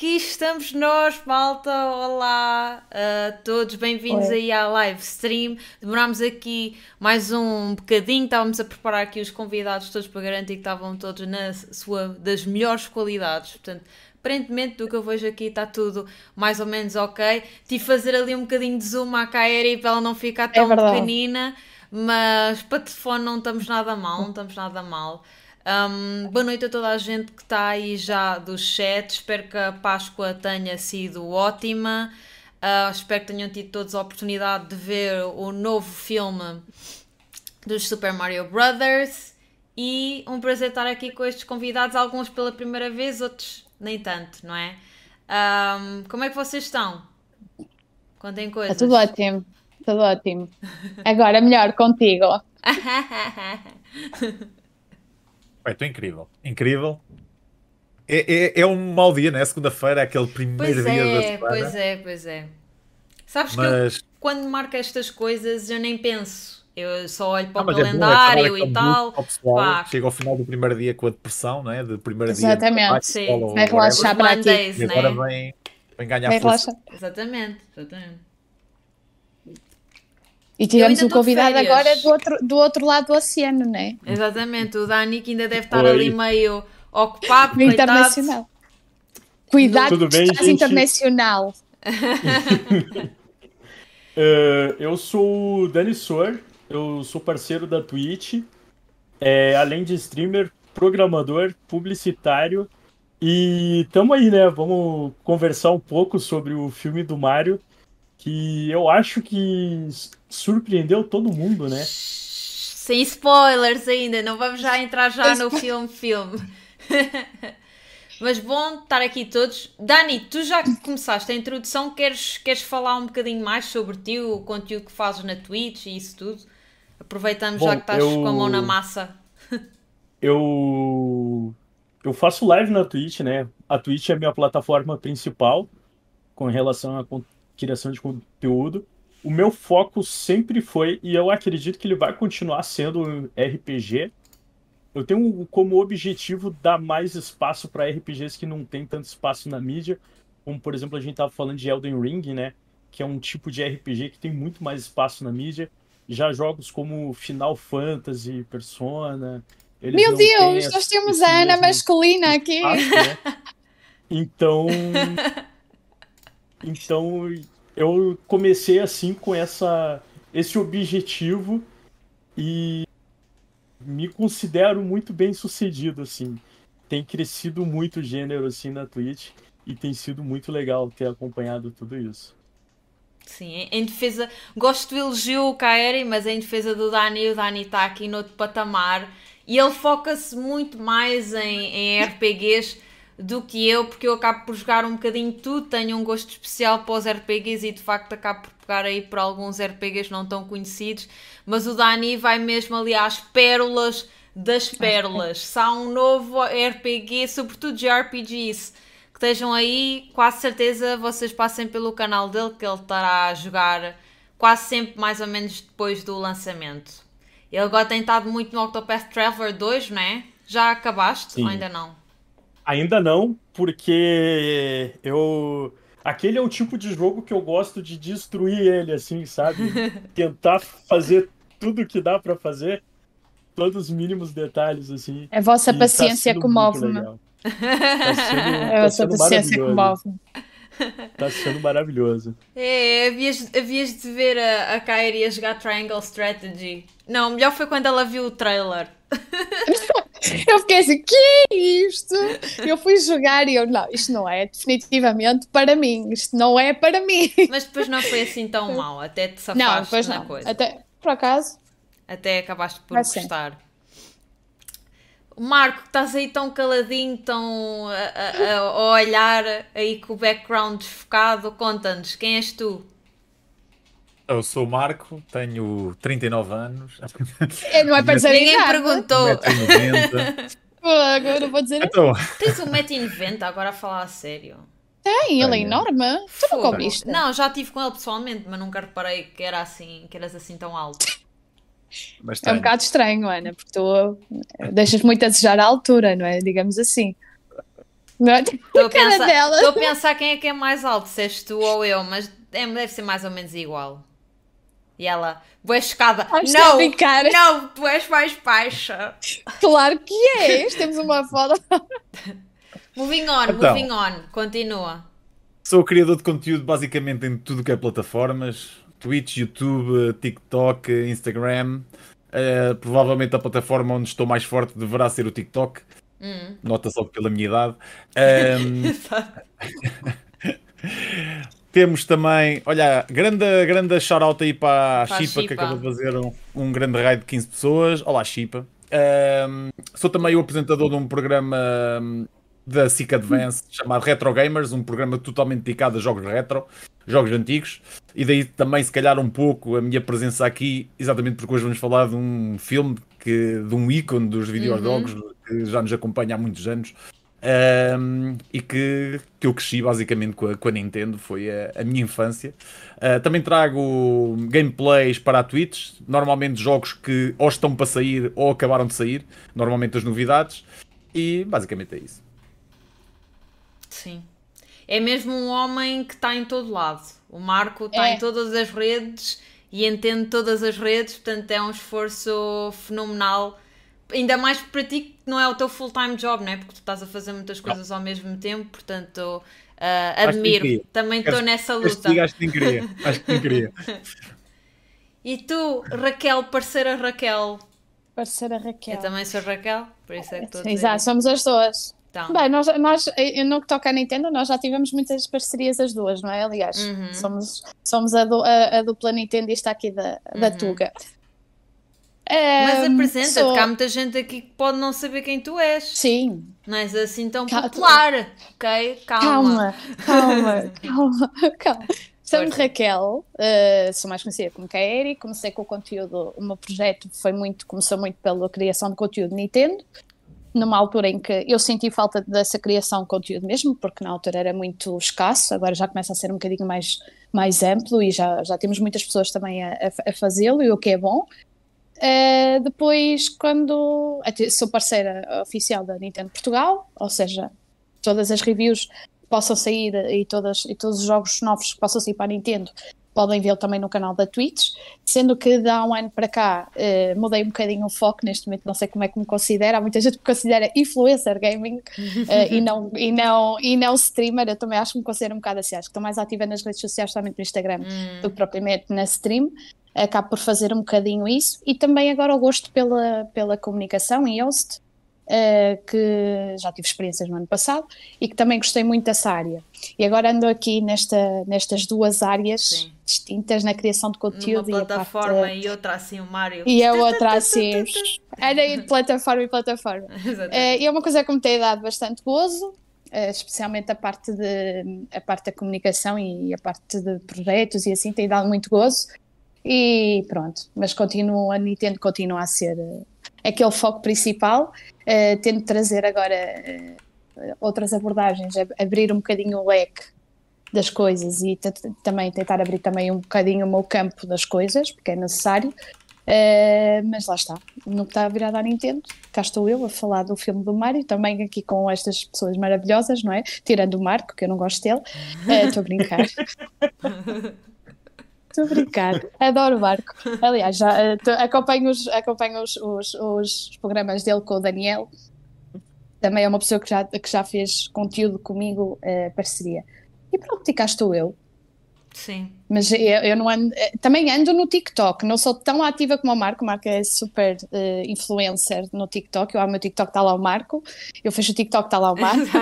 aqui estamos nós, malta. Olá a uh, todos, bem-vindos aí à live stream. Demorámos aqui mais um bocadinho, estávamos a preparar aqui os convidados todos para garantir que estavam todos na sua das melhores qualidades. Portanto, aparentemente do que eu vejo aqui está tudo mais ou menos ok. Tive de fazer ali um bocadinho de zoom à Kaeri para ela não ficar tão é pequenina, mas para telefone não estamos nada mal, não estamos nada mal. Um, boa noite a toda a gente que está aí já do chat. Espero que a Páscoa tenha sido ótima. Uh, espero que tenham tido todos a oportunidade de ver o novo filme dos Super Mario Brothers. E um prazer estar aqui com estes convidados, alguns pela primeira vez, outros nem tanto, não é? Um, como é que vocês estão? Contem coisas. Está tudo ótimo, tudo ótimo. Agora melhor contigo. Estou incrível, incrível. É, é, é, um mau dia, né? Segunda-feira é aquele primeiro pois dia é, da semana. Pois é, pois é. Sabes Mas... que eu, quando marco estas coisas eu nem penso. Eu só olho para ah, o calendário é bom, é e tal. Pessoal, chega ao final do primeiro dia com a depressão, não é? Do primeiro Exatamente. dia. Exatamente. Sim. Vai relaxar para aqui. E agora né? vem, vem ganhar força. Exatamente, exatamente. E tivemos um convidado agora do outro, do outro lado do oceano, não é? Exatamente, o Dani que ainda deve estar Oi. ali meio ocupado, meio internacional. Cuidado, Tudo bem, estás gente? internacional. uh, eu sou o Dani Sor, eu sou parceiro da Twitch, é, além de streamer, programador, publicitário. E tamo aí, né? Vamos conversar um pouco sobre o filme do Mario, que eu acho que surpreendeu todo mundo, né? Sem spoilers ainda, não vamos já entrar já no filme filme. Mas bom estar aqui todos. Dani, tu já começaste a introdução, queres, queres falar um bocadinho mais sobre ti, o conteúdo que fazes na Twitch e isso tudo? Aproveitamos Bom, já que estás eu... com a mão na massa. eu eu faço live na Twitch, né? A Twitch é a minha plataforma principal com relação à criação de conteúdo. O meu foco sempre foi, e eu acredito que ele vai continuar sendo RPG. Eu tenho como objetivo dar mais espaço para RPGs que não tem tanto espaço na mídia, como por exemplo a gente estava falando de Elden Ring, né? Que é um tipo de RPG que tem muito mais espaço na mídia já jogos como Final Fantasy, Persona. Meu Deus, nós temos a Ana masculina aqui. Espaço, né? Então. então eu comecei assim com essa, esse objetivo e me considero muito bem sucedido assim. Tem crescido muito o gênero assim na Twitch e tem sido muito legal ter acompanhado tudo isso. Sim, em defesa. Gosto do elogio o Kairi, mas em defesa do Dani, o Dani está aqui no outro patamar e ele foca-se muito mais em, em RPGs do que eu, porque eu acabo por jogar um bocadinho tudo, tenho um gosto especial para os RPGs e de facto acabo por pegar aí por alguns RPGs não tão conhecidos, mas o Dani vai mesmo ali às pérolas das pérolas. Se há um novo RPG, sobretudo de RPGs estejam aí, quase certeza vocês passem pelo canal dele que ele estará a jogar quase sempre mais ou menos depois do lançamento. Ele agora tem estado muito no Octopath Traveler 2, não é? Já acabaste Sim. ou ainda não? Ainda não, porque eu aquele é o tipo de jogo que eu gosto de destruir ele assim, sabe? Tentar fazer tudo que dá para fazer, todos os mínimos detalhes assim. É vossa tá paciência tá comove-me. Tá sendo, é, tá sendo maravilhoso. Tá sendo maravilhoso. É, havias, havias de ver a, a Kairi a jogar Triangle Strategy. Não, melhor foi quando ela viu o trailer. eu fiquei assim, que é isto? Eu fui jogar e eu, não, isto não é definitivamente para mim, isto não é para mim. Mas depois não foi assim tão mal, até te safaste não, depois não. coisa. Até, por acaso. Até acabaste por gostar. Marco, estás aí tão caladinho, tão a, a, a olhar aí com o background desfocado, conta-nos, quem és tu? Eu sou o Marco, tenho 39 anos. É, não é para dizer Ninguém perguntou. Agora vou dizer. Então... Tens 1,90m agora a falar a sério. Tem, ele é enorme. Tu não cobriste? Não, já estive com ele pessoalmente, mas nunca reparei que era assim, que eras assim tão alto. é um bocado estranho, Ana, porque tu deixas muito a desejar a altura, não é? Digamos assim. Não é? Estou a, pensar, estou a pensar quem é que é mais alto, se és tu ou eu, mas é- deve ser mais ou menos igual. E ela, boa chocada. Ah, está a Não, não, tu és mais baixa. Claro que és. Temos uma foto. Moving on, Então. moving on. Continua. Sou criador de conteúdo basicamente em tudo que é plataformas: Twitch, YouTube, TikTok, Instagram. Eh, provavelmente a plataforma onde estou mais forte deverá ser o TikTok. Hum. Nota só pela minha idade. Ahm, temos também, olha, grande, grande shout-out aí para a Chipa, que acabou de fazer um, um grande raid de 15 pessoas. Olá, Chipa. Ahm, sou também o apresentador de um programa hum, da SIC Advance chamado Retro Gamers, um programa totalmente dedicado a jogos retro, jogos antigos. E daí também, se calhar, um pouco a minha presença aqui, exatamente porque hoje vamos falar de um filme, que, de um ícone dos videojogos que já nos acompanha há muitos anos. Um, e que, que eu cresci basicamente com a, com a Nintendo, foi a, a minha infância. Uh, também trago gameplays para a Twitch, normalmente jogos que ou estão para sair ou acabaram de sair, normalmente as novidades, e basicamente é isso. Sim. É mesmo um homem que está em todo lado. O Marco está É. em todas as redes e entende todas as redes, portanto é um esforço fenomenal. Ainda mais para ti que não é o teu full-time job, não é? Porque tu estás a fazer muitas coisas ao mesmo tempo, portanto que admiro. Também estou nessa luta. Acho que queria. Acho que queria. E tu, Raquel, parceira Raquel? Parceira Raquel. Eu também sou Raquel, por isso é que estou a dizer. Exato, somos as duas. Então, Bem, nós, nós no que toca a Nintendo, nós já tivemos muitas parcerias as duas, não é? Aliás, Uhum. somos, somos a, du- a, a dupla Nintendista aqui da, da Uhum. Tuga. Mas Ahm, apresenta-te, sou- há muita gente aqui que pode não saber quem tu és. Sim, Não és assim tão Calma. popular, ok? Calma. calma, calma, calma, calma. Chamo-me. Raquel, eh, sou mais conhecida como Kaeri, comecei com o conteúdo, o meu projeto foi muito, começou muito pela criação de conteúdo Nintendo, numa altura em que eu senti falta dessa criação de conteúdo mesmo, porque na altura era muito escasso, agora já começa a ser um bocadinho mais, mais amplo e já, já temos muitas pessoas também a, a- a fazê-lo, e o que é bom. Eh, depois, quando sou parceira oficial da Nintendo Portugal, ou seja, todas as reviews possam sair e, todas, e todos os jogos novos que possam sair para a Nintendo podem vê-lo também no canal da Twitch, sendo que de há um ano para cá eh, mudei um bocadinho o foco, neste momento não sei como é que me considera, há muita gente que me considera influencer gaming eh, e, não, e, não, e não streamer, eu também acho que me considero um bocado assim, acho que estou mais ativa nas redes sociais, somente no Instagram, Hum, do que propriamente na stream, acabo por fazer um bocadinho isso, e também agora o gosto pela, pela comunicação em host, eh, que já tive experiências no ano passado e que também gostei muito dessa área. E agora ando aqui nesta, nestas duas áreas Sim. Distintas na criação de conteúdo e a plataforma parte, e outra assim, o Mário. e a outra assim, era de plataforma e plataforma. Exatamente. Eh, e é uma coisa que me tem dado bastante gozo, eh, especialmente a parte, de, a parte da comunicação e a parte de projetos e assim, tem dado muito gozo. E pronto, mas continua, a Nintendo continua a ser eh, aquele foco principal, tendo de trazer agora outras abordagens, ab- abrir um bocadinho o leque das coisas e também tentar abrir também um bocadinho o meu campo das coisas, porque é necessário. Eh, mas lá está, no que está virado à Nintendo, cá estou eu a falar do filme do Mario, também aqui com estas pessoas maravilhosas, não é? Tirando o Marco, que eu não gosto dele, Eh, estou a brincar. Estou a brincar, adoro o Marco. Aliás, já eh, tô- acompanho, os, acompanho os, os, os programas dele com o Daniel, também é uma pessoa que já, que já fez conteúdo comigo, eh, parceria. E pronto, e cá estou eu. Sim. Mas eu, eu não ando, eh, também ando no TikTok, não sou tão ativa como o Marco, o Marco é super eh, influencer no TikTok, eu amo o meu TikTok, está lá o Marco, eu fecho o TikTok, está lá o Marco.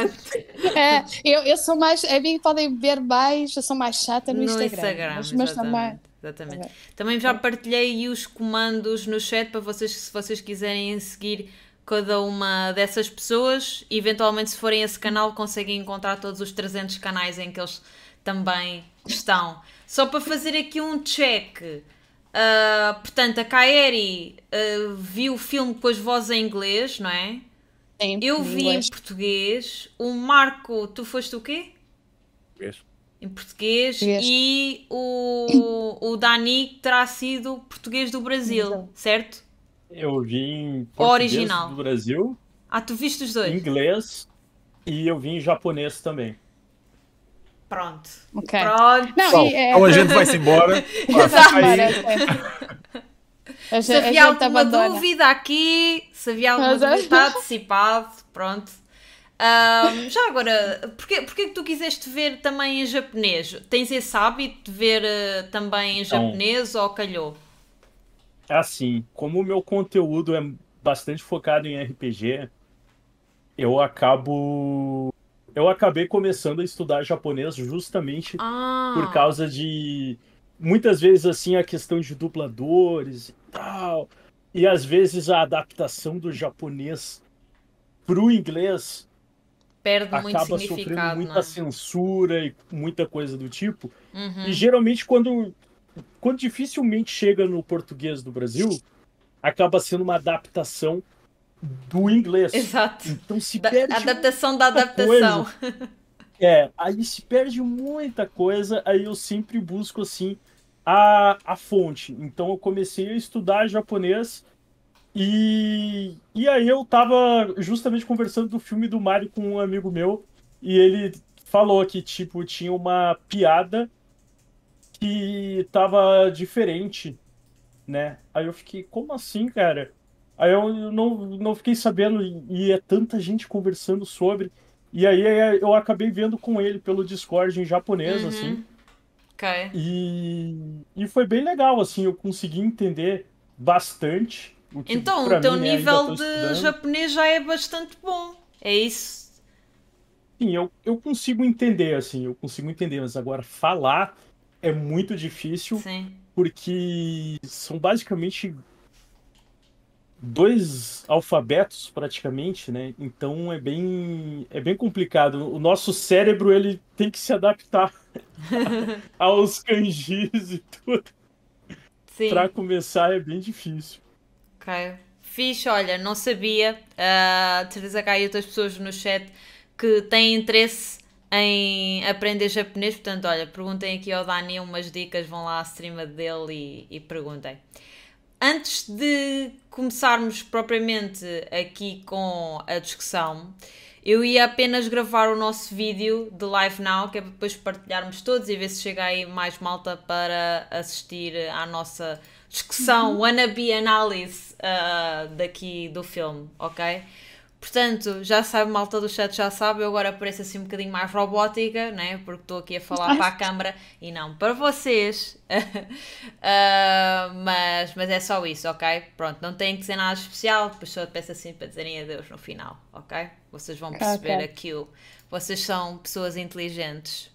É, eu, eu sou mais, a mim podem ver mais, eu sou mais chata no, Instagram, mas, mas também, exatamente. exatamente. Também já partilhei aí os comandos no chat para vocês, se vocês quiserem seguir cada uma dessas pessoas. Eventualmente, se forem a esse canal, conseguem encontrar todos os 300 canais em que eles também estão. Só para fazer aqui um check. ah, portanto, a Kaeri ah, viu o filme com as vozes em inglês, não é? sim, Eu em vi inglês. em português. O Marco, tu foste o quê? Em português. Português. E o, o Dani terá sido português do Brasil, Brasil. certo? Eu vi em português Original. do Brasil, Ah, tu viste os dois? inglês E eu vim em japonês também. Pronto. Ok. Pronto. Não, Então, e, é, então a gente vai-se embora. Exato. Aí, é. Se havia alguma dúvida aqui, se havia alguma é- dúvida, está antecipado, pronto. Ahm, já agora, porquê, porquê que tu quiseste ver também em japonês? Tens esse hábito de ver eh, também em Então- japonês ou calhou? É assim, como o meu conteúdo é bastante focado em RPG, eu acabo. Eu acabei começando a estudar japonês justamente Ah, por causa de muitas vezes assim a questão de dubladores e tal. E às vezes a adaptação do japonês pro inglês perde muito acaba sofrendo significado, muita não é? censura e muita coisa do tipo. Uhum. E geralmente quando quando dificilmente chega no português do Brasil, acaba sendo uma adaptação do inglês. Exato. Então se Da- perde adaptação da adaptação. É, aí se perde muita coisa, aí eu sempre busco assim a, a fonte. Então eu comecei a estudar japonês e, e aí eu tava justamente conversando do filme do Mario com um amigo meu e ele falou que tipo tinha uma piada que tava diferente, né? Aí eu fiquei, como assim, cara? Aí eu não, não fiquei sabendo e, é tanta gente conversando sobre. E aí é, eu acabei vendo com ele pelo Discord em japonês, Uhum. assim. Ok. E, e foi bem legal, assim, eu consegui entender bastante. O que Então, o teu mim, ainda nível de japonês já é bastante bom. É isso? Sim, eu, eu consigo entender, assim, eu consigo entender, mas agora falar é muito difícil, Sim. porque são basicamente dois alfabetos praticamente, né? Então é bem é bem complicado. O nosso cérebro ele tem que se adaptar aos kanjis e tudo. Sim. Para começar é bem difícil. Ok. Fixe, olha, não sabia. Uh, que há aí outras pessoas no chat que têm interesse em aprender japonês. Portanto, olha, perguntem aqui ao Dani umas dicas, vão lá à streama dele e, e perguntem. Antes de começarmos propriamente aqui com a discussão, eu ia apenas gravar o nosso vídeo de Live Now, que é para depois partilharmos todos e ver se chega aí mais malta para assistir à nossa discussão, wannabe análise ah, daqui do filme, ok? Portanto, já sabe, malta do chat já sabe, eu agora pareço assim um bocadinho mais robótica, né? Porque estou aqui a falar para a câmara e não para vocês. Ah, mas, mas é só isso, ok? Pronto, não tem que ser nada especial, depois só peço assim para dizerem adeus no final, ok? Vocês vão perceber Ok. aquilo. Vocês são pessoas inteligentes.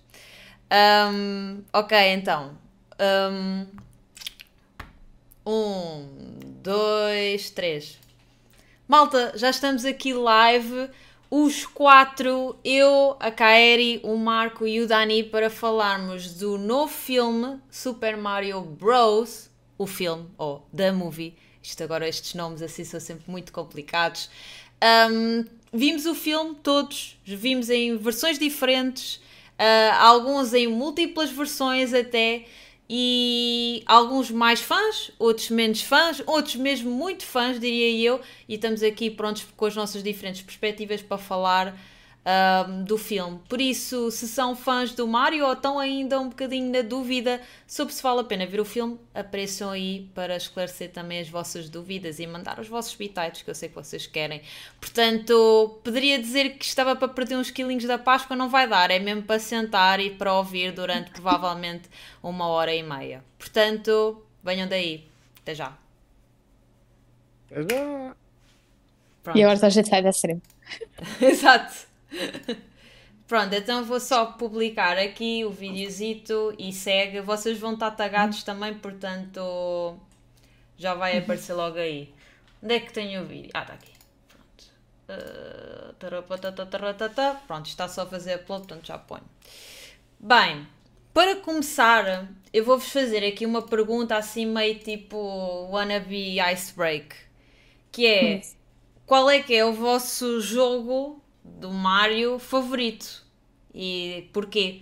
Ahm, ok, então. Ahm, um, dois, três. Malta, já estamos aqui live, os quatro, eu, a Kaeri, o Marco e o Dani, para falarmos do novo filme Super Mario Bros. O filme, ou The Movie. Isto agora, estes nomes assim são sempre muito complicados. Um, vimos o filme todos, vimos em versões diferentes, uh, alguns em múltiplas versões até, e alguns mais fãs, outros menos fãs, outros mesmo muito fãs, diria eu, e estamos aqui prontos com as nossas diferentes perspectivas para falar ahm, do filme. Por isso, se são fãs do Mario ou estão ainda um bocadinho na dúvida sobre se vale a pena ver o filme, apareçam aí para esclarecer também as vossas dúvidas e mandar os vossos bitites, que eu sei que vocês querem. Portanto, poderia dizer que estava para perder uns quilinhos da Páscoa, não vai dar, é mesmo para sentar e para ouvir durante provavelmente uma hora e meia. Portanto, venham daí. Até já. Já. Pronto. E agora a gente sai da stream. Exato. Pronto, então vou só publicar aqui o videozito e segue. Vocês vão estar tagados também, portanto já vai aparecer logo aí. Onde é que tenho o vídeo? Ah, está aqui. Pronto. Uh, tarapatatataratatá. Pronto, está só a fazer upload, portanto já ponho. Bem, para começar, eu vou-vos fazer aqui uma pergunta assim meio tipo wannabe icebreak. Que é, qual é que é o vosso jogo do Mario favorito? E porquê?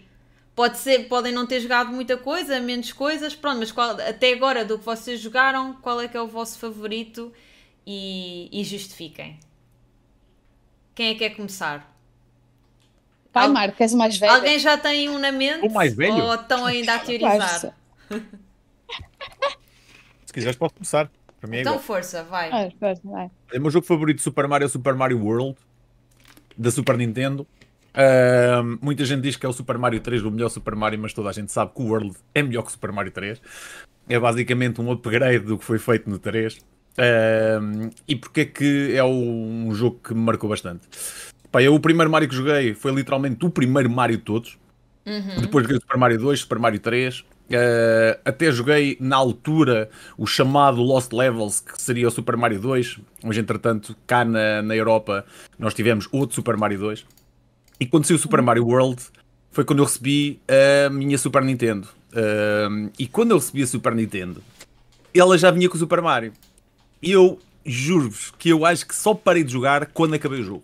Pode ser, podem não ter jogado muita coisa, menos coisas, pronto, mas qual- até agora do que vocês jogaram, qual é que é o vosso favorito e, e justifiquem. Quem é que quer começar? Pai, Al- Marco, és o mais velho. Alguém já tem um na mente? O mais velho? Ou estão ainda a teorizar? Se quiseres, posso começar. Para mim é Então igual. força, vai. Ah, vai, vai. É o meu jogo favorito de Super Mario é o Super Mario World, da Super Nintendo. Ahm, muita gente diz que é o Super Mario 3 o melhor Super Mario, mas toda a gente sabe que o World é melhor que o Super Mario 3. É basicamente um upgrade do que foi feito no 3. Ahm, e porque é que é um jogo que me marcou bastante? Pá, eu, o primeiro Mario que joguei foi literalmente o primeiro Mario de todos. Depois joguei o Super Mario 2, Super Mario 3. Eh, até joguei na altura o chamado Lost Levels, que seria o Super Mario 2. Mas entretanto, cá na, na Europa, nós tivemos outro Super Mario 2. E quando saiu o Super Mario World, foi quando eu recebi a minha Super Nintendo. Eh, e quando eu recebi a Super Nintendo, ela já vinha com o Super Mario. Eu juro-vos que eu acho que só parei de jogar quando acabei o jogo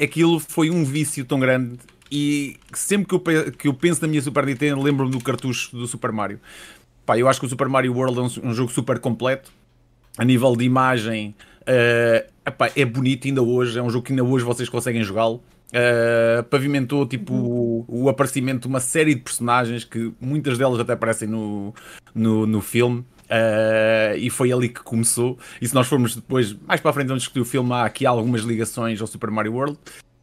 aquilo foi um vício tão grande e sempre que eu, que eu penso na minha Super Nintendo lembro-me do cartucho do Super Mario. Pá, eu acho que o Super Mario World é um, um jogo super completo a nível de imagem. eh, epá, é bonito ainda hoje, é um jogo que ainda hoje vocês conseguem jogá-lo. Eh, pavimentou tipo o, o aparecimento de uma série de personagens que muitas delas até aparecem no, no, no filme. Eh, e foi ali que começou. E se nós formos depois, mais para a frente, onde discutir o filme, há aqui algumas ligações ao Super Mario World.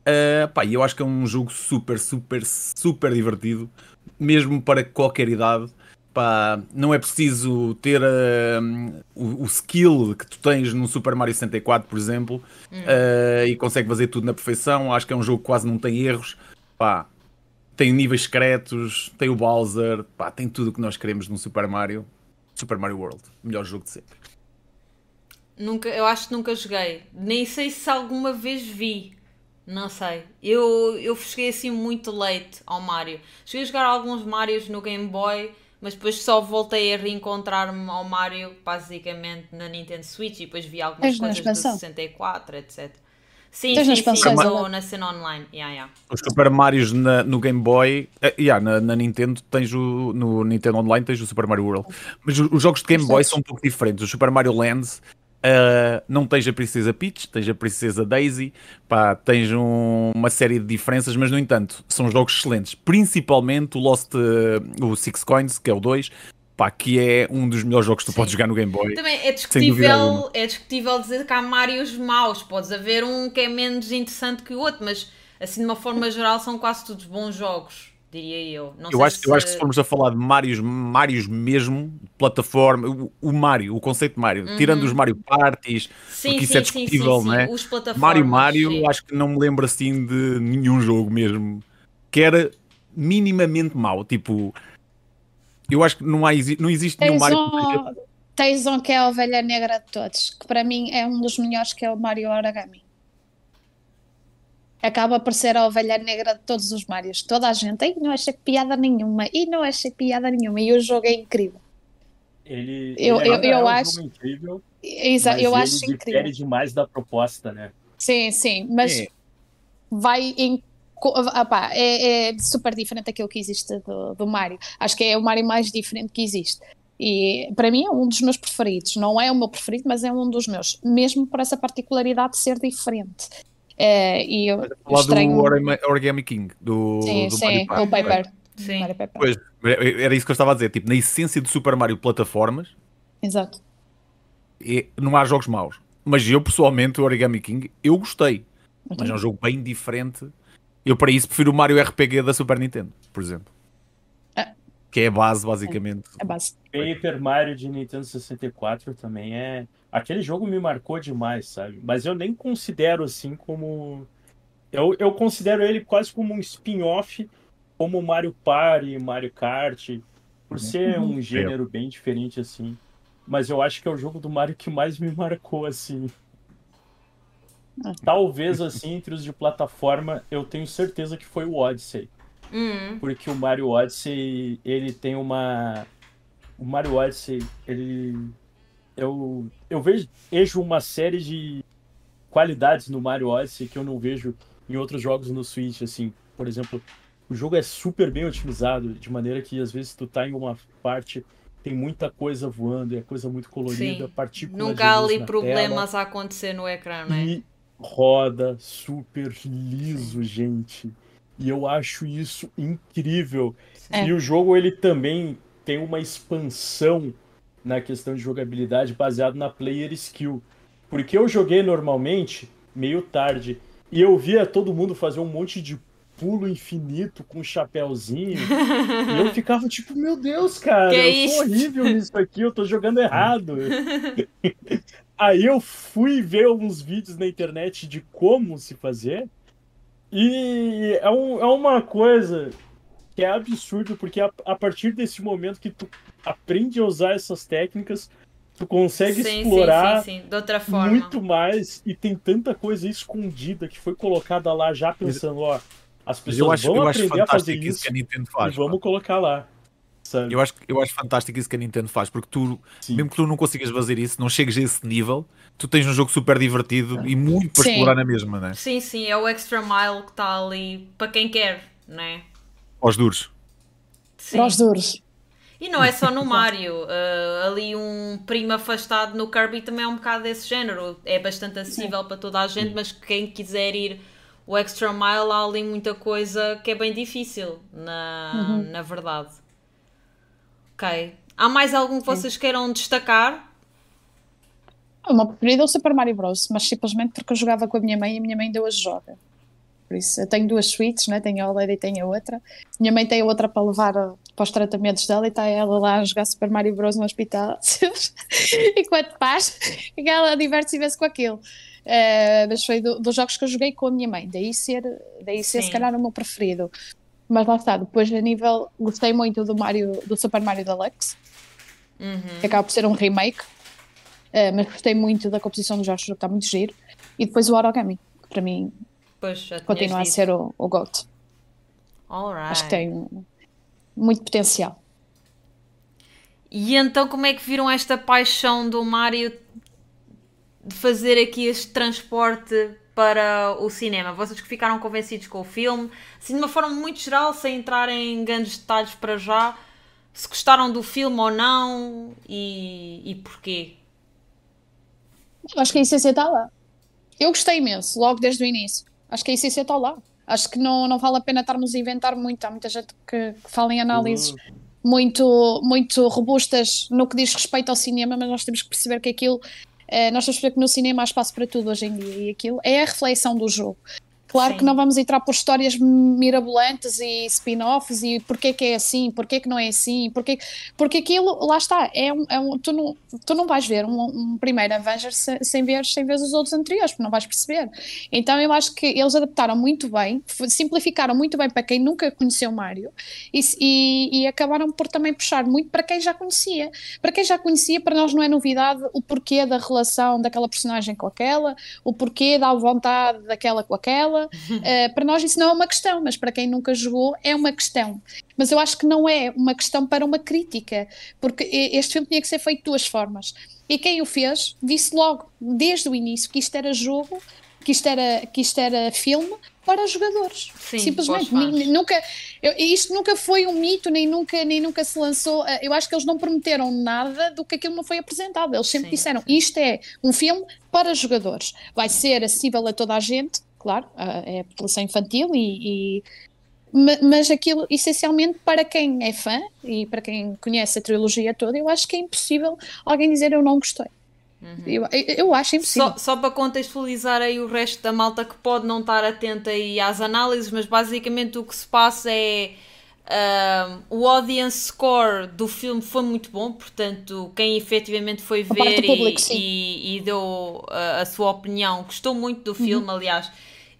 Uh, pá, eu acho que é um jogo super, super, super divertido, mesmo para qualquer idade. Pá, não é preciso ter uh, o, o skill que tu tens no Super Mario 64, por exemplo, uh, e consegue fazer tudo na perfeição. Acho que é um jogo que quase não tem erros. Pá, tem níveis secretos, tem o Bowser, pá, tem tudo o que nós queremos no Super Mario. Super Mario World, melhor jogo de sempre. Nunca, eu acho que nunca joguei. Nem sei se alguma vez vi. Não sei. Eu, eu cheguei assim muito late ao Mario. Cheguei a jogar alguns Marios no Game Boy, mas depois só voltei a reencontrar-me ao Mario, basicamente, na Nintendo Switch e depois vi algumas Tens coisas do expansão? 64, etc. Sim, Tens na sim, sim, Zelda? na cena online. Yeah, yeah. Os Super Marios na- no Game Boy, eh, yeah, na, na Nintendo tens o no Nintendo Online tens o Super Mario World. Mas o- os jogos de Game Boy são um pouco diferentes. O Super Mario Land eh, não tens a Princesa Peach, tens a Princesa Daisy, pá, tens um- uma série de diferenças, mas no entanto são jogos excelentes. Principalmente o Lost, eh, o Six Coins, que é o 2, pá, que é um dos melhores jogos que tu Sim. podes jogar no Game Boy. Também é discutível, é discutível dizer que há Marios maus. Podes haver um que é menos interessante que o outro, mas assim de uma forma geral são quase todos bons jogos, diria eu. Não Eu sei acho, eu acho que se formos a falar de Marios, Marios mesmo, plataforma, o, o Mario, o conceito de Mario, tirando os Mario Parties, Uhum. Sim, porque isso sim, é sim, discutível, sim, sim. não é? Os Mario Mario, sim. acho que não me lembro assim de nenhum jogo mesmo que era minimamente mau. Tipo, eu acho que não, há, não existe nenhum Tens Mario que seja- um, tens um que é a ovelha negra de todos, que para mim é um dos melhores, que é o Mario Origami. Acaba por ser a ovelha negra de todos os Marios. Toda a gente, "Ei, não achei piada nenhuma, e não achei piada nenhuma, e o jogo é incrível. Ele, Eu- ele eu- ainda eu é um acho- jogo incrível, Exa mas eu ele acho incrível. demais da proposta, né? Sim, sim, mas É. vai em. é, é super diferente daquilo que existe do, do Mario. Acho que é o Mario mais diferente que existe. E para mim é um dos meus preferidos. Não é o meu preferido, mas é um dos meus. Mesmo por essa particularidade de ser diferente. É, e eu falar estranho. do Origami, King, do, sim, do sim, Mario. Paper. Sim. Mario Paper. Pois, era isso que eu estava a dizer. Tipo, na essência do Super Mario plataformas, Exato. é- não há jogos maus. Mas eu, pessoalmente, o Origami King, eu gostei. Mas é um jogo bem diferente. Eu, para isso, prefiro o Mario RPG da Super Nintendo, por exemplo. Ah. Que é a base, basicamente. É base. Paper Mario de Nintendo 64 também é. Aquele jogo me marcou demais, sabe? Mas eu nem considero assim como. Eu, eu considero ele quase como um spin-off, como Mario Party, Mario Kart, por ser um gênero bem diferente assim. Mas eu acho que é o jogo do Mario que mais me marcou, assim. Ah. Talvez, assim, entre os de plataforma, eu tenho certeza que foi o Odyssey. Hum, Porque o Mario Odyssey, ele tem uma. O Mario Odyssey, ele. Eu, eu vejo, uma série de qualidades no Mario Odyssey que eu não vejo em outros jogos no Switch, assim. Por exemplo, o jogo é super bem otimizado, de maneira que às vezes tu tá em uma parte, tem muita coisa voando, é coisa muito colorida, sim. partículas Nunca há ali problemas a acontecer no ecrã, não tela, é? e roda super liso, gente. E eu acho isso incrível. É. E o jogo ele também tem uma expansão na questão de jogabilidade baseado na player skill. Porque eu joguei normalmente meio tarde e eu via todo mundo fazer um monte de pulo infinito com um chapéuzinho. e eu ficava tipo, meu Deus, cara, Que eu isso? horrível nisso aqui, eu tô jogando errado. Aí eu fui ver alguns vídeos na internet de como se fazer. E é, um- é uma coisa que é absurdo, porque a, a partir desse momento que tu aprende a usar essas técnicas, tu consegue sim, explorar sim, sim, sim. De outra forma. muito mais e tem tanta coisa escondida que foi colocada lá já pensando, ó, as pessoas eu acho, vão eu acho aprender a fazer fantástico isso isso que a Nintendo e faz. vamos pá. colocar lá. Sabe? Eu acho, eu acho fantástico isso que a Nintendo faz, porque tu, Sim. mesmo que tu não consigas fazer isso, não chegues a esse nível, tu tens um jogo super divertido e muito para Sim. explorar na mesma, né? Sim, sim, é o extra mile que está ali para quem quer, não é? Aos duros. Sim. Para os duros. E não é só no Mario, uh, ali um primo afastado no Kirby também é um bocado desse género. É bastante acessível para toda a gente, mas quem quiser ir o extra mile, há ali muita coisa que é bem difícil, na, na verdade. Ok. Há mais algum que vocês queiram destacar? O meu preferido é o Super Mario Bros. Mas simplesmente porque eu jogava com a minha mãe e a minha mãe deu a joga. Por isso, eu tenho duas suítes, né? tenho a OLED e tenho a outra. Minha mãe tem a outra para levar para os tratamentos dela e está ela lá a jogar Super Mario Bros. no hospital. Enquanto faz, que ela diverte-se imenso com aquilo. Eh, mas foi do- dos jogos que eu joguei com a minha mãe, daí ser, daí ser Sim. se calhar o meu preferido. Mas lá está, depois a nível, gostei muito do Mario, do Super Mario Deluxe, Uhum. que acaba por ser um remake, eh, mas gostei muito da composição dos jogos, jogo está muito giro. E depois o Origami, que para mim Pois, continua a dito. ser o, o GOAT. Alright. Acho que tem muito potencial. E então como é que viram esta paixão do Mario de fazer aqui este transporte para o cinema? Vocês que ficaram convencidos com o filme, assim de uma forma muito geral, sem entrar em grandes detalhes para já, se gostaram do filme ou não e, e porquê? Acho que a essência está lá. Eu gostei imenso, logo desde o início. Acho que a essência está lá. Acho que não, não vale a pena estarmos a inventar muito. Há muita gente que, que fala em análises muito, muito robustas no que diz respeito ao cinema, mas nós temos que perceber que aquilo, eh, nós temos que perceber que no cinema há espaço para tudo hoje em dia e aquilo é a reflexão do jogo. Claro Sim. que não vamos entrar por histórias mirabolantes e spin-offs e porque é que é assim, porque é que não é assim, porque, porque aquilo, lá está, é um, é um- tu, não, tu não vais ver um, um primeiro Avengers se- sem ver, sem ver os outros anteriores, porque não vais perceber. Então eu acho que eles adaptaram muito bem, simplificaram muito bem para quem nunca conheceu Mario e, e, e acabaram por também puxar muito para quem já conhecia. Para quem já conhecia, para nós não é novidade o porquê da relação daquela personagem com aquela, o porquê da vontade daquela com aquela. Eh, para nós isso não é uma questão, mas para quem nunca jogou é uma questão. Mas eu acho que não é uma questão para uma crítica, porque este filme tinha que ser feito de duas formas. E quem o fez disse logo, desde o início, que isto era jogo, que isto era, que isto era filme para jogadores. Sim, Simplesmente. os Nunca, eu- isto nunca foi um mito, nem nunca, nem nunca se lançou. eh, Eu acho que eles não prometeram nada do que aquilo não foi apresentado. Eles sempre Sim, disseram: sim. isto é um filme para jogadores. Vai ser acessível a toda a gente, claro, ah, é população infantil e. e- ma- mas aquilo essencialmente para quem é fã e para quem conhece a trilogia toda, eu acho que é impossível alguém dizer eu não gostei. Eu, eu, eu acho impossível. Uhum. Só, só para contextualizar aí o resto da malta que pode não estar atenta aí às análises, mas basicamente o que se passa é ahm, o audience score do filme foi muito bom, portanto, quem efetivamente foi A ver público, e, e, e deu ah, a sua opinião, gostou muito do filme, aliás.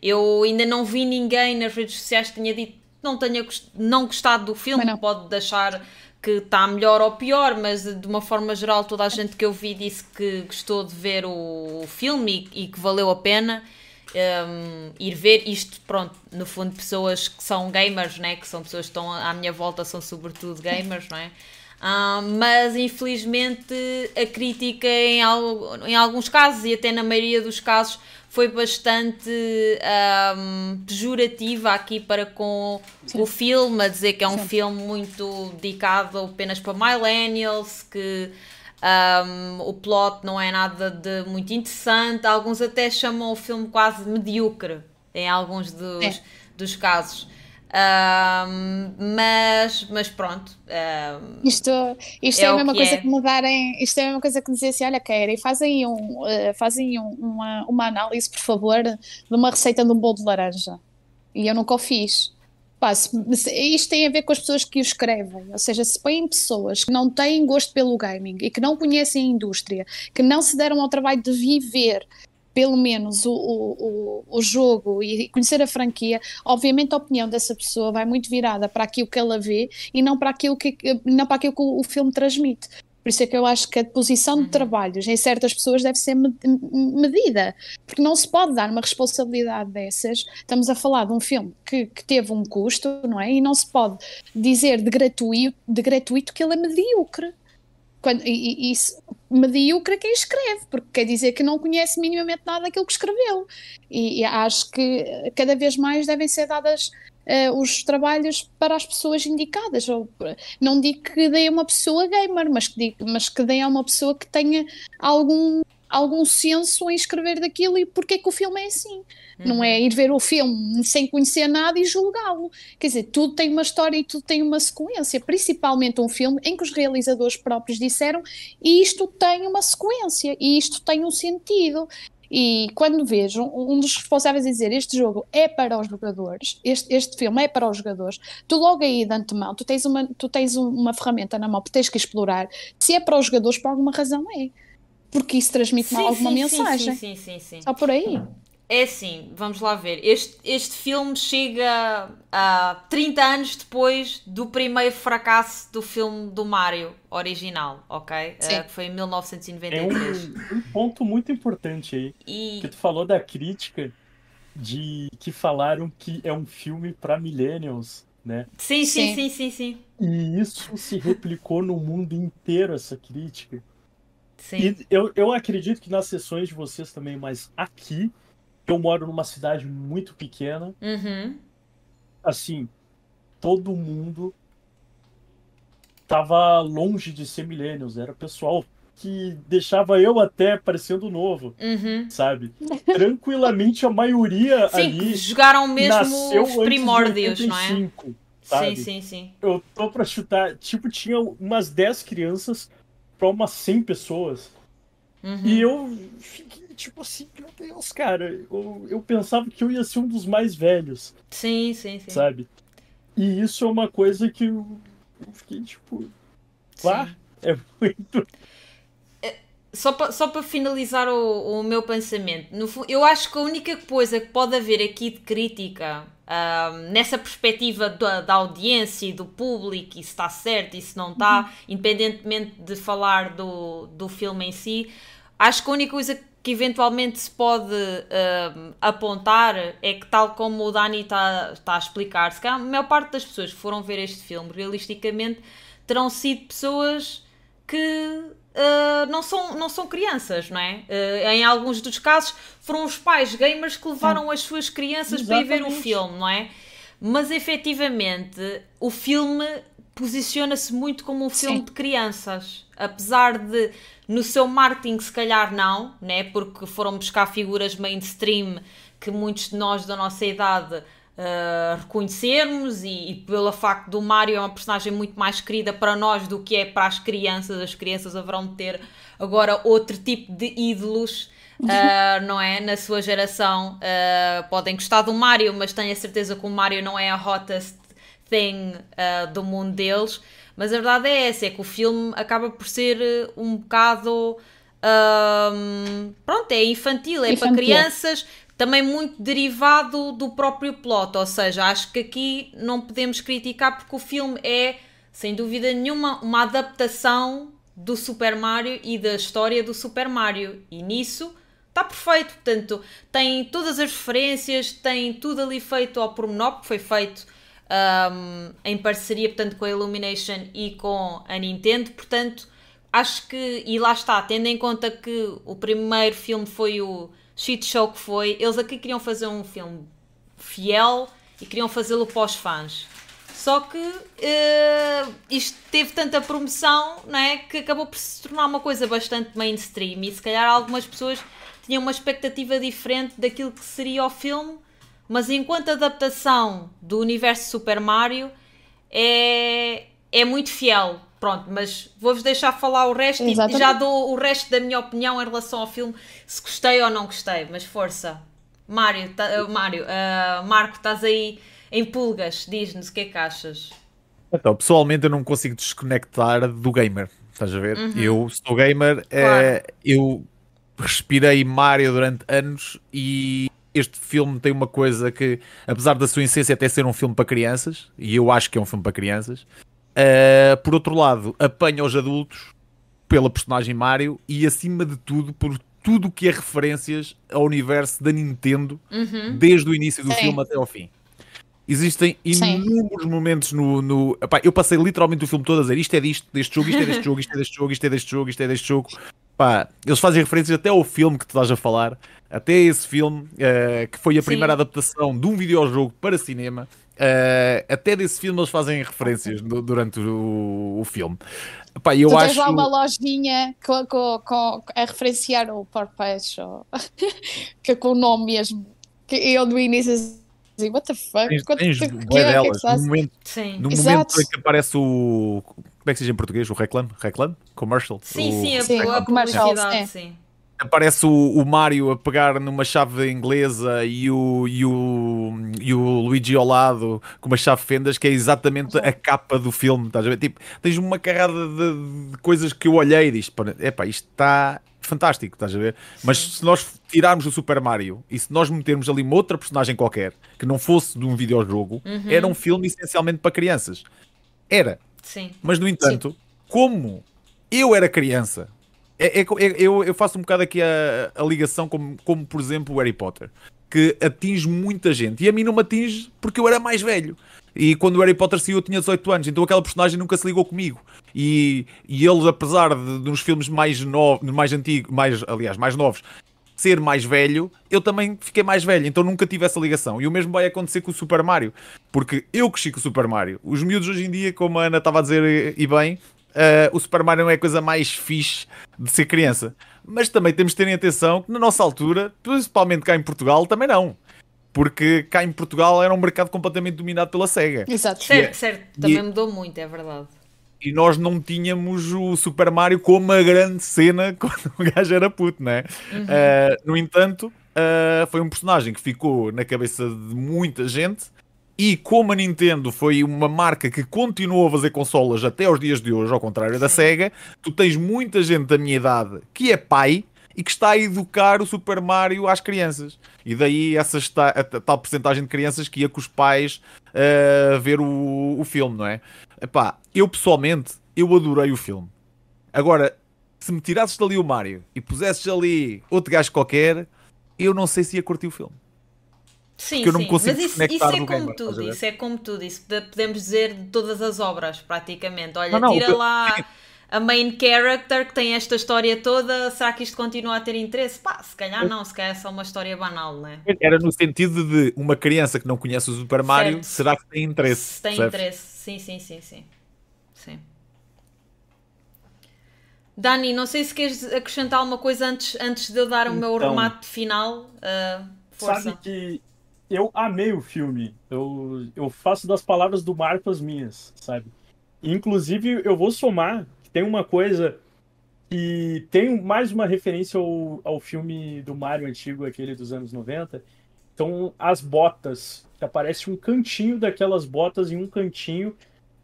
Eu ainda não vi ninguém nas redes sociais que tenha dito que não tenha não gostado do filme, pode deixar que está melhor ou pior, mas de uma forma geral toda a gente que eu vi disse que gostou de ver o filme e, e que valeu a pena um, ir ver isto, pronto, no fundo pessoas que são gamers, né, que são pessoas que estão à minha volta, são sobretudo gamers, não é? Ah, mas infelizmente a crítica em, al- em alguns casos e até na maioria dos casos foi bastante ahm, pejorativa aqui para com o filme, a dizer que é um Sim. filme muito dedicado apenas para millennials, que ahm, o plot não é nada de muito interessante, alguns até chamam o filme quase medíocre em alguns dos, É. dos casos. Mas, mas pronto. isto isto é, é a mesma coisa é. que mudarem. Isto é a mesma coisa que dizer assim: olha, Keira, fazem, um, uh, fazem um, uma, uma análise, por favor, de uma receita de um bolo de laranja. E eu nunca o fiz. Pá, se, se, isto tem a ver com as pessoas que o escrevem, ou seja, se põem pessoas que não têm gosto pelo gaming e que não conhecem a indústria, que não se deram ao trabalho de viver pelo menos o, o, o, jogo e conhecer a franquia, obviamente a opinião dessa pessoa vai muito virada para aquilo que ela vê e não para aquilo que, não para aquilo que o, o filme transmite. Por isso é que eu acho que a posição de uhum. trabalhos em certas pessoas deve ser medida, porque não se pode dar uma responsabilidade dessas. Estamos a falar de um filme que, que teve um custo, não é? E não se pode dizer de gratuito, de gratuito que ele é medíocre. Quando, e, e isso, medíocre quem escreve, porque quer dizer que não conhece minimamente nada daquilo que escreveu. E, e acho que cada vez mais devem ser dadas uh, os trabalhos para as pessoas indicadas. Ou, não digo que dê uma pessoa gamer, mas que, mas que dê a uma pessoa que tenha algum algum senso em escrever daquilo e porque é que o filme é assim. Uhum. Não é ir ver o filme sem conhecer nada e julgá-lo. Quer dizer, tudo tem uma história e tudo tem uma sequência, principalmente um filme em que os realizadores próprios disseram e isto tem uma sequência e isto tem um sentido. E quando vejo um dos responsáveis a dizer este jogo é para os jogadores, este, este filme é para os jogadores, tu logo aí de antemão, tu tens, uma, tu tens uma ferramenta na mão que tens que explorar. Se é para os jogadores, por alguma razão é porque isso transmite sim, alguma sim, mensagem. Sim, sim, sim, sim. Só por aí. É assim, vamos lá ver. Este, este filme chega a 30 anos depois do primeiro fracasso do filme do Mario original, ok? Uh, que foi em 1993. É um, um ponto muito importante aí. E... Que tu falou da crítica de que falaram que é um filme para millennials, né? Sim, sim, sim, sim, sim, sim. E isso se replicou no mundo inteiro, essa crítica. Sim. E eu, eu acredito que nas sessões de vocês também, mas aqui, eu moro numa cidade muito pequena. Uhum. Assim, todo mundo tava longe de ser millennials. Era pessoal que deixava eu até parecendo novo, uhum. sabe? Tranquilamente a maioria sim, ali jogaram mesmo os primórdios, não é? Sabe? Sim, sim, sim. Eu tô pra chutar, tipo, tinha umas 10 crianças para umas 100 pessoas. Uhum. E eu fiquei tipo assim, meu Deus, cara, eu, eu pensava que eu ia ser um dos mais velhos. Sim, sim, sim. Sabe? E isso é uma coisa que eu, eu fiquei tipo. Pá, é muito. Só para só finalizar o, o meu pensamento, no, eu acho que a única coisa que pode haver aqui de crítica um, nessa perspectiva da, da, audiência e do público, e se está certo e se não está, uhum. independentemente de falar do, do filme em si, acho que a única coisa que eventualmente se pode um, apontar é que, tal como o Dani está, está a explicar, se calhar a maior parte das pessoas que foram ver este filme, realisticamente, terão sido pessoas que uh, não, são, não são crianças, não é? Uh, em alguns dos casos foram os pais gamers que levaram as suas crianças Exatamente. para ir ver o filme, não é? Mas efetivamente o filme posiciona-se muito como um filme Sim. de crianças, apesar de no seu marketing se calhar não, né? porque foram buscar figuras mainstream que muitos de nós da nossa idade uh, reconhecermos e, e, pelo facto do Mario é uma personagem muito mais querida para nós do que é para as crianças. As crianças haverão de ter agora outro tipo de ídolos. Uh, não é? Na sua geração uh, podem gostar do Mario, mas tenho a certeza que o Mario não é a hottest thing do mundo deles. Mas a verdade é essa: é que o filme acaba por ser um bocado. pronto, é infantil, é infantil. para crianças, também muito derivado do próprio plot, ou seja, acho que aqui não podemos criticar porque o filme é, sem dúvida nenhuma, uma adaptação do Super Mario e da história do Super Mario, e nisso está perfeito, portanto, tem todas as referências, tem tudo ali feito ao pormenor, porque foi feito um, em parceria, portanto, com a Illumination e com a Nintendo, portanto, acho que, e lá está, tendo em conta que o primeiro filme foi o shit show que foi. Eles aqui queriam fazer um filme fiel e queriam fazê-lo os fãs. Só que uh, isto teve tanta promoção não é, que acabou por se tornar uma coisa bastante mainstream e se calhar algumas pessoas tinham uma expectativa diferente daquilo que seria o filme, mas enquanto adaptação do universo Super Mario é, é muito fiel. Pronto, mas vou-vos deixar falar o resto Exatamente. e já dou o resto da minha opinião em relação ao filme, se gostei ou não gostei, mas força. Mário, tá, uh, Mário uh, Marco, estás aí em pulgas, diz-nos o que é que achas. Então, pessoalmente eu não consigo desconectar do gamer, estás a ver? Uhum. Eu sou gamer, eh, claro. eu respirei Mario durante anos e este filme tem uma coisa que, apesar da sua essência até ser um filme para crianças, e eu acho que é um filme para crianças, uh, por outro lado, apanha os adultos pela personagem Mario e, acima de tudo, por tudo que é referências ao universo da Nintendo, uhum. desde o início do Sim. filme até ao fim. Existem inúmeros Sim. momentos no. no epá, eu passei literalmente o filme todo a dizer isto é disto, deste jogo, isto é deste jogo, isto é deste jogo, isto é deste jogo, isto é deste jogo. Pá, eles fazem referências até ao filme que tu estás a falar, até esse filme, uh, que foi a Sim. primeira adaptação de um videojogo para cinema. Uh, até desse filme eles fazem referências do, durante o, o filme. Pá, eu tu tens acho... lá uma lojinha com, com, com, a referenciar o Porpage, que é com o nome mesmo. Que eu do início assim, what the fuck? Tens, Quanto, tens que, que, é delas, que é no momento, sim. no momento em que aparece o. Como é que se diz em português? O reclame? Reclame? Commercial? Sim, o, sim, a, sim, a, publicidade, sim aparece o, o, Mario a pegar numa chave inglesa e o, e, o, e o Luigi ao lado com uma chave fendas, que é exatamente a capa do filme. Estás a ver? Tipo, tens uma carrada de, de coisas que eu olhei e disse: epá, isto está fantástico, estás a ver? Mas se nós tirarmos o Super Mario e se nós metermos ali uma outra personagem qualquer que não fosse de um videojogo, uhum. era um filme essencialmente para crianças. Era. Sim. Mas no entanto, Sim. como eu era criança é, é, é, eu, eu, faço um bocado aqui a, a ligação como, como, por exemplo, o Harry Potter, que atinge muita gente. E a mim não me atinge porque eu era mais velho. E quando o Harry Potter saiu eu tinha 18 anos, então aquela personagem nunca se ligou comigo. E, e eles, apesar de, de nos filmes mais novos, mais antigos, mais, aliás, mais novos, ser mais velho, eu também fiquei mais velho, então nunca tive essa ligação. E o mesmo vai acontecer com o Super Mario, porque eu cresci com o Super Mario. Os miúdos hoje em dia, como a Ana estava a dizer e bem, uh, o Super Mario não é a coisa mais fixe de ser criança. Mas também temos de ter atenção que na nossa altura, principalmente cá em Portugal, também não. Porque cá em Portugal era um mercado completamente dominado pela SEGA. Exato, certo, é, certo. Também e, mudou muito, é verdade. E nós não tínhamos o Super Mario como uma grande cena quando o gajo era puto, né? Uhum. Uh, no entanto, uh, foi um personagem que ficou na cabeça de muita gente e como a Nintendo foi uma marca que continuou a fazer consolas até aos dias de hoje, ao contrário da Sega, tu tens muita gente da minha idade que é pai e que está a educar o Super Mario às crianças. E daí essa está, a tal porcentagem de crianças que ia com os pais uh, ver o, o filme, não é? Epá, eu pessoalmente, eu adorei o filme. Agora, se me tirasses dali o Mario e pusesses ali outro gajo qualquer, eu não sei se ia curtir o filme. Sim, que eu não sim. consigo Mas isso, isso é como gamer, tudo, isso é como tudo, isso podemos dizer de todas as obras, praticamente. Olha, não, não, tira lá a main character que tem esta história toda, será que isto continua a ter interesse? Pá, se calhar não, se calhar é só uma história banal, né? Era no sentido de uma criança que não conhece o Super Mario, certo. será que tem interesse? Se tem interesse, sim, sim, sim, sim. Sim. Dani, não sei se queres acrescentar alguma coisa antes, antes de eu dar o meu então, remate final. Uh, força. Sabe que eu amei o filme. Eu, eu faço das palavras do Marco as minhas, sabe? Inclusive, eu vou somar que tem uma coisa que tem mais uma referência ao, ao filme do Mario antigo, aquele dos anos 90. Então, as botas. Que aparece um cantinho daquelas botas em um cantinho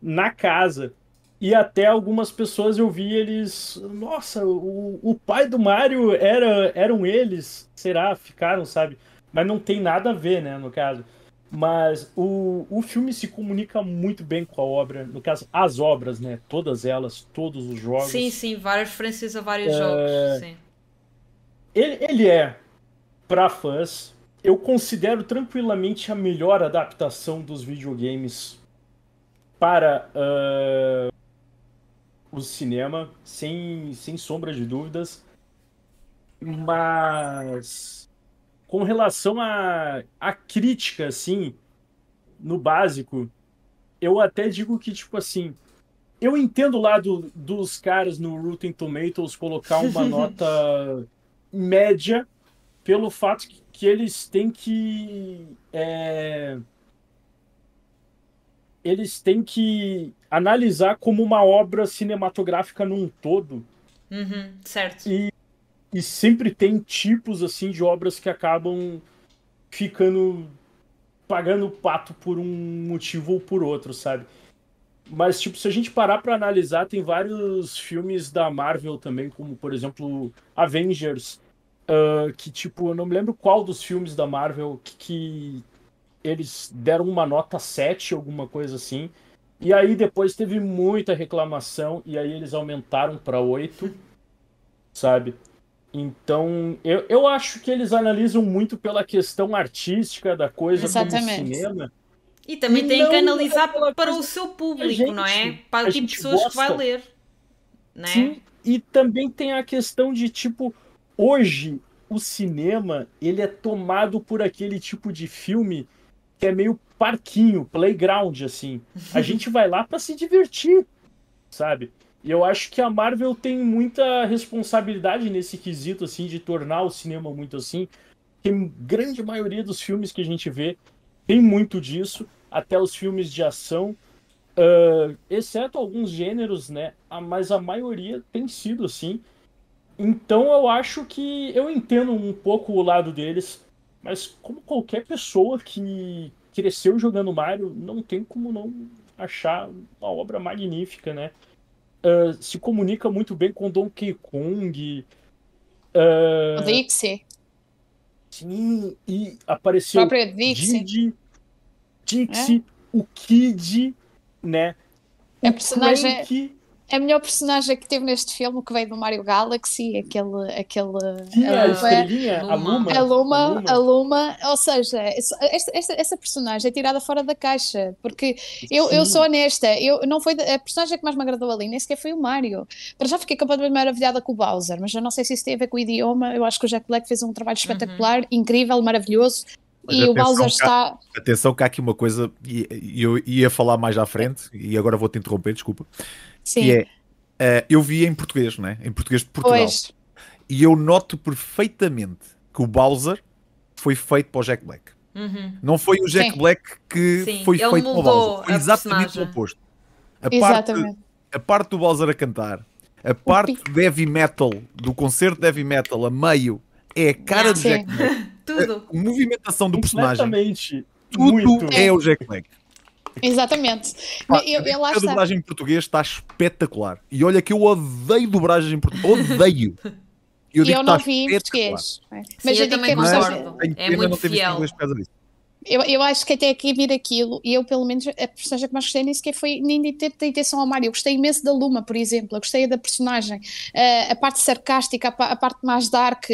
na casa. E até algumas pessoas eu vi eles. Nossa, o, o pai do Mario era, eram eles. Será? Ficaram, sabe? Mas não tem nada a ver, né, no caso. Mas o, o filme se comunica muito bem com a obra, no caso, as obras, né? Todas elas, todos os jogos. Sim, sim, várias a vários é... jogos. Sim. Ele, ele é, para fãs, eu considero tranquilamente a melhor adaptação dos videogames para uh, o cinema, sem, sem sombra de dúvidas. Mas com relação à a, a crítica, assim, no básico, eu até digo que, tipo assim, eu entendo lá do, dos caras no Rotten Tomatoes colocar uma nota média pelo fato que, que eles têm que. É, eles têm que analisar como uma obra cinematográfica num todo. Uhum, certo. E, e sempre tem tipos assim de obras que acabam ficando pagando o pato por um motivo ou por outro, sabe? Mas, tipo, se a gente parar para analisar, tem vários filmes da Marvel também, como, por exemplo, Avengers, uh, que, tipo, eu não me lembro qual dos filmes da Marvel que, que eles deram uma nota 7, alguma coisa assim. E aí depois teve muita reclamação, e aí eles aumentaram para 8, sabe? Então, eu, eu acho que eles analisam muito pela questão artística da coisa Exatamente. como cinema. E também tem Não que analisar pela para o seu público, gente- não é? Para o tipo de pessoas que vai gosta. ler. Não é? Sim, e também tem a questão de, tipo, hoje o cinema, ele é tomado por aquele tipo de filme que é meio parquinho, playground, assim. A gente vai lá para se divertir, sabe? E eu acho que a Marvel tem muita responsabilidade nesse quesito, assim, de tornar o cinema muito assim. Tem grande maioria dos filmes que a gente vê tem muito disso, até os filmes de ação. Ah, exceto alguns gêneros, né? Ah, Mas a maioria tem sido assim. Então eu acho que eu entendo um pouco o lado deles, mas como qualquer pessoa que cresceu jogando Mario, não tem como não achar uma obra magnífica, né? Ah, se comunica muito bem com Donkey Kong. ah, O Dixie, sim, e apareceu Dixie. Didi, Dixie, o Kid, né? A O personagem- Crank, A melhor personagem que teve neste filme, que veio do Mario Galaxy, aquele. aquele Sim, a a- estrelinha, a Luma. A Luma, a Luma, ou seja, essa, esta- essa personagem é tirada fora da caixa, porque eu, eu sou honesta, eu, não foi a personagem que mais me agradou ali, nem sequer foi o Mario. Para já fiquei completamente maravilhada com o Bowser, mas eu não sei se isso tem a ver com o idioma. Eu acho que o Jack Black fez um trabalho espetacular, incrível, incrível, Mas e o Bowser que há- está. Atenção que há aqui uma coisa, e e eu ia falar mais à frente, e agora vou-te interromper, desculpa, Sim, que é, eh, eu vi em português, né? em português de Portugal, pois, e eu noto perfeitamente que o Bowser foi feito para o Jack Black. Uhum. Não foi o Jack Sim. Black que Sim, foi ele feito para o Bowser, foi exatamente o personagem. oposto. A parte, exatamente. a parte do Bowser a cantar, a parte de heavy metal, do concerto de heavy metal a meio, é a cara do Sim. Jack Black. Tudo. A movimentação do personagem, tudo Muito. é o Jack Black. Exatamente. Pá, Eu, eu, a dublagem em português está espetacular. E olha que eu odeio dublagem em português. Odeio. E eu, que não está vi em português. é? Sim, Mas eu eu digo também que É pena muito fiel. Eu, eu acho que até aqui vir aquilo, e eu pelo menos a personagem que mais gostei nem sequer foi nem de ter intenção ao Mario. Eu gostei imenso da Luma, por exemplo. Eu gostei da personagem, Eh, a parte sarcástica, a, a parte mais dark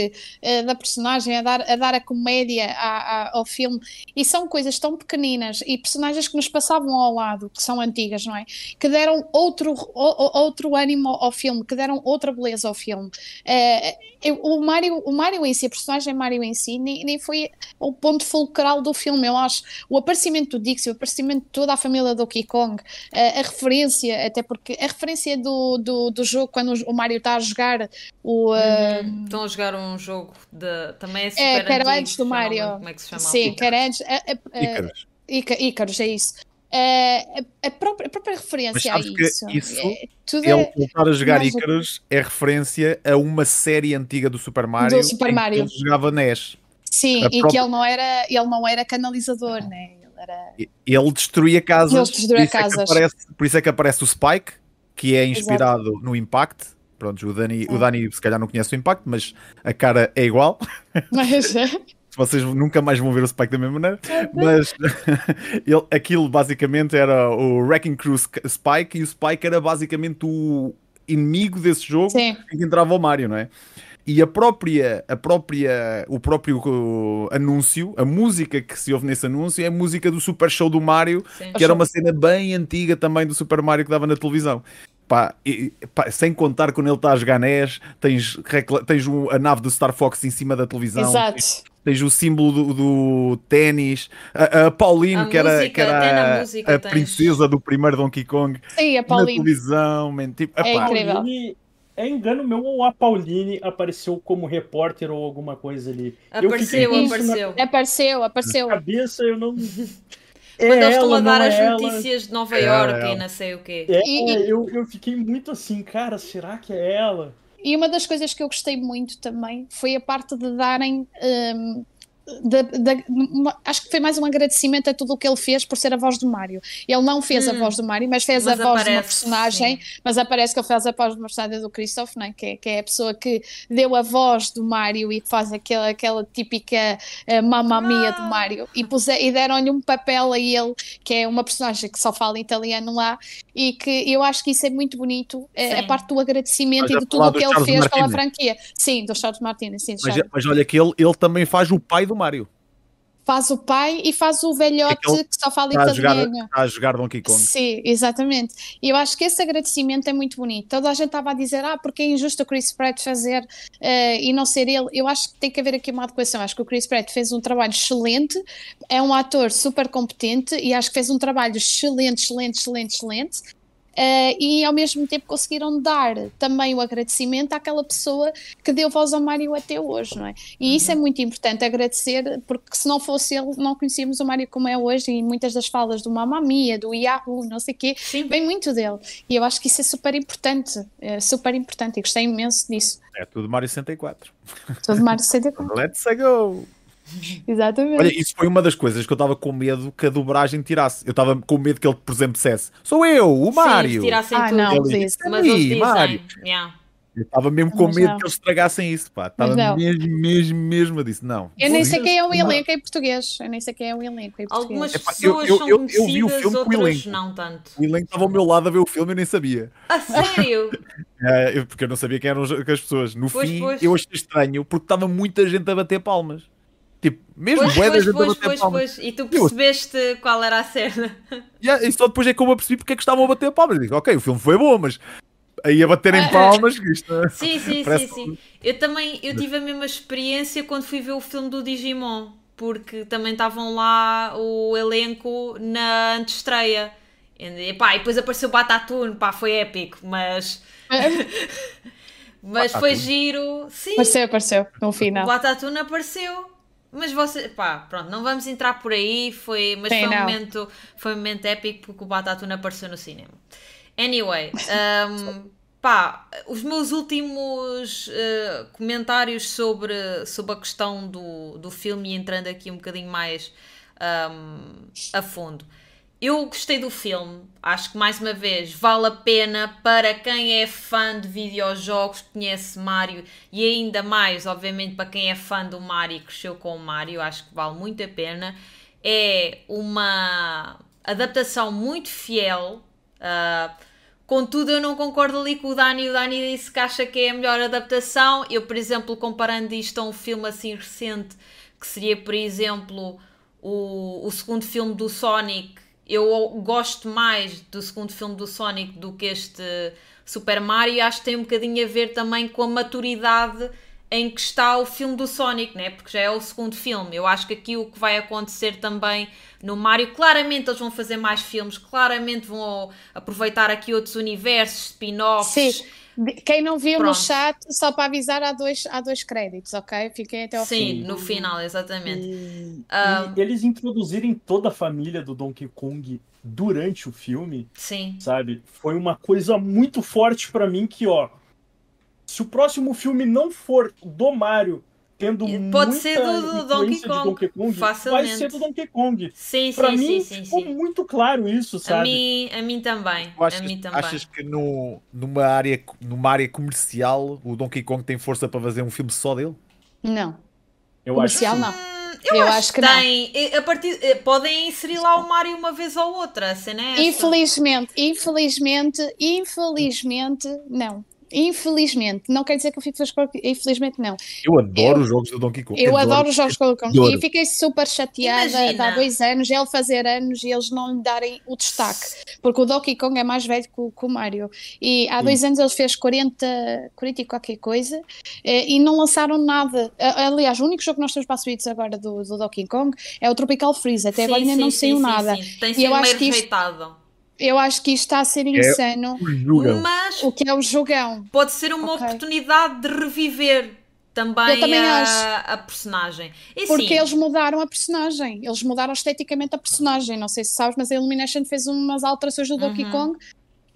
eh, da personagem, a dar a, dar a comédia à- à- ao filme. E são coisas tão pequeninas e personagens que nos passavam ao lado, que são antigas, não é? Que deram outro, o- outro ânimo ao filme, que deram outra beleza ao filme. Eh, eu- o, Mario, o Mario em si, a personagem Mario em si, nem, nem foi o ponto fulcral do filme, eu acho. O aparecimento do Dixie, o aparecimento de toda a família do Donkey Kong, a, a referência, até porque a referência do, do, do jogo, quando o Mario está a jogar o. uh. Estão a jogar um jogo de. Também é super é, que era antigo, antes do Mario. Como é que se chama? Sim, que era antes. Ícaros. Ica- Ícaros, é isso. Eh, a, a própria, a própria Mas referência a isso. isso- é, tudo Ele é voltar a jogar Icarus é referência a uma série antiga do Super Mario. Super em que Mario. Ele jogava NES. Sim, e que ele não era, ele não era canalizador, né? Ele era. Ele destruía casas. Ele destruía por, isso É casas. que aparece, por isso é que aparece o Spike, que é inspirado no Impact. Pronto, o Dani, o. Dani se calhar não conhece o Impact, mas a cara é igual. Mas, vocês nunca mais vão ver o Spike da mesma maneira, mas ele, aquilo basicamente era o Wrecking Crew Spike e o Spike era basicamente o inimigo desse jogo sim, em que entrava o Mario, não é? E a própria, a própria, o próprio anúncio, a música que se ouve nesse anúncio é a música do Super Show do Mario, Sim. que era uma cena bem antiga também do Super Mario que dava na televisão. Pá, e- pá, sem contar quando ele está a jogar NES, tens, tens o- a nave do Star Fox em cima da televisão, exato. tens o símbolo do, do ténis, a, a Pauline, A que era, música, que era a- a princesa do primeiro Donkey Kong, Sim, a na televisão, man, tipo, É incrível. É engano meu ou a Pauline apareceu como repórter ou alguma coisa ali. Apareceu, apareceu. Apareceu, apareceu. Na cabeça eu não. Quando eles estão a ela, as é ela. notícias de Nova É Iorque ela. e não sei o quê. É, E- eu, eu fiquei muito assim, cara, será que é ela? E uma das coisas que eu gostei muito também foi a parte de darem. hum, da- da- uma- acho que foi mais um agradecimento a tudo o que ele fez por ser a voz do Mário. Ele não fez a Hum. voz do Mário, mas fez Mas a voz de uma aparece, personagem. Mas aparece que ele fez a voz de uma personagem do Christoph, né? que, é- que é a pessoa que deu a voz do Mário e faz aquela, aquela típica uh, mamma mia do Mário. E, puse- e deram-lhe um papel a ele, que é uma personagem que só fala italiano lá, e que eu acho que isso é muito bonito, a Sim. parte do agradecimento Mas e a de tudo o que ele Charles fez pela Martinez. franquia. Sim, do Charles Martinez, sim, Mas, Charles. mas olha que ele, ele também faz o pai do Mario. Faz o pai e faz o velhote É que que só fala Está a, jogar, italiano. está a jogar Donkey Kong. Sim, exatamente. E eu acho que esse agradecimento é muito bonito. Toda a gente estava a dizer, ah, porque é injusto o Chris Pratt fazer eh, e não ser ele. Eu acho que tem que haver aqui uma adequação. Acho que o Chris Pratt fez um trabalho excelente, é um ator super competente e acho que fez um trabalho excelente, excelente, excelente, excelente. Eh, e ao mesmo tempo conseguiram dar também o agradecimento àquela pessoa que deu voz ao Mário até hoje, não é? E isso é muito importante, agradecer, porque se não fosse ele, não conhecíamos o Mário como é hoje, e muitas das falas do Mamma Mia, do Yahoo, não sei o quê, Sim. vem muito dele. E eu acho que isso é super importante, é super importante, e gostei imenso disso. É tudo Mario 64. Todo Mário 64. Let's go! Exatamente. Olha, isso foi uma das coisas que eu estava com medo que a dobragem tirasse. Eu estava com medo que ele, por exemplo, dissesse: Sou eu, o Sim, tirassem Ah, tudo. não, Ele Mas eles "Ih, dizem. Mario. yeah. Eu estava mesmo com Mas medo não. que eles estragassem isso, pá. Estava mesmo, mesmo, mesmo. Eu disse: Não. Eu nem sei quem é o elenco em português. Eu nem sei quem é o elenco em português. Algumas Epá, eu- pessoas eu- são eu- eu vi o conhecidas, filme com o outras elenco. não tanto. O elenco estava ao meu lado a ver o filme e eu nem sabia. A sério? É, eu- porque eu não sabia quem eram as pessoas. No Pois, fim, pois. eu achei estranho porque estava muita gente a bater palmas. Tipo, mesmo Pois, bué da pois, pois, pois, palmas. E tu percebeste qual era a cena? Yeah, e só depois é que eu me apercebi porque é que estavam a bater palmas. Eu digo, ok, o filme foi bom, mas aí a baterem palmas, isto é- Sim, sim, sim, Parece- sim. Eu também eu tive a mesma experiência quando fui ver o filme do Digimon, porque também estavam lá o elenco na antestreia. E, pá, e depois apareceu o Batatune, pá, foi épico, mas, mas foi Batatune? giro. Sim, Apareceu, apareceu, no o final. Batatune apareceu. Mas você, pá, pronto, não vamos entrar por aí, foi, mas Sim, foi um, não. momento, foi um momento épico porque o Batatune apareceu no cinema. Anyway, um, pá, os meus últimos uh, comentários sobre, sobre a questão do, do filme e entrando aqui um bocadinho mais um, a fundo. Eu gostei do filme, acho que mais uma vez vale a pena para quem é fã de videojogos, conhece Mario e ainda mais, obviamente, para quem é fã do Mario e cresceu com o Mario, acho que vale muito a pena. É uma adaptação muito fiel. Uh, contudo, eu não concordo ali com o Dani. O Dani disse que acha que é a melhor adaptação. Eu, por exemplo, comparando isto a um filme assim recente, que seria, por exemplo, o, o segundo filme do Sonic eu gosto mais do segundo filme do Sonic do que este Super Mario. Acho que tem um bocadinho a ver também com a maturidade em que está o filme do Sonic, né? porque já é o segundo filme. Eu acho que aqui o que vai acontecer também no Mario, claramente eles vão fazer mais filmes, claramente vão aproveitar aqui outros universos, spin-offs. Sim. Quem não viu Pronto. no chat, só para avisar, há dois, há dois créditos, ok? Fiquem até ao Sim, fim. no final, exatamente. E, Ah. e eles introduzirem toda a família do Donkey Kong durante o filme, Sim. sabe? Foi uma coisa muito forte pra mim que, ó, se o próximo filme não for do Mario tendo Pode muita ser do- do Donkey Kong, Donkey Kong, vai facilmente. ser do Donkey Kong. Sim, Pra sim, mim sim, ficou sim. muito claro isso, A sabe? mim, a mim também. Achas, a mim também. achas que no, numa, área, numa área comercial o Donkey Kong tem força para fazer um filme só dele? Não. Eu acho Comercial que não. Hum, Eu, Eu acho, acho que não. tem. E A partir, eh, podem inserir lá o Mario uma vez ou outra, a cena é. Infelizmente, infelizmente, infelizmente, não. Infelizmente, não quer dizer que eu fico feliz com infelizmente não. Eu adoro Eu- os jogos do Donkey Kong. Eu adoro os jogos com o Kong Adoro. e fiquei super chateada Imagina. há dois anos ele fazer anos e eles não lhe darem o destaque, porque o Donkey Kong é mais velho que o, que o Mario. E há dois anos ele fez 40, 40 e qualquer coisa eh, e não lançaram nada. A- Aliás, o único jogo que nós temos para Switch agora do, do Donkey Kong é o Tropical Freeze. Até Sim, agora ainda sim, não saiu sim, nada. sim. Tem E sido eu acho que isto- rejeitado. Eu acho que isto está a ser insano. O jogam. Mas O que é o jogão? pode ser uma Ok. oportunidade de reviver também, também a, a personagem. E Porque sim, eles mudaram a personagem, eles mudaram esteticamente a personagem. Não sei se sabes, mas a Illumination fez umas alterações do Donkey Uhum. Kong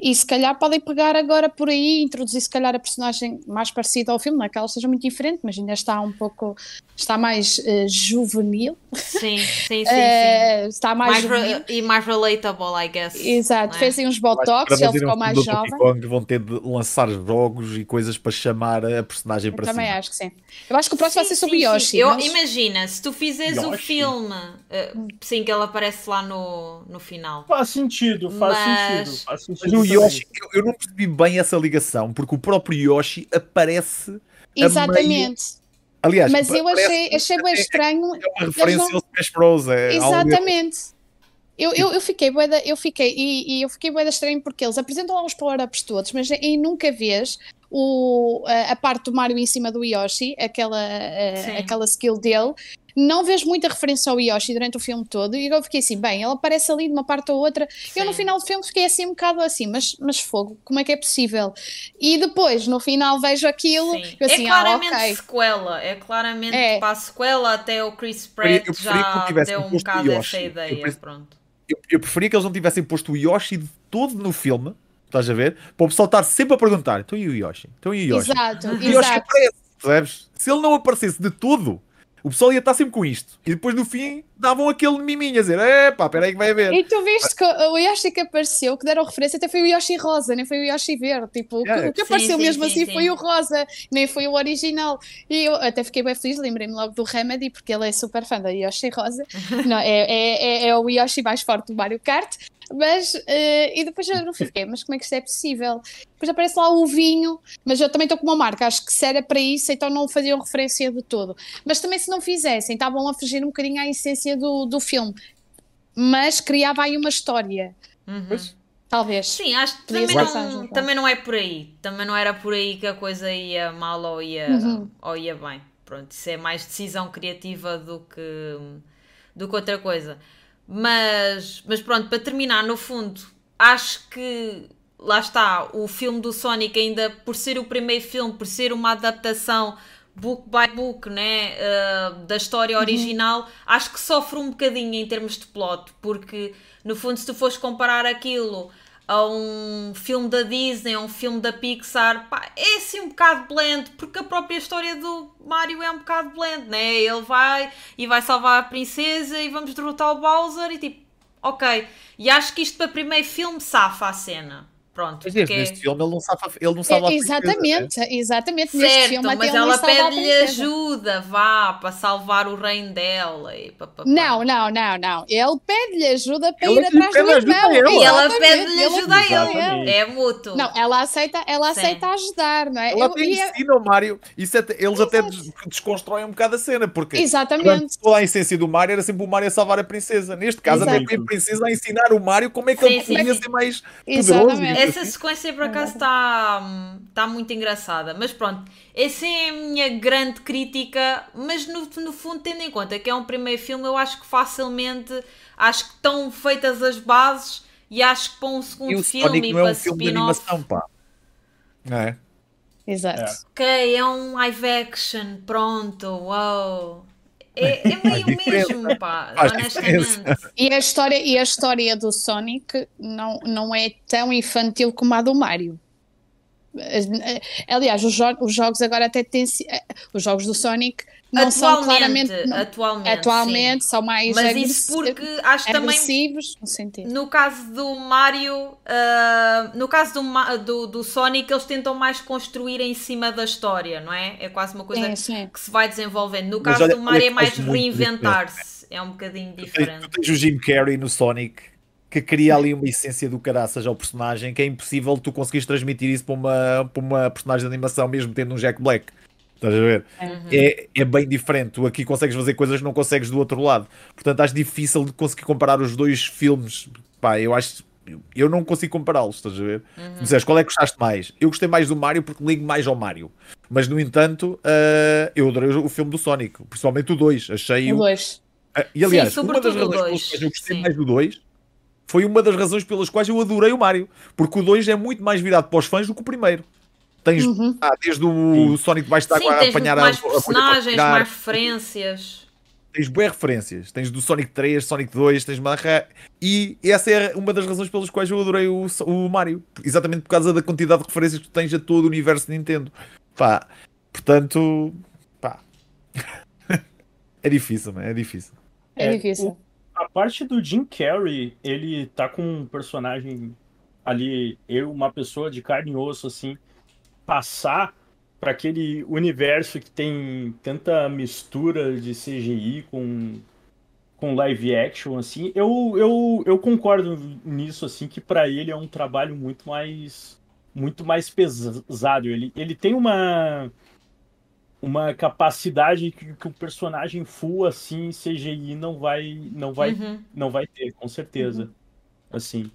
e se calhar podem pegar agora por aí, introduzir se calhar a personagem mais parecida ao filme, não é que ela seja muito diferente, mas ainda está um pouco, está mais eh, juvenil, sim, sim, sim. sim. eh, está mais, Mais e mais relatable, I guess. Exato, é? fez aí uns Para botox, ele fazer ficou um mais jovem. Kong, vão ter de lançar jogos e coisas para chamar a personagem Eu para também cima. acho que sim. Eu acho que o próximo vai ser Sim, sobre sim, Yoshi. sim. Eu, Imagina, se tu fizeres o filme, eh, sim, que ele aparece lá no, no final. Faz sentido, faz Mas- sentido. Faz sentido. Yoshi, eu, eu não percebi bem essa ligação, porque o próprio Yoshi aparece. Exatamente. Aliás, Mas eu achei, achei bem estranho. É uma referência não- ao Smash Bros. É Exatamente. Eu, eu, eu fiquei bué da- eu fiquei, e, e eu fiquei bué da estranho porque eles apresentam lá os power-ups todos, mas em nunca vês o, a, a parte do Mario em cima do Yoshi, aquela, Sim. a, aquela skill dele, não vês muita referência ao Yoshi durante o filme todo, e eu fiquei assim, bem, ele aparece ali de uma parte ou outra, eu no Sim. final do filme fiquei assim um bocado assim, mas, mas fogo, como é que é possível? E depois, no final, vejo aquilo, Sim. eu assim, é ah, claramente ok. sequela, é claramente É. para a sequela, até o Chris Eu Pratt não já deu um bocado Yoshi. essa Eu ideia, prefiro- pronto. Eu, eu preferia que eles não tivessem posto o Yoshi de todo no filme, estás a ver? Para o pessoal estar sempre a perguntar: então e o Yoshi? Então e o Yoshi? Exato, O Yoshi exato. aparece, percebes? Se ele não aparecesse de todo, o pessoal ia estar sempre com isto. E depois no fim davam aquele miminho a dizer: epá, espera aí que vai haver. E tu viste que o Yoshi que apareceu, que deram referência, até foi o Yoshi rosa, nem foi o Yoshi verde. Tipo, o que- É. o que apareceu sim, mesmo sim, assim sim. foi o rosa, nem foi o original. E eu até fiquei bem feliz, lembrei-me logo do Remedy, porque ele é super fã da Yoshi rosa. Não, é, é, é, é o Yoshi mais forte do Mario Kart. Mas, eh, e depois eu não fiquei, mas como é que isto é possível? Depois aparece lá o vinho, mas eu também estou com uma marca, acho que se era para isso, então não faziam referência de todo. Mas também se não fizessem, estavam a fugir um bocadinho à essência do, do filme. Mas criava aí uma história, Uhum. Talvez. Sim, acho que também não, Arcángel, também não é por aí. Também não era por aí que a coisa ia mal ou ia, Uhum. ou ia bem. Pronto, isso é mais decisão criativa do que, do que outra coisa. Mas, mas pronto, para terminar, no fundo, acho que lá está, o filme do Sonic, ainda por ser o primeiro filme, por ser uma adaptação book by book, né, uh, da história original, acho que sofre um bocadinho em termos de plot, porque no fundo, se tu fores comparar aquilo a um filme da Disney, a um filme da Pixar, pá, é assim um bocado blend, porque a própria história do Mario é um bocado blend, né? Ele vai e vai salvar a princesa e vamos derrotar o Bowser e tipo, ok. E acho que isto para primeiro filme safa a cena. Pronto, Mas desde porque- neste filme ele não sabe, ele não sabe É, exatamente, exatamente. Neste Certo, filme até mas ela pede-lhe princesa. ajuda, vá, para salvar o reino dela e pá, pá, pá. Não, não, não, não. Ele pede-lhe ajuda para Ele ir é atrás do irmão. E ela Exatamente, pede-lhe ajuda a ele. Exatamente. É mútuo. Não, ela aceita, ela Sim. aceita ajudar, não é? Ela Eu- até e é- ensina o Mario. Isso até- eles até Exato. des- desconstroem um bocado a cena, porque Exatamente. toda a essência do Mario era sempre o Mario a salvar a princesa. Neste caso, até Exato. foi a princesa a ensinar o Mario como é que Sim, ele podia ser mais poderoso. Essa assim. sequência por acaso está tá muito engraçada, mas pronto, essa é a minha grande crítica. Mas no, no fundo, tendo em conta que é um primeiro filme, eu acho que facilmente acho que estão feitas as bases e acho que para um segundo E o filme Sonic e não é para um filme de spin-off. animação, pá. Não é? Exato. É. Ok, é um live action, pronto, uau. É, é meio mesmo, pá, Faz honestamente. diferença. E a história, e a história do Sonic não, não é tão infantil como a do Mario. Aliás, os, jo- os jogos agora até têm. eh, Os jogos do Sonic não são claramente. não- atualmente, atualmente são mais Mas isso porque acho que também agressivos, no sentido. No caso do Mario, ah, no caso do, do, do Sonic, eles tentam mais construir em cima da história, não é? É quase uma coisa Sim, sim. que se vai desenvolvendo. No caso olha- do Mario é que mais reinventar-se. É um bocadinho diferente. tu tens o Jim Carrey no Sonic que cria ali uma essência do caraças ao personagem que é impossível tu conseguires transmitir isso para uma, para uma personagem de animação mesmo tendo um Jack Black. Estás a ver? Uhum. É, é bem diferente. Tu aqui consegues fazer coisas que não consegues do outro lado. Portanto, acho difícil de conseguir comparar os dois filmes. Pá, eu acho. Eu não consigo compará-los, estás a ver? Uhum. Me disseres qual é que gostaste mais? Eu gostei mais do Mario porque ligo mais ao Mario. Mas, no entanto, ah, eu adorei o filme do Sonic, principalmente o 2. Achei O o, dois. ah, E aliás, Sim, uma das razões pelas dois, quais eu gostei sim. mais do 2 foi uma das razões pelas quais eu adorei o Mario. Porque o 2 é muito mais virado para os fãs do que o primeiro. Tens Uhum. ah, desde o Sonic debaixo de Sim, água a apanhar mais a, a personagens, tirar. mais referências. Tens boas referências. Tens do Sonic 3, Sonic 2, tens uma... E essa é uma das razões pelas quais eu adorei o, o Mario. Exatamente por causa da quantidade de referências que tu tens a todo o universo de Nintendo. Pá, portanto, pá. é difícil, man, é difícil. É, É, difícil. A parte do Jim Carrey, ele tá com um personagem ali, eu, uma pessoa de carne e osso, assim, passar para aquele universo que tem tanta mistura de CGI com, com live action, assim, eu, eu, eu concordo nisso, assim, que para ele é um trabalho muito mais muito mais pesado. Ele, ele tem uma uma capacidade que, que o personagem full assim CGI não vai não vai Uhum. não vai ter, com certeza. Assim.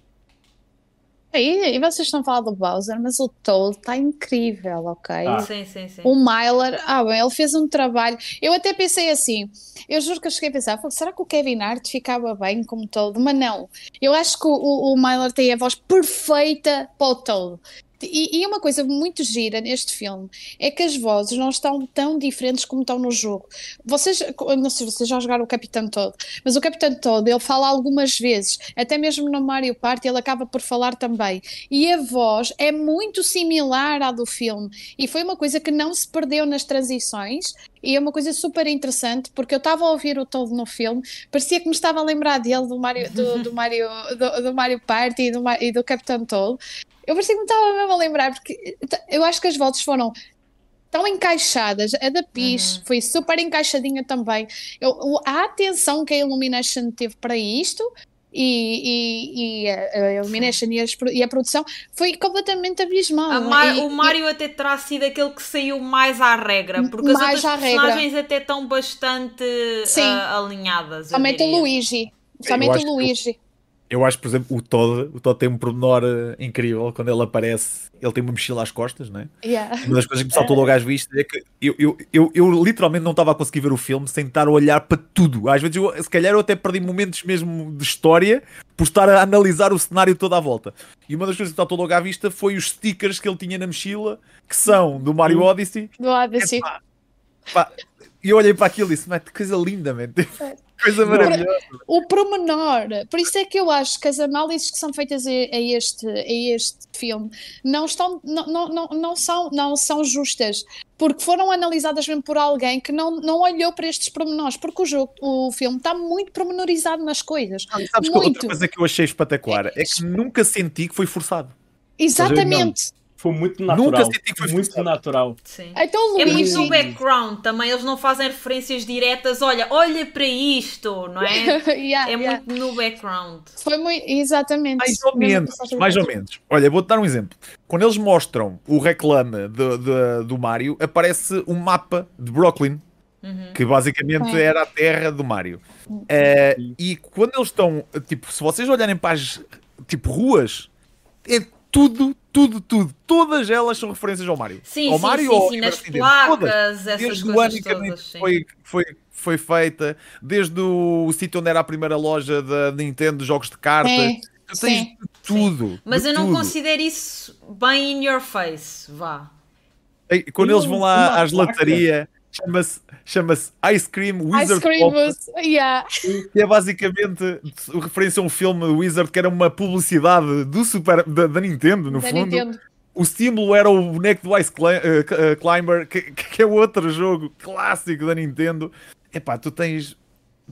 E, e vocês estão a falar do Bowser, mas o Toad está incrível, ok? Ah. Sim, sim, sim. O Myler, ah, bem, ele fez um trabalho. Eu até pensei assim, eu juro que eu cheguei a pensar, "Pô, será que o Kevin Hart ficava bem como Toad? Mas não, eu acho que o, o, o Myler tem a voz perfeita para o Toad. E, e uma coisa muito gira neste filme é que as vozes não estão tão diferentes como estão no jogo. Vocês, não sei se vocês já jogaram o Capitão Toad, mas o Capitão Toad ele fala algumas vezes, até mesmo no Mario Party ele acaba por falar também. E a voz é muito similar à do filme. E foi uma coisa que não se perdeu nas transições. E é uma coisa super interessante porque eu estava a ouvir o Toad no filme, parecia que me estava a lembrar dele do Mario, do, do Mario, do, do Mario Party e do, e do Capitão Toad. Eu parecia que me estava mesmo a lembrar, porque eu acho que as voltas foram tão encaixadas. A da Peach foi super encaixadinha também. Eu, a atenção que a Illumination teve para isto e, e, e a, a Illumination e, as e a produção foi completamente abismal. A Ma- E- o Mario até terá sido aquele que saiu mais à regra, porque as outras à regra. personagens até estão bastante Sim. ah, alinhadas. Somente o. Luigi. Somente o que- Luigi. Eu acho, por exemplo, o Todd, o Todd tem um pormenor eh, incrível quando ele aparece. Ele tem uma mochila às costas, não é? Yeah. Uma das coisas que me saltou logo às vistas é que eu, eu, eu, eu literalmente não estava a conseguir ver o filme sem estar a olhar para tudo. Às vezes, eu, se calhar, eu até perdi momentos mesmo de história por estar a analisar o cenário todo à volta. E uma das coisas que me saltou logo à vista foi os stickers que ele tinha na mochila, que são do Mario Odyssey. Do. Epá, pá, E eu olhei para aquilo e disse, "Mate, que coisa linda, man. Coisa maravilhosa. O promenor, por isso é que eu acho que as análises que são feitas a, a este, a este filme não, estão, não, não, não, não, são, não são justas, porque foram analisadas mesmo por alguém que não, não olhou para estes promenores, porque o, jogo, o filme está muito promenorizado nas coisas. Ah, sabes que outra Muito. coisa que eu achei espetacular é que nunca senti que foi forçado. Exatamente. Foi muito natural. Nunca senti que foi muito forçado. natural. Sim. Então, É muito Luigi. no background também, eles não fazem referências diretas, olha, olha para isto, não é? Yeah, É yeah. muito no background. Foi muito. Exatamente. Mais ou menos, mais ou menos. Olha, vou-te dar um exemplo. Quando eles mostram o reclame de- de- do Mario, aparece um mapa de Brooklyn, que basicamente É. era a terra do Mario. Sim. e quando eles estão, tipo, se vocês olharem para as tipo, ruas, é tudo, tudo, tudo. Todas elas são referências ao Mario. Sim, ao sim, Mario sim, ou ao sim, nas Nintendo. Todas. placas, essas Desde o coisas que todas. Sim. foi, foi, foi feita, desde o sítio onde era a primeira loja da Nintendo de jogos de cartas. É, tens sim. de tudo. Mas de eu não tudo. considero isso bem in your face, vá. Quando eles vão lá uma à placa. gelataria, chama-se chama-se Ice Cream Ice Wizard cream Pop, was, yeah. que é basicamente referência a um filme do Wizard que era uma publicidade do super, da, da Nintendo, no da fundo. Nintendo. O símbolo era o boneco do Ice eh, eh, Climber, que, que é outro jogo clássico da Nintendo. Epá, tu tens.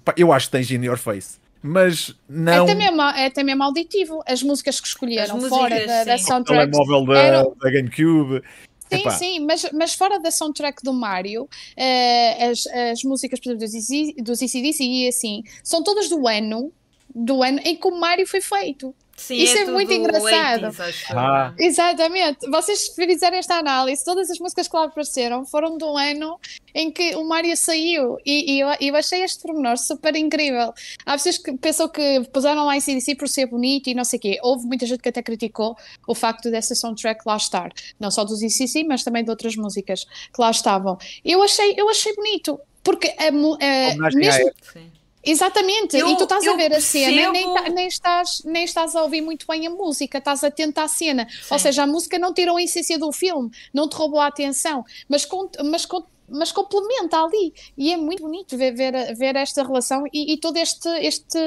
Pá, eu acho que tens in your face. Mas É não. até, mesmo, é até mesmo auditivo. As músicas que escolheram As fora músicas, da, da sim. o soundtrack. telemóvel da, eram- da GameCube. Sim, Epá. sim, mas, mas fora da soundtrack do Mario, eh, as, as músicas, por exemplo, dos dos AC/DC e assim, são todas do ano, do ano em que o Mario foi feito. Sim, Isso é tudo muito engraçado. 80s, acho eu, Ah. é? Exatamente. Vocês fizerem esta análise, todas as músicas que lá apareceram foram do ano em que o Mario saiu. E, e eu, eu achei este pormenor super incrível. Há pessoas que pensam que puseram lá em CDC por ser bonito e não sei o quê. Houve muita gente que até criticou o facto dessa soundtrack lá estar. Não só dos ICC, mas também de outras músicas que lá estavam. Eu achei, eu achei bonito. Porque a a- à mesmo Sim. Exatamente, Eu- e tu estás a ver a cena nem, percebo- ta- nem estás, nem estás a ouvir muito bem a música, estás atento à cena. Ou Sim. seja, a música não tirou a essência do filme, não te roubou a atenção, mas, mas, mas complementa ali. E é muito bonito ver, ver, ver esta relação e, e toda este, este,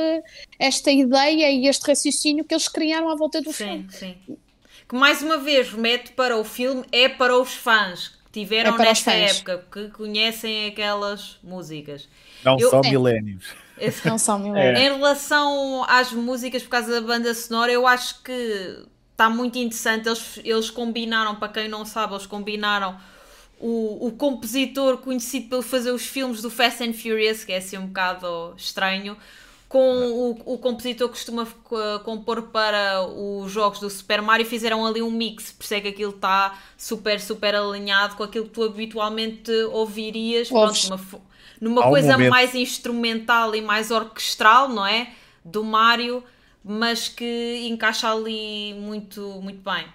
esta ideia e este raciocínio que eles criaram à volta do filme. Sim, sim. Que mais uma vez remete para o filme, é para os fãs que tiveram É fãs. época, que conhecem aquelas músicas. Não Eu- são É. milénios. Esse- Não são mil É. Em relação às músicas por causa da banda sonora, eu acho que está muito interessante. Eles, eles combinaram, para quem não sabe, eles combinaram o, o compositor conhecido pelo fazer os filmes do Fast and Furious, que é assim um bocado estranho, com o, o compositor que costuma uh, compor para os jogos do Super Mario, fizeram ali um mix, por isso é que aquilo está super, super alinhado com aquilo que tu habitualmente ouvirias. Pronto, uma numa Há um coisa momento. mais instrumental e mais orquestral, não é? Do Mario, mas que encaixa ali muito, muito bem.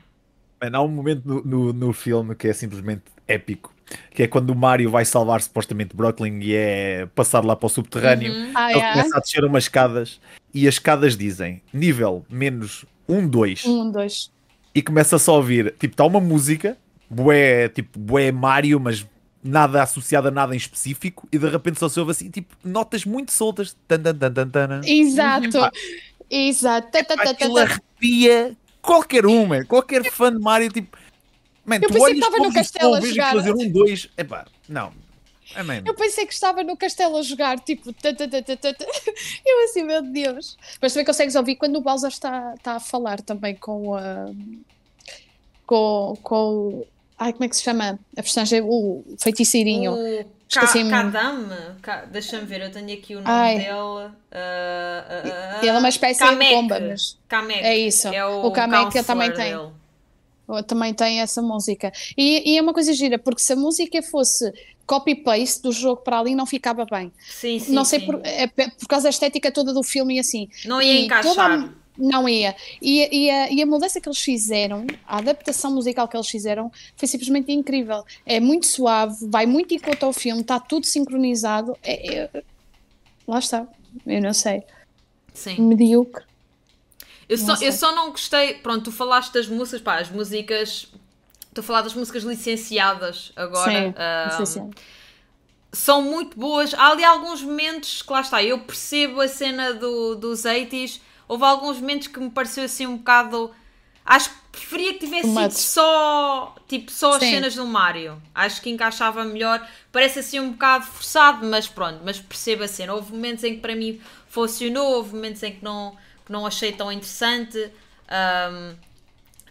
Mano, há um momento no, no, no filme que é simplesmente épico. Que é quando o Mario vai salvar supostamente Brooklyn e é passar lá para o subterrâneo. Ah, Ele é? começa a descer umas escadas e as escadas dizem nível menos 1, 2. Um, dois. E começa só a ouvir, tipo, está uma música, bué, tipo, bué Mario, mas nada associado a nada em específico. E de repente só se ouve assim, tipo, notas muito soltas. Tan, tan, tan, tan, tan. Exato. Exato. Tá, tá, tá, Aquilo arrepia qualquer um, man. qualquer fã de Mario, tipo. Man, Eu pensei que estava no castelo a jogar. fazer um, dois. Epá, não. É mesmo. Eu pensei que estava no castelo a jogar, tipo, eu assim, meu Deus. Mas também consegues ouvir quando o Bowser está, está a falar também com a. com, com. Ai, como é que se chama? A personagem, o feiticeirinho. O Esqueci-me. Kadam, Ka- deixa-me ver, eu tenho aqui o nome Ai. dele. ah, ah, Ele é uma espécie de Kamek. bomba, mas- Kamek. É isso. É o, O Kamek ele também tem. dele. também tem essa música. E, e é uma coisa gira, porque se a música fosse copy-paste do jogo para ali, não ficava bem. Sim, sim, não sei sim. por, é por causa da estética toda do filme e assim. Não ia E encaixar. toda a- não ia. E, e, a, e a mudança que eles fizeram, a adaptação musical que eles fizeram, foi simplesmente incrível. É muito suave, vai muito enquanto ao filme, está tudo sincronizado. É- é- lá está. Eu não sei. Sim. Medíocre. Eu só, sei. eu só não gostei. Pronto, tu falaste das músicas, pá, as músicas. Estou a falar das músicas licenciadas agora. Sim, ah, licenciado. são muito boas. Há ali alguns momentos que lá está, eu percebo a cena do, dos 80s. Houve alguns momentos que me pareceu assim um bocado. Acho que preferia que tivesse sido só tipo só as Sim. cenas do Mario. Acho que encaixava melhor. Parece assim um bocado forçado, mas pronto, mas percebo a cena. Houve momentos em que para mim funcionou, houve momentos em que não, que não achei tão interessante. Ahm,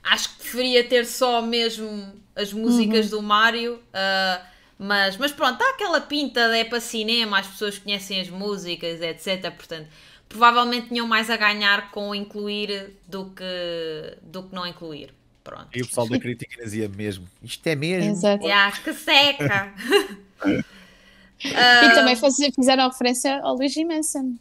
acho que preferia ter só mesmo as músicas do Mario. ah, mas, mas pronto, há aquela pinta de é para cinema, as pessoas conhecem as músicas, etc. Portanto, provavelmente tinham mais a ganhar com incluir do que, do que não incluir. Pronto. E o pessoal da crítica dizia mesmo: Isto é mesmo. Exato. Ya, que seca! E também fizeram referência ao Luigi Manson.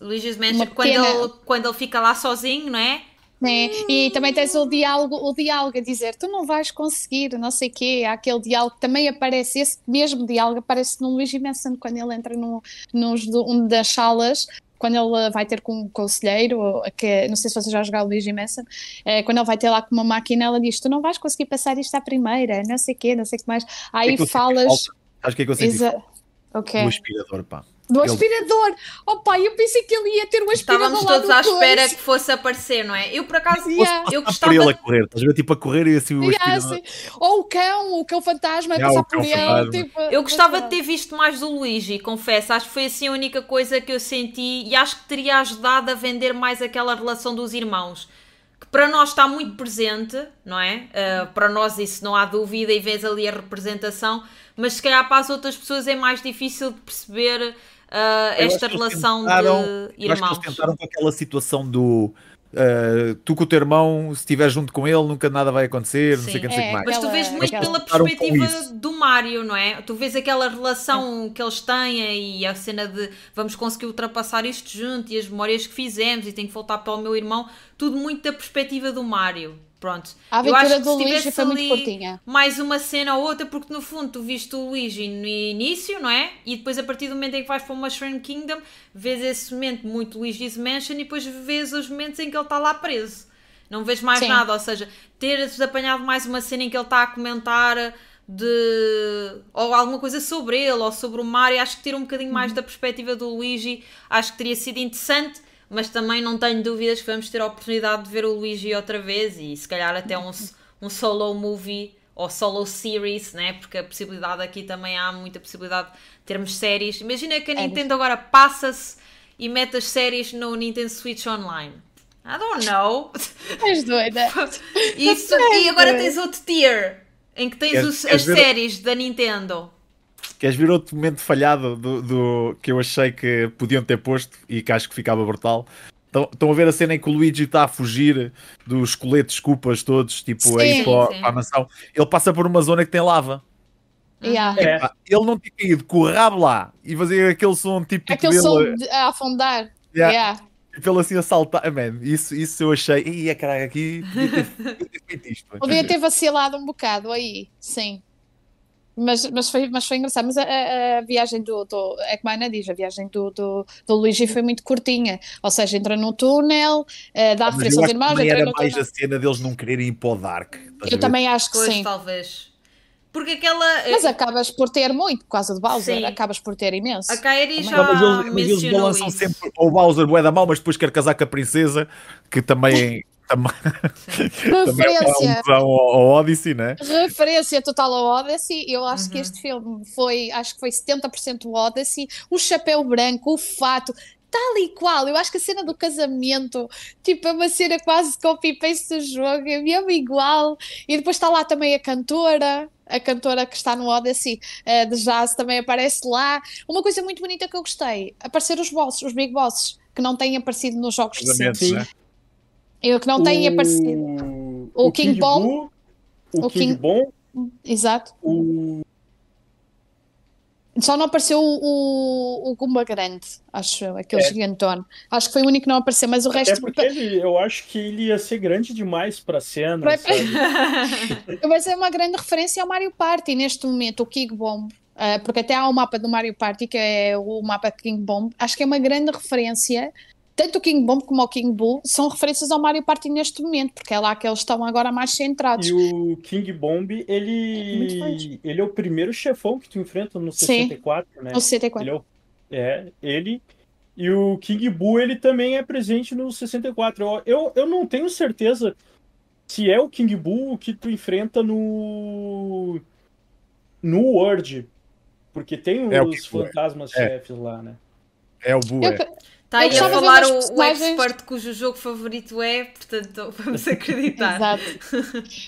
Luigi's Mansion, Uma quando, ele, quando ele fica lá sozinho, não é? né? E também tens o diálogo, o diálogo a dizer tu não vais conseguir, não sei o quê, há aquele diálogo que também aparece, esse mesmo diálogo aparece no Luigi Manson quando ele entra no, nos, do- uma das salas, quando ele vai ter com um conselheiro, que, não sei se você já jogou o Luigi Manson, eh, quando ele vai ter lá com uma máquina, ela diz, tu não vais conseguir passar isto à primeira, não sei o quê, não sei o que mais. Que é Aí que falas... Acho que é que eu senti Exa- falta? Ok. do aspirador, pá. Do Ele- aspirador! Oh pá, eu pensei que ele ia ter um aspirador Estávamos todos do à espera coisa. que fosse aparecer, não é? Eu, por acaso, Yeah. eu Passar por ele gostava... a correr, estás a ver? Tipo a correr e assim o Yeah, aspirador. sim. Ou o cão, o cão fantasma, a Yeah, passar o cão por ele. fantasma. Tipo, Eu gostava de ter visto mais do Luigi, confesso. Acho que foi assim a única coisa que eu senti e acho que teria ajudado a vender mais aquela relação dos irmãos. Que para nós está muito presente, não é? Uh, para nós isso não há dúvida e vês ali a representação, mas se calhar para as outras pessoas é mais difícil de perceber uh, esta relação tentaram- de Eu acho que irmãos. eles tentaram com aquela situação do uh, tu com o teu irmão, se estiver junto com ele, nunca nada vai acontecer, não Sim. sei o que, não sei É, que mais. Mas tu vês muito aquela- pela perspectiva do Mario, não é? Tu vês aquela relação que eles têm e a cena de vamos conseguir ultrapassar isto junto e as memórias que fizemos e tenho que voltar para o meu irmão, tudo muito da perspectiva do Mario. Pronto. A Eu acho aventura que do Luigi foi muito curtinha. mais uma cena ou outra, porque no fundo tu viste o Luigi no início, não é? E depois a partir do momento em que vais para o Mushroom Kingdom, vês esse momento muito Luigi's Mansion e depois vês os momentos em que ele está lá preso. Não vês mais Sim. nada, ou seja, teres apanhado mais uma cena em que ele está a comentar de ou alguma coisa sobre ele ou sobre o Mario, acho que ter um bocadinho Uhum. mais da perspectiva do Luigi, acho que teria sido interessante, mas também não tenho dúvidas que vamos ter a oportunidade de ver o Luigi outra vez e se calhar até um, um solo movie ou solo series, né? porque a possibilidade aqui também há muita possibilidade de termos séries. Imagina que a Séries. Nintendo agora passa-se e mete as séries no Nintendo Switch Online. I don't know. És doida. Isso, e agora tens outro tier em que tens os- as ver- séries da Nintendo. Queres ver outro momento falhado do, do- que eu achei que podiam ter posto e que acho que ficava brutal? Estão, estão a ver a cena em que o Luigi está a fugir dos coletes culpas todos, tipo aí Sim, para, sim. para a mansão. Ele passa por uma zona que tem lava. Yeah. É. Pá, ele não tinha caído com o rabo lá e fazer aquele som típico Aquele dele. som de- a afundar. Yeah. Yeah. Tipo, ele assim a saltar. Man, isso, isso eu achei. Ia caralho, aqui podia ter, podia ter feito isto. Podia ter vacilado um bocado aí, sim. Mas, mas, foi, mas foi engraçado. Mas a, a- a viagem do, do. É como a Ana diz, a viagem do, do, do Luigi foi muito curtinha. Ou seja, entra no túnel, eh, dá Mas referência aos irmãos, também entra era no mais túnel. a cena deles não quererem ir para o Dark. a Eu também acho que Pois, sim. talvez. Porque aquela. Mas acabas por ter muito, por causa do Bowser, Sim. acabas por ter imenso. A Kairi já Não, mas eles, mas eles balançam isso. sempre o Bowser bué da mal, mas depois quer casar com a princesa, que também, também, também é uma Referência. alusão ao, ao Odyssey, né? Referência total ao Odyssey, eu acho que Uhum. este filme foi, acho que foi 70% o Odyssey, o chapéu branco, o fato, tal e qual, eu acho que a cena do casamento, tipo, é uma cena quase copy-paste do jogo, é mesmo igual, e depois está lá também a cantora, a cantora que está no Odyssey eh, de jazz também aparece lá, uma coisa muito bonita que eu gostei, aparecer os bosses, os big bosses, que não têm aparecido nos jogos Sim. né? Eu que não têm aparecido, O, O King Bomb. Boo, o, O King, King- Bomb, exato. o Só não apareceu o, o, o Gumba Grande, acho eu, aquele É. gigantone. Acho que foi o único que não apareceu, mas o Até resto. porque ele, eu acho que ele ia ser grande demais pra cena, Pra- sabe? Mas é uma grande referência ao Mario Party neste momento, o King Bomb. Ah, porque até há o mapa do Mario Party, que é o mapa King Bomb. Acho que é uma grande referência. Tanto o King Bomb como o King Bull são referências ao Mario Party neste momento, porque é lá que eles estão agora mais centrados. E o King Bomb, ele, forte. ele é o primeiro chefão que tu enfrenta no Sim. 64, né? No 64. Ele é, o- é, ele. E o King Boo, ele também é presente no 64. Eu, eu, eu não tenho certeza se é o King Boo que tu enfrenta no. No World. Porque tem os É o King Boo, é. fantasmas É. chefes lá, né? É o Boo, Eu- é. Está aí a falar o, o expert cujo jogo favorito é, portanto vamos acreditar. Exato.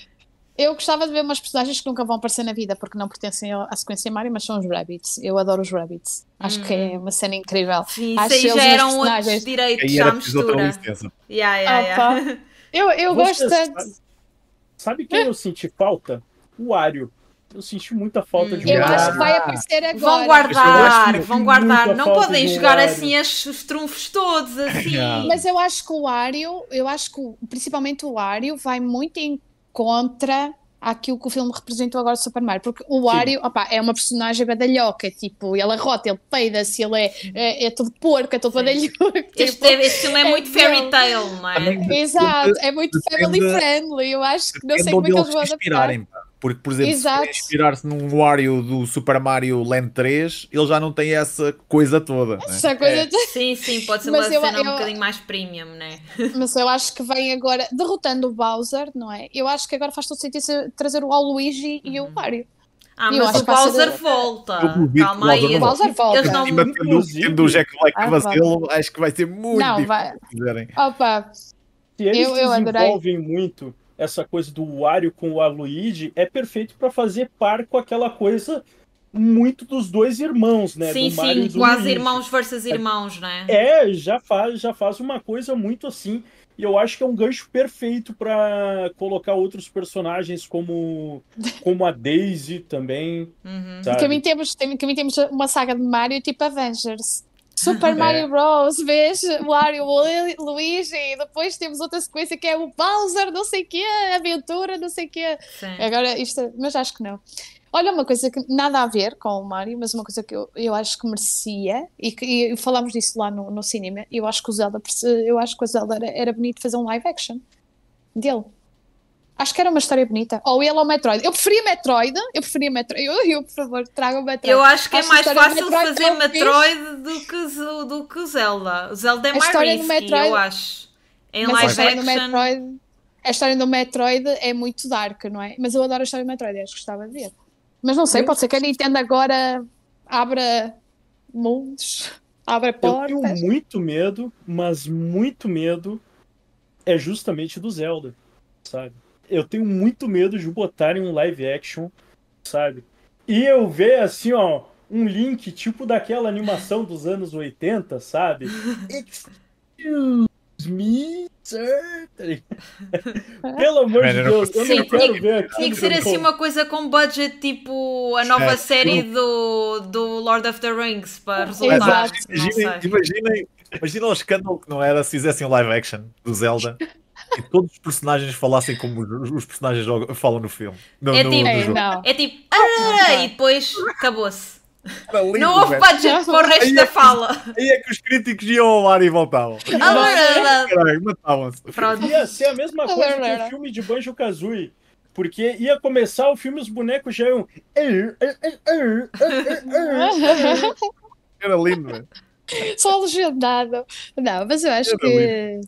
Eu gostava de ver umas personagens que nunca vão aparecer na vida porque não pertencem à sequência Mario, mas são os Rabbits. Eu adoro os Rabbits. Acho que é uma cena incrível. Sim, Acho isso aí eles já eram outros personagens. direitos Aí à era outra mistura. licença. Yeah, yeah, yeah. Eu, eu Vocês gosto tanto. sa- Sabe quem eu senti falta? O Wario. Eu senti muita falta de Eu acho que vai aparecer agora. Vão guardar, vão guardar. Não podem de jogar assim as- os trunfos todos, assim. Mas eu acho que o Wario, eu acho que o- principalmente o Wario vai muito em contra aquilo que o filme representou agora do Super Mario, porque o Wario, é uma personagem badalhoca, tipo, ele arrota, ele peida-se, ele é, é, é todo porco, é todo badalhoco. Este, tipo, este filme é é muito fairy tale, não é? Exato, é muito Depende- family friendly, eu acho que não sei como é que eles vão se adaptar. Porque, por exemplo, Exato. se inspirar-se num Wario do Super Mario Land 3, ele já não tem essa coisa toda. né? Essa coisa de- Sim, sim, pode ser Mas uma eu- cena um eu- bocadinho mais premium, né? Mas eu acho que vem agora, derrotando o Bowser, não é? Eu acho que agora faz todo sentido trazer o Luigi e Uhum. o Wario. Ah, Eu mas o Bowser volta. Calma aí. Bowser O Bowser volta. Eles não- tendo, tendo o Jack Black Ah, vacilo, acho que vai ser muito Não, difícil vai-. Opa, Se eles Eu- eu adorei. desenvolvem muito essa coisa do Wario com o Aluigi, é perfeito pra fazer par com aquela coisa muito dos dois irmãos, né? Sim, do Mario sim, e do quase Luigi. irmãos versus irmãos, né? É, já faz, já faz uma coisa muito assim. E eu acho que é um gancho perfeito pra colocar outros personagens como, como a Daisy também. Uhum. também temos, tem- também temos uma saga de Mario tipo Avengers. Super. Mario Bros. Vês Mario, Lu- Luigi, e depois temos outra sequência que é o Bowser, não sei o quê, aventura, não sei o quê. Sim. Agora, isto, mas acho que não. Olha, uma coisa que nada a ver com o Mario, mas uma coisa que eu, eu acho que merecia, e, que, e falámos disso lá no, no cinema, eu acho que o Zelda, eu acho que o Zelda era, era bonito fazer um live action dele. Acho que era uma história bonita. Ou ele ou Metroid. Eu preferia Metroid, eu preferia Metroid. Eu, eu por favor, tragam Metroid. Eu acho que é Acho a mais fácil Metroid fazer. Metroid do que, do que Zelda. O Zelda é mais risky, Metroid- eu acho. Em live história do action. Metroid, a história do Metroid é muito dark, não é? Mas eu adoro a história do Metroid, acho que gostava de ver. Mas não sei, pode ser que a Nintendo agora abra mundos, abra Eu portas. tenho muito medo, mas muito medo é justamente do Zelda, sabe? Eu tenho muito medo de botarem um live action, sabe? E eu ver assim, ó, um link tipo daquela animação dos anos 80, sabe? Excuse me, sir. Pelo amor de Deus, eu Sim, não quero tinha- ver aquilo. Tinha que ser assim uma coisa com budget tipo a nova É, série do, do Lord of the Rings para resultar. Imaginem, imaginem, imaginem o escândalo que não era se fizessem um live action do Zelda e todos os personagens falassem como os, personagens falam no filme. No, É no- tipo- no jogo. não. É tipo, "Ah", e depois acabou-se. Lindo, Não houve budget para o resto Aí da é que- fala. Aí é que os críticos iam ao ar e voltavam. Ah, matavam-se. Ia ser a mesma coisa que o filme de Banjo Kazooie. Porque ia começar o filme, os bonecos já iam. Era lindo, velho. Só legendado. Não, mas eu acho Era que.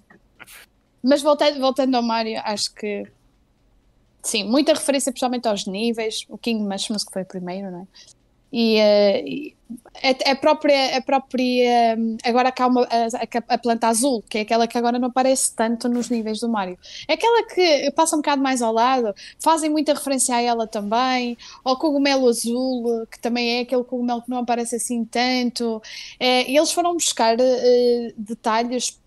Mas voltando, voltando ao Mario, acho que. Sim, muita referência, principalmente aos níveis. O King Mushrooms, que foi o primeiro, não é? E, eh, e a, a própria. A própria hum, agora cá uma, a, a planta azul, que é aquela que agora não aparece tanto nos níveis do Mario. É aquela que passa um bocado mais ao lado, fazem muita referência a ela também. Ao cogumelo azul, que também é aquele cogumelo que não aparece assim tanto. É, eles foram buscar eh, detalhes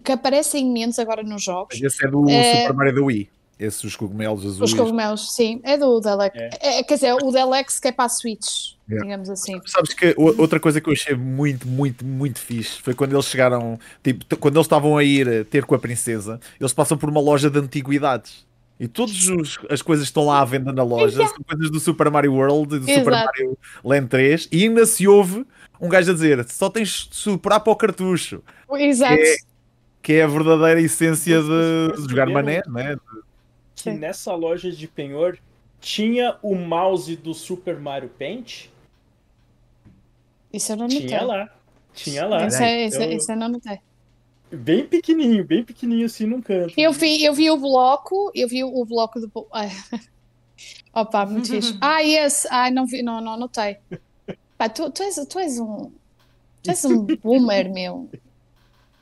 que aparecem menos agora nos jogos. Esse é do É. Super Mario da Wii. Esses os cogumelos azuis. Os cogumelos, sim, é do Delex. É. É, quer dizer, o Delex que é para a Switch, É. digamos assim. Sabes que outra coisa que eu achei muito, muito, muito fixe foi quando eles chegaram, tipo, quando eles estavam a ir eh, ter com a princesa, eles passam por uma loja de antiguidades. E todas as coisas que estão lá à venda na loja são coisas do Super Mario World e do Super Exato. Mario Land 3. E ainda se ouve um gajo a dizer: só tens de superar para o cartucho, Exato. É. que é a verdadeira essência de, de jogar mané, né? Que nessa loja de penhor tinha o mouse do Super Mario Paint? Isso eu não notei. Tinha lá. Tinha lá. Isso, é, isso, Eu- isso eu não notei. Bem pequenininho, bem pequenininho assim num canto. Eu vi, eu vi o bloco, eu vi o bloco do. Opa, muito fixe. Ah, esse. Ai, não vi, não, não notei. Pá, tu, tu, és, tu és um. Tu és um boomer, meu.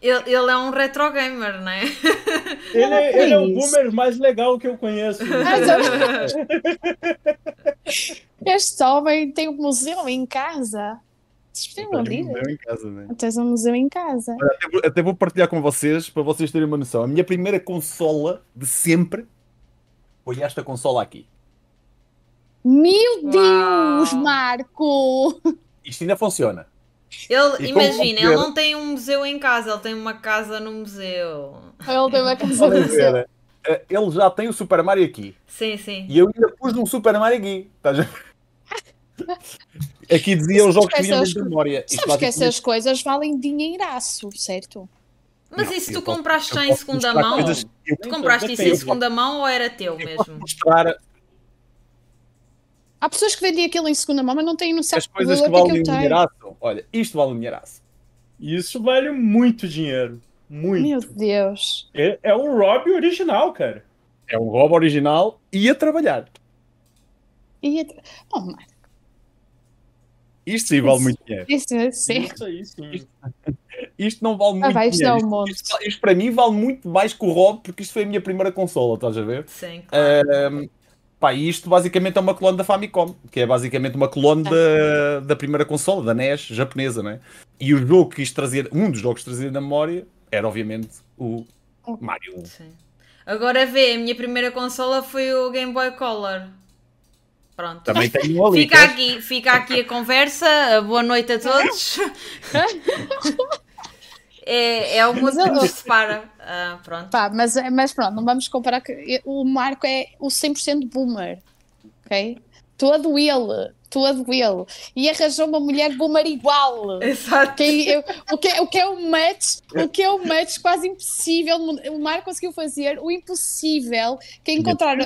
Ele, ele é um retro gamer, não é? Ele, é- ele é o boomer mais legal que eu conheço. Este homem tem um museu em casa. Vocês um ouvir? museu em casa, né? Tens um museu em casa. Até vou, até vou partilhar com vocês para vocês terem uma noção. A minha primeira consola de sempre foi esta consola aqui. Meu Uau. Deus, Marco! Isto ainda funciona. Ele, imagina, ele não tem um museu em casa, ele tem uma casa no museu. Ele tem uma casa no museu. ver, eh, Ele já tem o Super Mario aqui. Sim, sim. E eu ainda pus um Super Mario aqui. Estás a? Aqui dizia os jogos que vinham de memória. Sabes que essas coisas valem dinheiraço, certo? Mas Não, e se tu compraste já em segunda mão? coisas- Tu compraste isso em segunda mão ou era teu eu posso mesmo? mostrar Há pessoas que vendem aquilo em segunda mão, mas não têm noção as do coisas que valem um tem. dinheiraço. Olha, isto vale um dinheiraço. Isso vale muito dinheiro. Muito. Meu Deus. É, é o Rob original, cara. É um roubo original e a trabalhar. E... Oh, Marco, Isto sim vale Isso- muito dinheiro. isso, sim. Isso aí sim. Isto não vale Ah, muito vai, isto dinheiro. é um Isto, monte. isto- isto para mim vale muito mais que o Rob, porque isto foi a minha primeira consola, estás a ver? Sim, claro. Pá, e isto basicamente é uma clone da Famicom, que é basicamente uma clone da, da primeira consola, da NES japonesa, né? E o jogo que isto trazia, um dos jogos que trazia na memória, era obviamente o Mario 1. Sim. Agora vê, a minha primeira consola foi o Game Boy Color. Pronto. Também tenho ali. Fica aqui, fica aqui a conversa. Boa noite a todos. É, é uma Mas eu- que separa. Ah, pronto. Pá, mas, mas pronto, não vamos comparar que o Marco é o 100% boomer, ok? Todo ele, todo ele. E arranjou uma mulher boomer igual. Exato. Que o, que, o que é um match, o que é um match quase impossível. O Marco conseguiu fazer o impossível, que é encontrar,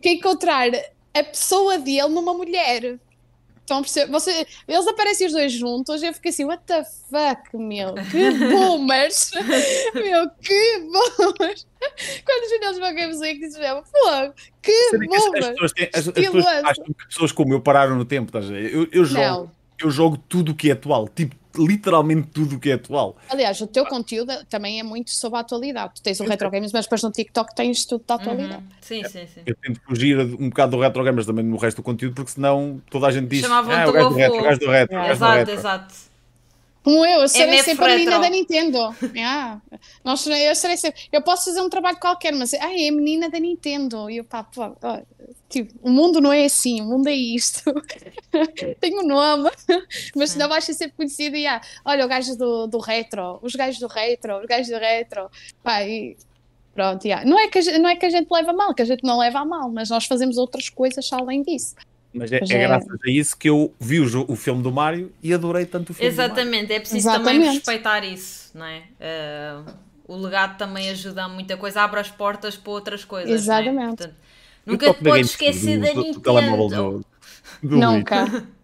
que é encontrar a pessoa dele numa mulher. Estão a perceber? Você, eles aparecem os dois juntos e eu fiquei assim, what the fuck, meu? Que boomers! meu, que boomers! Quando os meninos vão Games Week disseram, fogo, que que as- as boomers! pessoas têm- as- as pessoas acham que pessoas como eu pararam no tempo, estás a ver? Eu, eu jogo, Não. eu jogo tudo o que é atual, tipo, literalmente tudo o que é atual. Aliás, o teu conteúdo também é muito sobre a atualidade. Tu tens o Retro Games, mas depois no TikTok tens tudo da atualidade. Uhum. Sim, sim, sim. Eu tento fugir um bocado do retro gamers também no resto do conteúdo, porque senão toda a gente diz Chamavam-te ah, o gajo do avô." retro, o gajo do retro, o gajo do Exato, retro. exato. Como eu, eu É serei MF sempre a menina retro. da Nintendo. Ah, nós, eu serei sempre. Eu posso fazer um trabalho qualquer, mas ah, é a menina da Nintendo. E eu, pá, pá, ó, tipo, o mundo não é assim, o mundo é isto. Tenho um nome, mas não vais ser sempre conhecido. E, ah, olha, o gajo do, do retro, os gajos do retro, os gajos do retro. Pá, e pronto, yeah. não, é que a, gente- não é que a gente leva a mal, que a gente não leva a mal, mas nós fazemos outras coisas além disso. Mas é, é é- graças a isso que eu vi o, o filme do Mario e adorei tanto o filme do Mario. Exatamente, é preciso também Exatamente. respeitar isso, não é? Ah, o legado também ajuda a muita coisa, abre as portas para outras coisas. não é? Exatamente. Portanto, Eu nunca te podes esquecer do- da do- do Nintendo. telemóvel do, do. Nunca.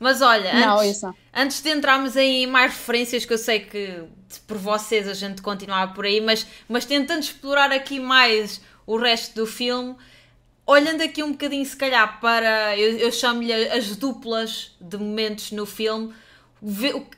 Mas olha, Não, antes, não. antes de entrarmos aí em mais referências, que eu sei que por vocês a gente continuava por aí, mas, mas tentando explorar aqui mais o resto do filme, olhando aqui um bocadinho, se calhar, para. Eu, eu chamo-lhe as duplas de momentos no filme.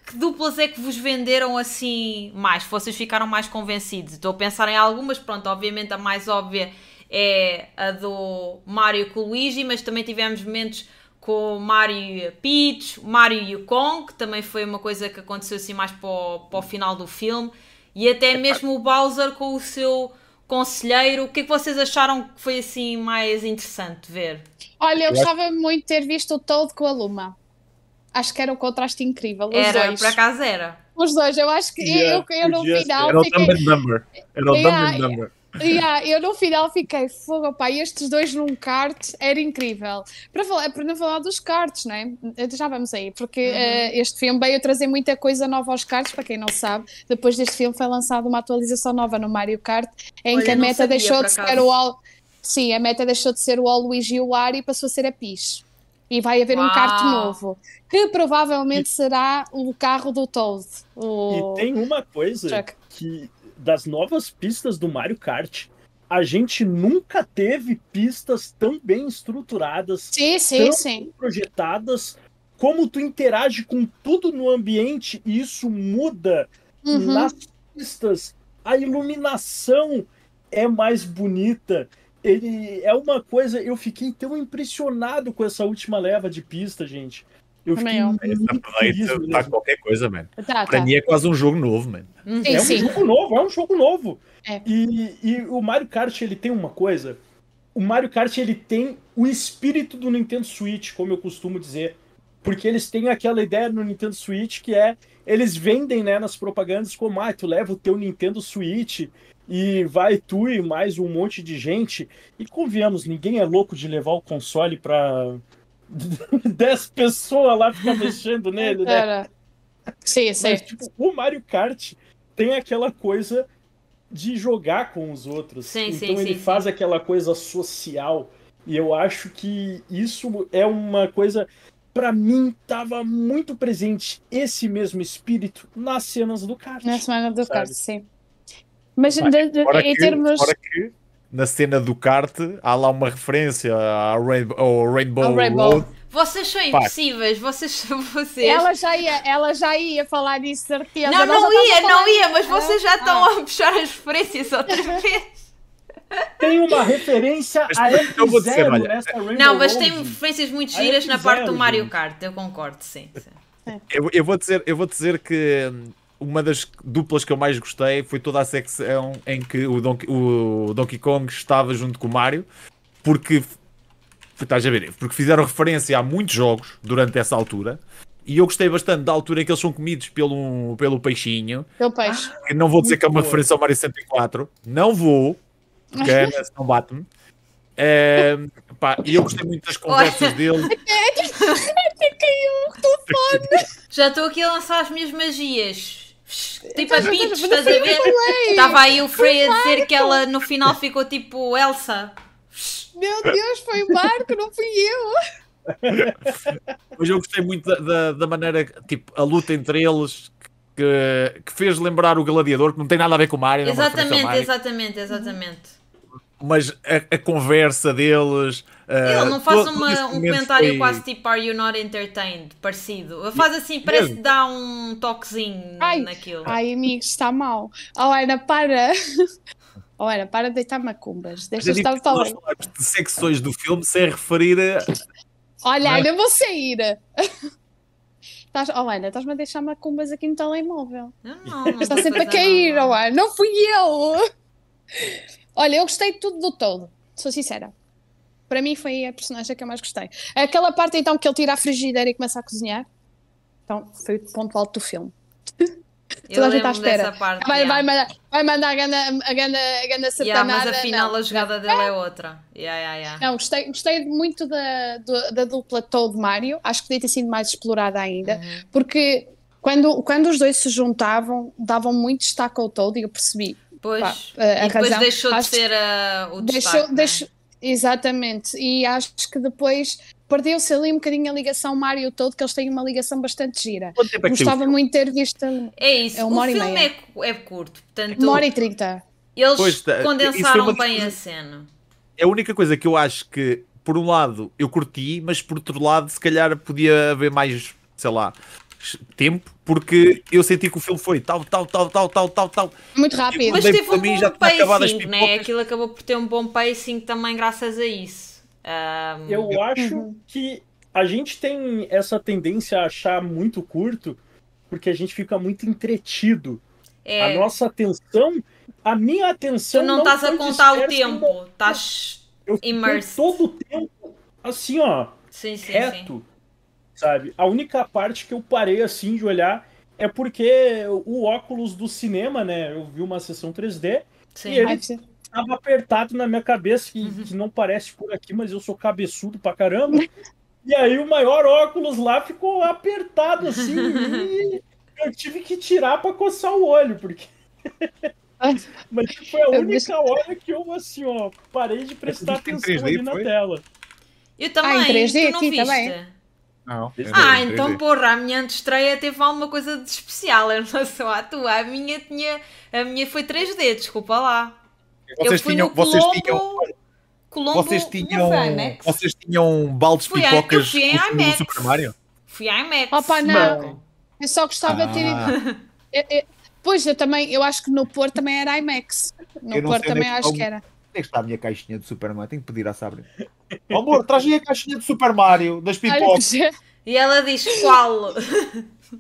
Que duplas é que vos venderam assim mais? Vocês ficaram mais convencidos? Estou a pensar em algumas, pronto, obviamente a mais óbvia é a do Mario com o Luigi, mas também tivemos momentos com o Mario e a Peach, Mario e o Kong, que também foi uma coisa que aconteceu assim mais para o, para o final do filme, e até mesmo o Bowser com o seu conselheiro. O que é que vocês acharam que foi assim mais interessante ver? Olha, eu Eu acho- gostava muito de ter visto o Toad com a Luma. Acho que era um contraste incrível. Os Era, dois. por acaso era. Os dois, eu acho que Yeah, eu, eu no final Era o fiquei. Dumber. Era o Yeah, Dumber. Yeah, eu no final fiquei, fogo, pá, estes dois num kart era incrível. Para, falar, para não falar dos karts, né? Já vamos aí, porque eh, este filme veio trazer muita coisa nova aos karts, para quem não sabe. Depois deste filme foi lançada uma atualização nova no Mario Kart, em Olha, que a meta sabia, deixou de ser o All. Sim, a meta deixou de ser o All Luigi e o Wario e passou a ser a Peach. E vai haver um Uau. kart novo, que provavelmente será o carro do Toad. O... E tem uma coisa que das novas pistas do Mario Kart, a gente nunca teve pistas tão bem estruturadas, Sim, sim, tão sim. projetadas, como tu interage com tudo no ambiente e isso muda Uhum. nas pistas. A iluminação é mais bonita. Ele é uma coisa. Eu fiquei tão impressionado com essa última leva de pista, gente. Eu Também fiquei. Esse tá qualquer coisa, mano. Tá, tá. mim é quase um jogo novo, mano. Sim, É um sim. jogo novo, é um jogo novo. É. E, e o Mario Kart ele tem uma coisa. O Mario Kart ele tem o espírito do Nintendo Switch, como eu costumo dizer, porque eles têm aquela ideia no Nintendo Switch que é eles vendem né, nas propagandas como ah, tu leva o teu Nintendo Switch e vai tu e mais um monte de gente. E convenhamos, ninguém é louco de levar o console para 10 pessoas lá ficar mexendo nele, né? Era. Sim, sim. Mas, tipo, o Mario Kart tem aquela coisa de jogar com os outros. Sim, então sim, ele sim, faz sim. aquela coisa social. E eu acho que isso é uma coisa. Pra mim, tava muito presente esse mesmo espírito nas cenas do kart. Na semana do sabe? kart, sim. Mas Vai, de- de- em que, termos. fora que na cena do kart há lá uma referência ao Rainbow, ao Rainbow, Ao Rainbow. Road. Vocês são impossíveis, vocês vocês. Ela já, ia, ela já ia falar disso, certeza. Não, não ia, não ia, disso. mas vocês já Ah, estão ah. a puxar as referências outra vez. Tem uma referência Mas a eu vou dizer, F0 olha, nessa Rainbow Não, mas Road. tem referências muito giras na parte do Mario. Kart, eu concordo, sim. sim. Eu, eu vou dizer, eu vou dizer que hum, uma das duplas que eu mais gostei foi toda a secção em que o Donkey, o Donkey Kong estava junto com o Mario, porque estás a ver, porque fizeram referência a muitos jogos durante essa altura. E eu gostei bastante da altura em que eles são comidos pelo, pelo peixinho. Pelo peixe. Não vou dizer que é uma referência ao Mario 64. Não vou. Porque a Ana não bate-me. É, pá, e eu gostei muito das conversas dele. Até caiu o telefone. Já estou aqui a lançar as minhas magias. Tipo a Peach, estás- a ver? Estava aí o Frey a dizer que ela no final ficou tipo Elsa. Meu Deus, foi o Marco, não fui eu. Mas eu gostei muito da, da, da maneira, tipo, a luta entre eles que, que fez lembrar o Gladiador, que não tem nada a ver com o Mario. é Exatamente, Mario, exatamente, exatamente. Mas a, a conversa deles. Ele ah, não faz todo- uma- um comentário foi- quase tipo Are you not entertained? Parecido. Ele faz assim, parece que dá um toquezinho Ai, naquilo. ai, amigos, está mal. Oh, Ana, para. Oh, Ana, para de deitar macumbas. Deixa Mas eu estar a falar. de secções do filme sem referir a. Olha, Não? Ana, vou sair. Estás, oh, Ana, estás-me a deixar macumbas aqui no telemóvel. Não, não, não Está sempre a cair, nada. oh, Ana. Não fui eu. Olha, eu gostei de tudo do todo. Sou sincera. Para mim foi a personagem que eu mais gostei. Aquela parte então que ele tira a frigideira e começa a cozinhar. Então, foi o ponto alto do filme. Toda a gente à espera. parte. Vai, yeah. vai mandar, vai mandar a ganda, a ganda, a Yeah, satanada. mas afinal não. a jogada dele é outra. Yeah, yeah, yeah. Não, gostei, gostei muito da, da dupla Toad Mario. Acho que podia ter sido mais explorada ainda. Uhum. Porque quando, quando os dois se juntavam, davam muito destaque ao Toad e eu percebi. Pois, Pá, a- a e depois razão- deixou de acho- ser ah, o Deixou, destaque. né? deixou, exatamente. E acho que depois perdeu-se ali um bocadinho a ligação Mario Toad, que eles têm uma ligação bastante gira. Quanto tempo é o Gostava muito de ter visto. É isso, É o uma hora e filme meia. é, é curto, portanto Uma hora e trinta. eles Pois, foi condensaram bem a cena. É a única coisa que eu acho que, por um lado, eu curti, mas por outro lado, se calhar podia haver mais, sei lá, tempo, porque eu senti que o filme foi tal, tal, tal, tal, tal, tal, tal. Muito rápido. Mas teve para um mim, bom pacing, né? Aquilo acabou por ter um bom pacing também graças a isso. Ahm, Eu acho Uhum. que a gente tem essa tendência a achar muito curto, porque a gente fica muito entretido. é, A nossa atenção, a minha atenção. tu não estás a contar o tempo, estás. Immersed. todo o tempo assim, ó, Sim, sim, sim. Sabe? A única parte que eu parei assim de olhar é porque o óculos do cinema, né? Eu vi uma sessão 3D sim. E ele- tava apertado na minha cabeça, que, Uhum. que não parece por aqui, mas eu sou cabeçudo pra caramba. E aí o maior óculos lá ficou apertado assim, e eu tive que tirar pra coçar o olho, porque. Mas foi a Eu única hora que eu, assim, ó, parei de prestar atenção 3D, ali na foi? tela. Eu também, Ah, em 3D tu não aqui viste? também. Não. Ah, então porra, a minha antestreia teve alguma coisa de especial em relação à tua. A minha tinha. A minha foi 3D, desculpa lá. Vocês eu fui tinham, no vocês Colombo. tinham, Colombo vocês não tinham, vocês tinham baldes de Fui a- eu pipocas fui em com o filme do IMAX. Super Mario? Fui à IMAX. Opa, não. Eu só gostava de ter ido. Ah, Eu- eu- Pois, eu também, eu acho que no Porto também era IMAX. No Eu não Porto também é acho que era. Onde é que está a minha caixinha de Super Mario? Tenho que pedir à Sabrina. Oh, amor, traz aí a caixinha de Super Mario, das pipocas. E ela diz qual?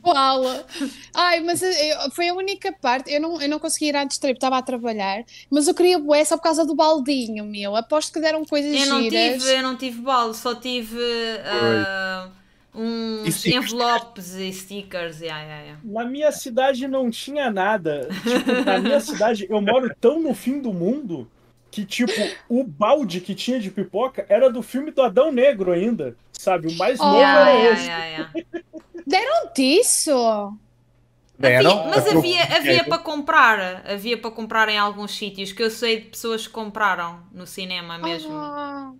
Qual? Ai, mas eu- foi a única parte. Eu não, eu não consegui ir antes, estava a trabalhar, mas eu queria bué só por causa do baldinho, meu. Aposto que deram coisas Eu não giras. tive, eu não tive bolo, só tive uns stickers. envelopes e stickers. Yeah, yeah, yeah. Na minha cidade não tinha nada. Tipo, na minha cidade, eu moro tão no fim do mundo que, tipo, o balde que tinha de pipoca era do filme do Adão Negro ainda. Sabe? O mais Oh. novo Yeah, era yeah, esse. yeah, yeah. Deram disso? Deram? Havia- mas havia, havia para comprar, havia para comprar em alguns sítios que eu sei de pessoas que compraram no cinema mesmo. Ah,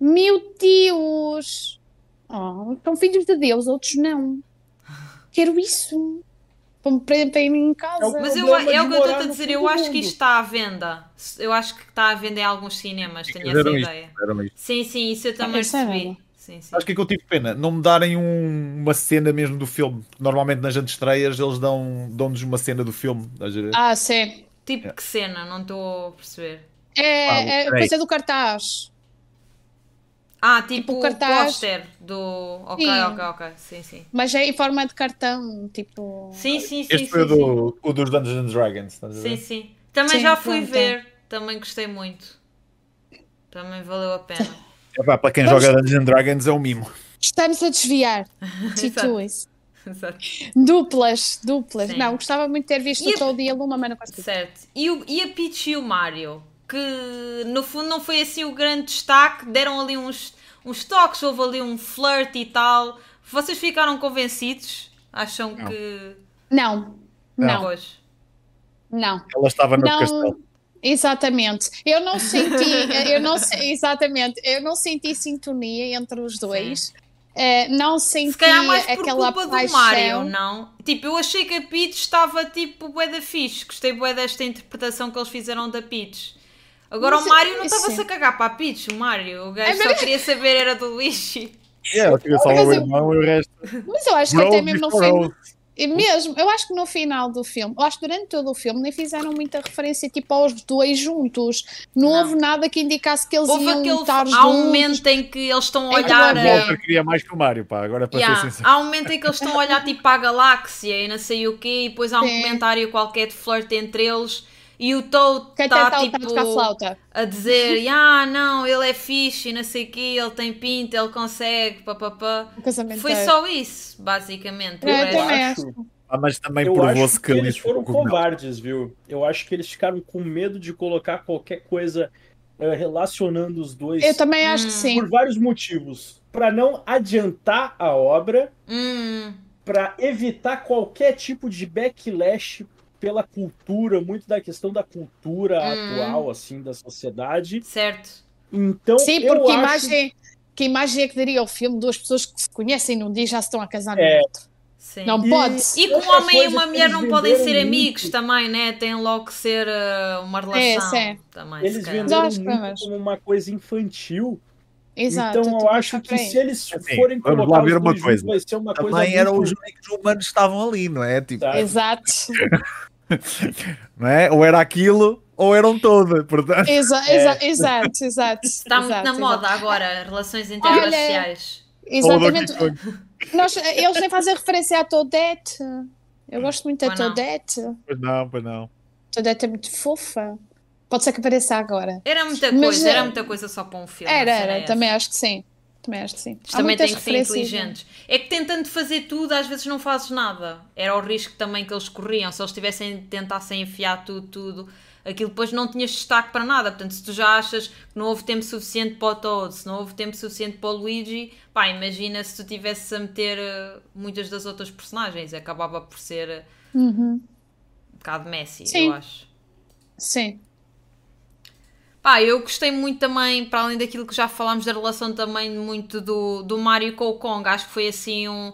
meu Deus! Oh, são filhos de Deus, outros não. Quero isso. Para ir em casa. É o- Mas eu, é o de que eu estou a dizer, eu acho que isto está à venda. Eu acho que está à venda em alguns cinemas, tenho essa ideia. isto. Sim, sim, isso eu também isso é percebi. Sim, sim. Acho que é que eu tive pena, não me darem um- uma cena mesmo do filme. Normalmente nas antestreias eles dão- dão-nos uma cena do filme. Ah, sim. Tipo que cena, não estou a perceber. É, Ah, é coisa do cartaz. Ah, tipo, Tipo o cartaz. póster do. Ok, Sim. ok, ok. Sim, sim. Mas é em forma de cartão, tipo. Sim, sim, sim. este sim, foi o, sim. do, o dos Dungeons and Dragons. estás a ver? Sim, sim. Também Sim, já fui pronto. ver. Também gostei muito. Também valeu a pena. Epá, para quem Vamos- joga Dungeons and Dragons é um mimo. Estamos a desviar. Situem-se. Exato. Duplas, duplas. Sim. Não, gostava muito de ter visto E o a- Toad e a Luma, mas não consegui. Certo. E, o, e a Peach e o Mario? Que no fundo não foi assim o grande destaque, deram ali uns, uns toques, houve ali um flirt e tal. Vocês ficaram convencidos? Acham Não. que. Não, não, Pois. não. Ela estava no Não, castelo. exatamente. Eu não senti, eu não exatamente, eu não senti sintonia entre os dois. Eh, não senti Se calhar mais por aquela culpa paixão. do Mario, não? Tipo, eu achei que a Peach estava tipo bué da fixe. Gostei bué desta interpretação que eles fizeram da Peach. Agora Mas o Mario não isso- estava-se a cagar para a Peach, o Mario. O gajo É só verdade. queria saber era do Luigi. É, ela queria só Mas o eu- irmão e o resto. Mas eu acho que até mesmo no hoes. E mesmo, eu acho que no final do filme, eu acho que durante todo o filme nem fizeram muita referência tipo aos dois juntos. Não, Não. houve nada que indicasse que eles Houve iam aquele. estar Há um momento em que eles estão a que olhar. o Walter queria mais que o Mario, pá, agora para Yeah, ser sincero. Há um momento em que eles estão a olhar tipo para a galáxia e não sei o quê, e depois há um Sim. comentário qualquer de flirt entre eles e o Toad Que até está tipo a dizer ah não, ele é fixe e não sei o quê, ele tem pinta, ele consegue, papapá. Foi é- só isso, basicamente. É, resto- também acho, Ah, mas também eu provou-se acho que que eles foram covardes, viu? Eu acho que eles ficaram com medo de colocar qualquer coisa eh, relacionando os dois Eu também acho que Hum. sim. por vários motivos. Para não adiantar a obra, Hum, para evitar qualquer tipo de backlash pela cultura, muito da questão da cultura Hum. atual, assim, da sociedade. certo. Então, Sim, eu porque acho... imagem, que imagem é que daria o filme duas pessoas que se conhecem num dia e já se estão a casar no É. outro. Sim. Não E- pode. E que um homem e uma mulher não podem ser venderam amigos muito. também, né? Tem logo que ser uh, uma relação. sim. Também, Eles venderam muito como uma coisa infantil. Exato. então eu acho que se eles Assim, forem vamos colocar lá ver os uma coisa. juntos, vai ser uma coisa Também eram os muito... únicos humanos que estavam ali, não é? Tipo. Exato. não é? Ou era aquilo, ou eram todas, portanto. Exa É. exa exato, exato. Está muito exato, na exato. moda agora, relações interraciais. Exatamente. Nós, eles nem fazem referência à Toadette. Eu gosto muito da. Toadette. Pois não, pois não. Toadette é muito fofa. Pode ser que apareça agora. Era muita Mas, coisa, era é- muita coisa só para um filme. Era, era. Também acho que sim. Também acho que sim. Há também têm muitas que ser inteligentes. É que tentando fazer tudo, às vezes não fazes nada. Era o risco também que eles corriam. Se eles tivessem tentassem enfiar tudo, tudo, aquilo depois não tinhas destaque para nada. Portanto, se tu já achas que não houve tempo suficiente para o Toad, se não houve tempo suficiente para o Luigi, pá, imagina se tu tivesses a meter eh, muitas das outras personagens. Acabava por ser eh, Uhum. um bocado Messi, Sim. eu acho. Sim. Pá, eu gostei muito também, para além daquilo que já falámos da relação também muito do, do Mario com o Kong, acho que foi assim um.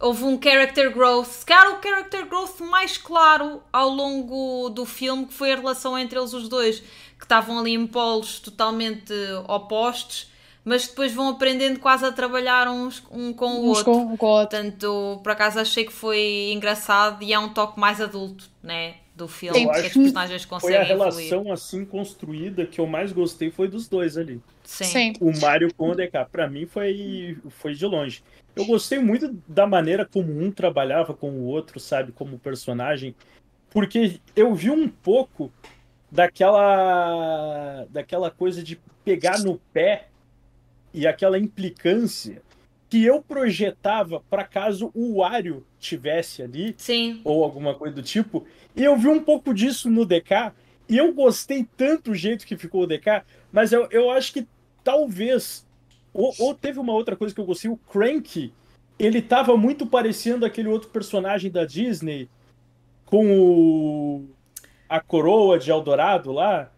Houve um character growth, se calhar o character growth mais claro ao longo do filme, que foi a relação entre eles os dois, que estavam ali em polos totalmente opostos, mas depois vão aprendendo quase a trabalhar uns um com o Uns outro. com, um com o outro. Portanto, por acaso achei que foi engraçado e é um toque mais adulto, né? Do filme, que as acho personagens Foi conseguem a evoluir. relação assim construída que eu mais gostei foi dos dois ali. Sim. Sim. O Mario com o DK, pra mim foi, foi de longe. Eu gostei muito da maneira como um trabalhava com o outro, sabe, como personagem, porque eu vi um pouco daquela daquela coisa de pegar no pé e aquela implicância que eu projetava para caso o Wario tivesse ali Sim. ou alguma coisa do tipo. E eu vi um pouco disso no DK. E eu gostei tanto do jeito que ficou o DK, mas eu, eu acho que talvez. Ou, ou teve uma outra coisa que eu gostei, o Crank. Ele tava muito parecendo aquele outro personagem da Disney com o. a coroa de Eldorado lá.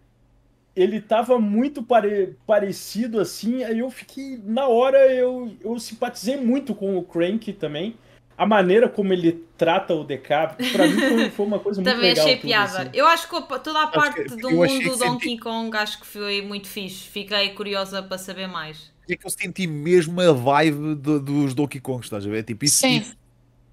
Ele tava muito pare- parecido assim, aí eu fiquei. Na hora eu, eu simpatizei muito com o Crank também a maneira como ele trata o DK, pra mim foi, foi uma coisa muito Também legal. achei tudo, piada. assim. Eu acho que toda a parte que- do achei mundo do senti- Donkey Kong acho que foi muito fixe. Fiquei curiosa para saber mais. É que eu senti mesmo a vibe do- dos Donkey Kong, estás a ver? Tipo, isso, Sim. isso,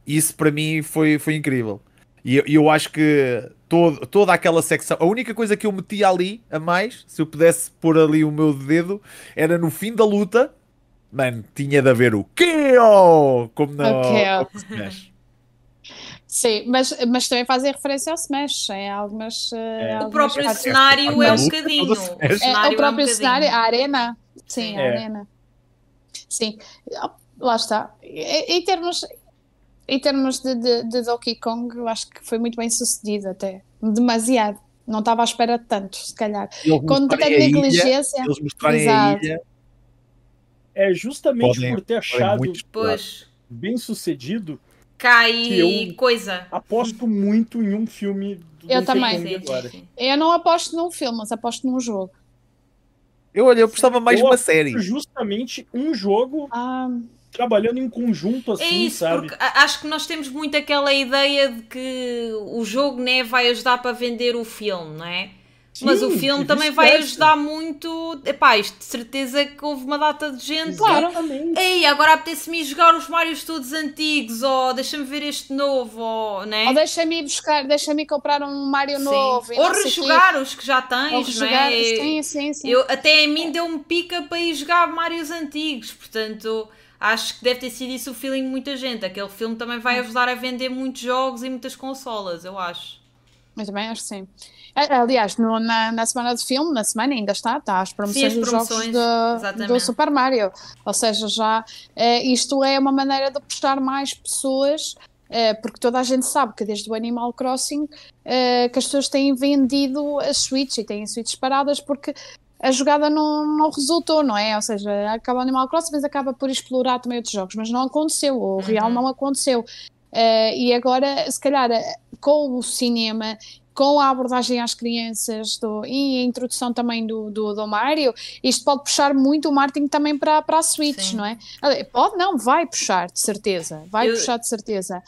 isso para mim foi, foi incrível. E eu, eu acho que todo, toda aquela secção, a única coisa que eu metia ali a mais, se eu pudesse pôr ali o meu dedo, era no fim da luta, mano, tinha de haver o KO! Como na O se mexe. Sim, mas, mas também fazem referência ao Smash em algumas. eh, É. O algumas próprio partes. cenário é um luta, bocadinho. toda se O mexe. É, o próprio um cenário, bocadinho. a arena. Sim, a É. arena. Sim, lá está. Em, termos, em termos de, de, de, Donkey Kong, eu acho que foi muito bem sucedido até. Demasiado. Não estava à espera de tanto, se calhar. Com tanta negligência. Eles mostrarem a ilha. É justamente Podem- por ter achado muito- bem sucedido Cai Que eu- coisa. aposto muito em um filme do Eu também. Agora. Eu não aposto num filme, mas aposto num jogo. Eu, olha, eu gostava mais de Eu uma aposto série. Justamente um jogo Ah, trabalhando em conjunto É assim, isso, sabe? porque acho que nós temos muito aquela ideia de que o jogo né, vai ajudar para vender o filme, não é? Mas o Sim, filme também vai ajudar muito. Epá, isto de certeza que houve uma data de gente. Claro. Exatamente. Ei, agora apetece-me jogar os Marios todos antigos, ou deixa-me ver este novo, ou, né? ou deixa-me ir buscar, deixa-me ir comprar um Mario Sim. novo. Ou não rejogar os que já tens, Ou não rejogar. é? Sim, sim, sim. Eu, até a mim deu-me pica para ir jogar Marios antigos, portanto acho que deve ter sido isso o feeling de muita gente. Aquele filme também vai ajudar a vender muitos jogos e muitas consolas, eu acho. Mas também acho que sim. Aliás, no- na, na semana de filme, na semana ainda está, está as promoções Sim, as dos promoções, jogos de- do Super Mario. Ou seja, já eh, isto é uma maneira de puxar mais pessoas, eh, porque toda a gente sabe que desde o Animal Crossing eh, que as pessoas têm vendido as Switch e têm Switch paradas porque a jogada não, não resultou, não é? Ou seja, acaba o Animal Crossing, mas acaba por explorar também outros jogos, mas não aconteceu, o real Uhum. não aconteceu. Eh, e agora, se calhar, com o cinema com a abordagem às crianças do- e a introdução também do, do, do Mario, isto pode puxar muito o marketing também para, para a Switch, Sim. não é? Pode não, vai puxar, de certeza, vai Eu- puxar de certeza.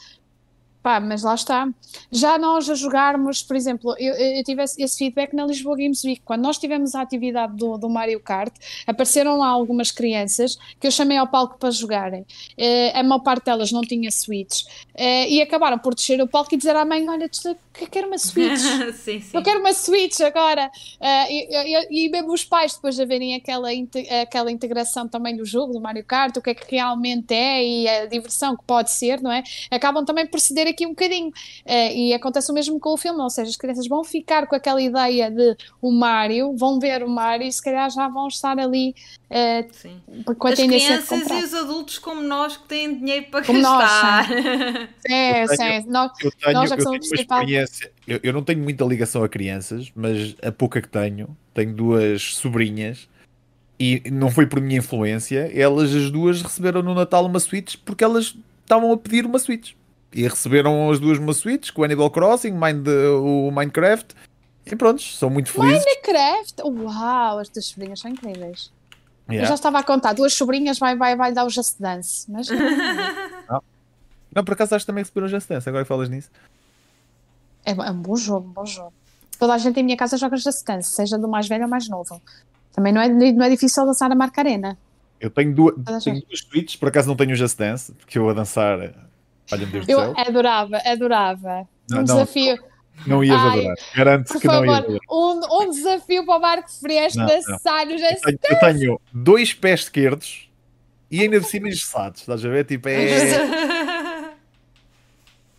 Pá, mas lá está. Já nós a jogarmos, por exemplo, eu, eu tive esse, feedback na Lisboa Games Week, quando nós tivemos a atividade do, do Mario Kart, apareceram lá algumas crianças que eu chamei ao palco para jogarem. Eh, a maior parte delas não tinha Switch eh, e acabaram por descer o palco e dizer à mãe: Olha, eu quero uma Switch. sim, sim. Eu quero uma Switch agora. Ah, e, e- e mesmo os pais, depois de verem aquela, aquela integração também do jogo, do Mario Kart, o que é que realmente é e a diversão que pode ser, não é? Acabam também por ceder aqui um bocadinho. Ah, e acontece o mesmo com o filme, ou seja, as crianças vão ficar com aquela ideia de o Mario, vão ver o Mario e se calhar já vão estar ali Sim. com a As tendência de crianças comprar. e os adultos como nós que têm dinheiro para Como nós, gastar. É, Eu tenho- sim, nós- Eu tenho, Nós é que eu somos experiência. Eu, eu não tenho muita ligação a crianças, mas a pouca que tenho, tenho duas sobrinhas e não foi por minha influência. Elas, as duas, receberam no Natal uma Switch porque elas estavam a pedir uma Switch. E receberam as duas uma Switch com o Animal Crossing, Mind, o Minecraft. E pronto, são muito felizes. Minecraft, uau, as tuas sobrinhas são incríveis. Eu Yeah. já estava a contar, duas sobrinhas vai, vai, vai dar o Just Dance, mas Não, por acaso acho que também receberam Just Dance, agora que falas nisso. é, é um bom jogo, um bom jogo. Toda a gente em minha casa joga Just Dance, seja do mais velho ou mais novo. Também não é, não é difícil dançar a marca arena. Eu tenho duas, tenho duas Switches, por acaso não tenho o Just Dance, porque eu a dançar. Olha, Deus do Eu céu. adorava, adorava. Não, Um não. desafio, Não ias Ai, adorar. Garanto que não ias favor, adorar. um, um desafio para o Marco dançar no Eu tenho, eu tenho dois pés esquerdos e ainda de cima engessados, estás a ver? Tipo, é,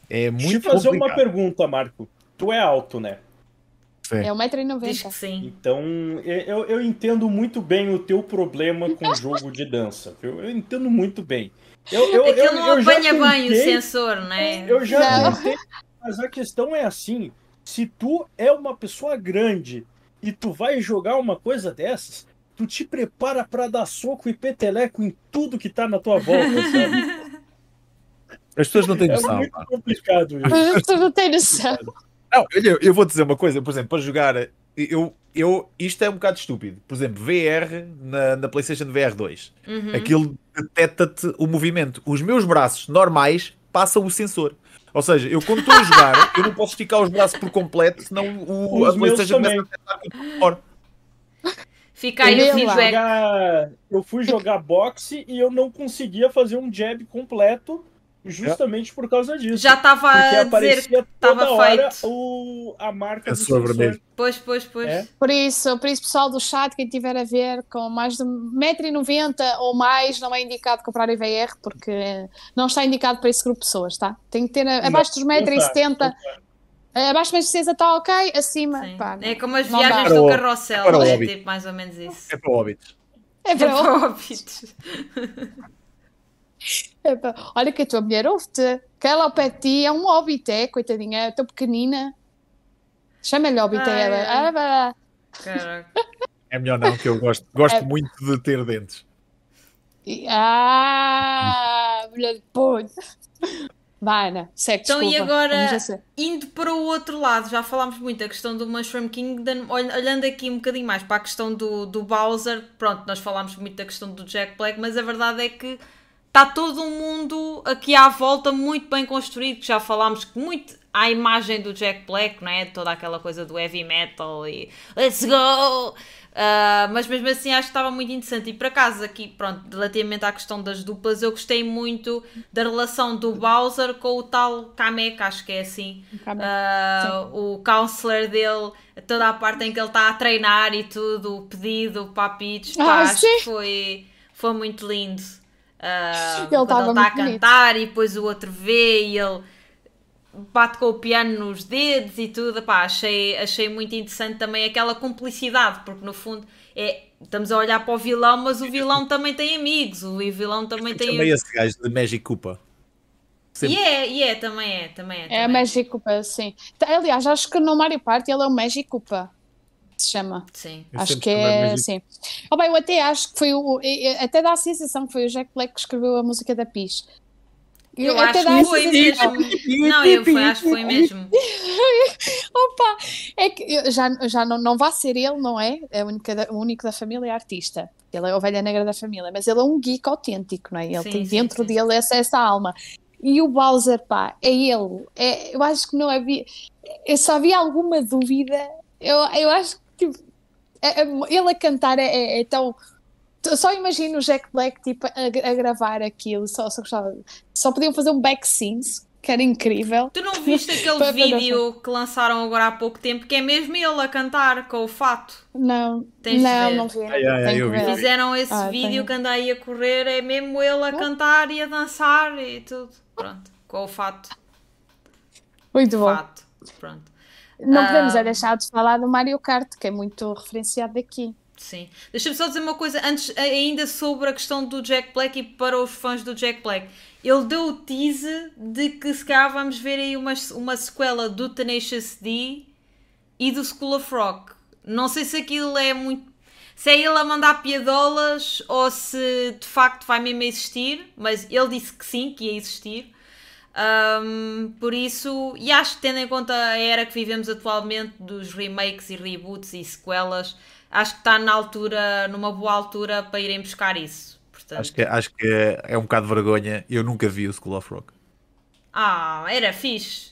é Deixa eu muito fazer uma complicado. pergunta, Marco. Tu é alto, né? Sim. É Diz 1,90m. que sim. Então, eu, eu entendo muito bem o teu problema com o jogo de dança. viu? Eu entendo muito bem. Eu, eu, Aquilo eu, não eu já apanha bem o sensor, né? Eu já Não. tentei, mas a questão é assim: se tu é uma pessoa grande e tu vai jogar uma coisa dessas, tu te prepara pra dar soco e peteleco em tudo que tá na tua volta, sabe? As pessoas não têm É noção. muito pá. complicado isso. Tu não tens noção. Não, olha, eu vou dizer uma coisa, por exemplo, para jogar, eu, eu, isto é um bocado estúpido. Por exemplo, VR na, na PlayStation VR 2, Uhum. aquilo detecta-te o movimento. Os meus braços normais passam o sensor. Ou seja, eu quando estou a jogar, eu não posso esticar os braços por completo, senão o, Os a meus PlayStation também. começa a detectar. Fica aí Eu o feedback. Jogar- eu fui jogar boxe e eu não conseguia fazer um jab completo justamente por causa disso. Já estava Porque a dizer que estava toda hora feito. o, a marca A do sua sensor. vermelho. Pois, pois, pois. É. Por isso, por isso, pessoal do chat, quem tiver a ver com mais de 1,90m ou mais, não é indicado comprar IVR, porque não está indicado para esse grupo de pessoas, tá? Tem que ter a- abaixo dos Não tá, 1,70m. não tá. Abaixo dos 1,60m está ok, acima, pá. É como as viagens do carrossel, para o é tipo mais ou menos isso. É para óbitos. É para Hobbits. É Olha que a tua mulher ouve-te. Que ela ao pé de ti é um hobbit, é, coitadinha, é tão pequenina. Chama-lhe hobbit a Ai, ela. Ah. Caraca. É melhor não, que eu gosto, gosto É. muito de ter dentes. E- Ah, mulher de ponho. Vai, Ana, segue, Então, e desculpa. agora- Vamos a ser. Indo para o outro lado, já falámos muito da questão do Mushroom Kingdom, ol- olhando aqui um bocadinho mais para a questão do, do Bowser, pronto, nós falámos muito da questão do Jack Black, mas a verdade é que está todo um mundo aqui à volta muito bem construído, que já falámos que muito à imagem do Jack Black, não é? Toda aquela coisa do heavy metal e let's go! Ah, mas mesmo assim acho que estava muito interessante. E por acaso, aqui, pronto, relativamente à questão das duplas, eu gostei muito da relação do Bowser com o tal Kamek, acho que é assim. Ah, o counselor dele, toda a parte em que ele está a treinar e tudo, o pedido para a Peach, Ah, acho que foi, foi muito lindo. Ah, Ele quando ele está a muito bonito. cantar e depois o outro vê e ele bate com o piano nos dedos e tudo, pá, achei, achei muito interessante também aquela cumplicidade, porque no fundo é, estamos a olhar para o vilão, mas o vilão também tem amigos, o vilão também tem... Chamei esse gajo de Magic Koopa. E é, e é, também é, também é. É a também. Magic Koopa, sim. Aliás, acho que no Mario Party ele é o Magic Koopa. Se chama. Sim. Eu acho que é assim. Oh, bem, eu até acho que foi o. Até dá a sensação que foi o Jack Black que escreveu a música da Peach. Eu até acho que foi mesmo. Não, eu foi, acho que foi mesmo. Opa, é que eu já, já não, não vai ser ele, não é? É o único da, o único da família artista. Ele é a ovelha negra da família, mas ele é um geek autêntico, não é? Ele Sim, tem sim, dentro sim. dele essa, essa alma. E o Bowser, pá, é ele. É, eu acho que não havia. Eu só havia alguma dúvida. Eu, eu acho que é- é- ele a cantar é, é- é tão. Só imagino o Jack Black tipo, a, a gravar aquilo, só, só, gostava- só podiam fazer um back scenes, que era incrível. Tu não viste aquele vídeo que lançaram agora há pouco tempo que é mesmo ele a cantar com o fato? Não, Tens não, ver. não vi. Ai, ai, eu vi. Fizeram esse Ah, vídeo tenho. que anda aí a correr, é mesmo ele a cantar e a dançar e tudo. Pronto, com o fato. Muito bom. Fato. Pronto. Não podemos Ah. é deixar de falar do Mario Kart, que é muito referenciado aqui. Sim. Deixa-me só dizer uma coisa antes, ainda sobre a questão do Jack Black e para os fãs do Jack Black. Ele deu o tease de que se calhar vamos ver aí uma, uma sequela do Tenacious D e do School of Rock. Não sei se aquilo é muito. Se é ele a mandar piadolas ou se de facto vai mesmo existir, mas ele disse que sim, que ia existir. Um, por isso, e acho que tendo em conta a era que vivemos atualmente dos remakes e reboots e sequelas, acho que está na altura, numa boa altura para irem buscar isso. Portanto, Acho que, acho que é, é um bocado de vergonha. Eu nunca vi o School of Rock. Ah, era fixe.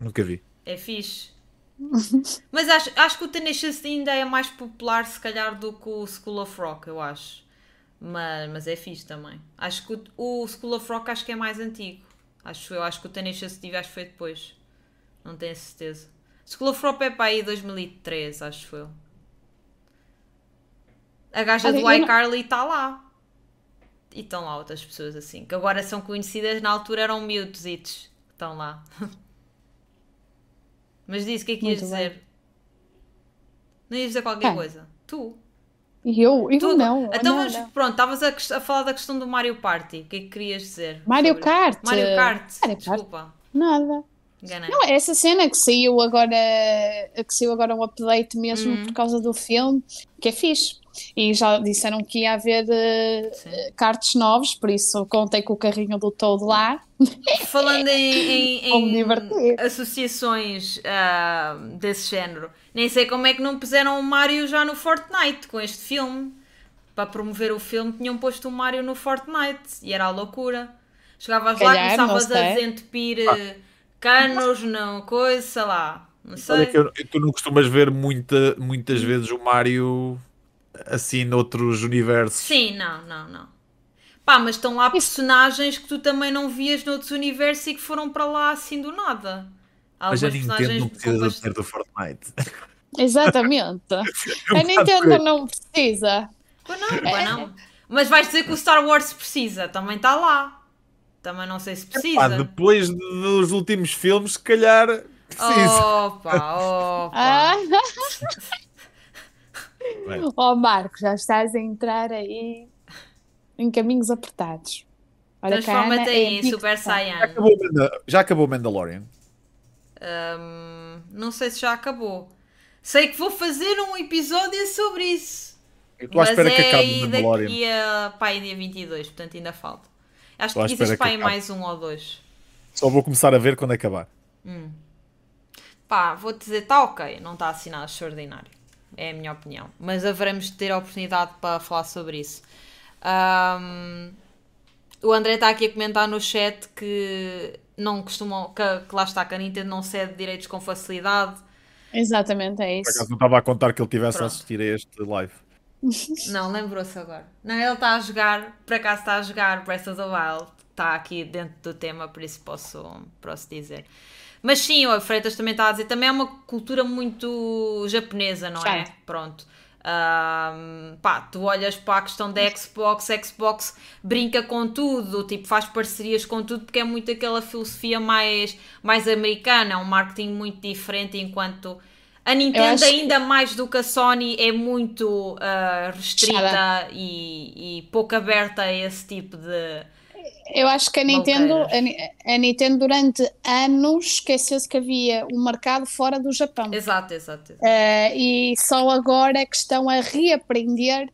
Nunca vi. É fixe. Mas acho, acho que o Tenacious ainda é mais popular, se calhar, do que o School of Rock, eu acho. Mas, mas é fixe também. Acho que o, o School of Rock acho que é mais antigo. Acho eu. Acho que o Tenacious D acho que foi depois. Não tenho certeza. School of Rock é para aí 2003, acho eu. A gaja Olha, do iCarly está lá. E estão lá outras pessoas assim, que agora são conhecidas, na altura eram miúdos que estão lá. Mas disse o que é que ias dizer? Não ias dizer qualquer Quem? coisa? Tu? E eu, eu Tu- não. Então não, vamos, não. pronto, estavas a, a falar da questão do Mario Party. O que é que querias dizer? Mario sobre- Kart. Mario Kart. Mario Kart. Desculpa. Nada. Enganei. Não, é essa cena que saiu agora, que saiu agora um update mesmo Uhum. por causa do filme, que é fixe. E já disseram que ia haver eh, Sim. karts novos, por isso contei com o carrinho do Toad lá. Falando em, em- em associações ah, desse género, nem sei como é que não puseram o Mario já no Fortnite com este filme. Para promover o filme, tinham posto o Mario no Fortnite e era a loucura. Chegavas lá, Calhar, não começavas a desentupir eh, canos, não coisa, sei lá. Não sei. Olha que eu, tu não costumas ver muita, muitas vezes o Mario assim noutros universos. Sim, não, não, não. Pá, mas estão lá personagens que tu também não vias noutros universos e que foram para lá assim do nada. Mas a Nintendo não precisa de ter do Fortnite. Exatamente. É a Nintendo não precisa. Pois não, pois não. Mas vais dizer que o Star Wars precisa, também está lá. Também não sei se Pá, precisa. depois de- dos últimos filmes, se calhar precisa. Opa, opa. Ah, oh, Marco, já estás a entrar aí em caminhos apertados. Transforma-te aí é em Super Saiyan. Já acabou, já acabou o Mandalorian? Um, não sei se já acabou. Sei que vou fazer um episódio sobre isso. Eu estou à espera é que acabe o Mandalorian. daqui a pai dia 22, portanto ainda falta. Acho que existe pai mais um ou dois. Só vou começar a ver quando acabar. Hum. Pá, vou-te dizer, está ok, não está assim nada extraordinário. É a minha opinião. Mas haveremos de ter a oportunidade para falar sobre isso. Um, o André está aqui a comentar no chat que não costumam, que, que lá está, que a Nintendo não cede direitos com facilidade. Exatamente, é isso. Por acaso não estava a contar que ele tivesse Pronto. a assistir a este live. Não, lembrou-se agora. Não, ele está a jogar, por acaso está a jogar Breath of the Wild. Está aqui dentro do tema, por isso posso, posso dizer. Mas sim, o Freitas também está a dizer, também é uma cultura muito japonesa, não é? Pronto. Um, pá, tu olhas para a questão da Xbox, Xbox brinca com tudo, tipo, faz parcerias com tudo porque é muito aquela filosofia mais, mais americana, é um marketing muito diferente enquanto a Nintendo ainda que... mais do que a Sony é muito uh, restrita e, e pouco aberta a esse tipo de eu acho que a Nintendo, a, a, Nintendo durante anos esqueceu-se que havia um mercado fora do Japão. Exato, exato. exato. Uh, e só agora é que estão a reaprender.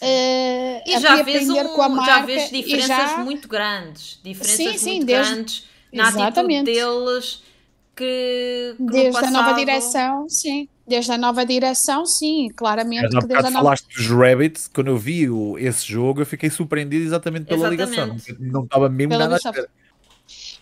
Uh, e já vês, um, já vês diferenças já... muito grandes. Diferenças sim, sim, muito desde... grandes na Exatamente. atitude deles que, que desde passado... a nova direção, sim. Desde a nova direção, sim, claramente. Mas que desde a nova... falaste dos Rabbits, quando eu vi o, esse jogo, eu fiquei surpreendido exatamente pela exatamente. ligação. Não estava mesmo pela nada a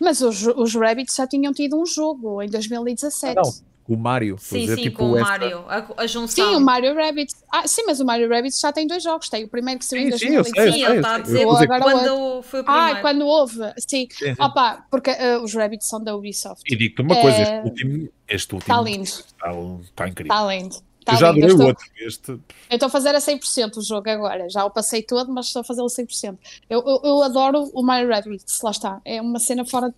Mas os, os Rabbits já tinham tido um jogo em 2017. Ah, não o Mario. Sim, sim, tipo com o Mario. A, a, junção. Sim, o Mario Rabbit. Ah, sim, mas o Mario Rabbit já tem dois jogos. Tem o primeiro que saiu em 2005. Sim, ele está a dizer quando foi o primeiro. Ah, quando houve. Sim. sim, sim. Opa, porque uh, os Rabbits são da Ubisoft. E digo-te uma coisa, este eh, último... Este último está lindo. Está, está incrível. Está lindo. Tá eu já adorei o outro. Este... Eu estou a fazer a 100% o jogo agora. Já o passei todo, mas estou a fazer a 100%. Eu, eu, eu adoro o Mario Rabbids, lá está. É uma cena fora,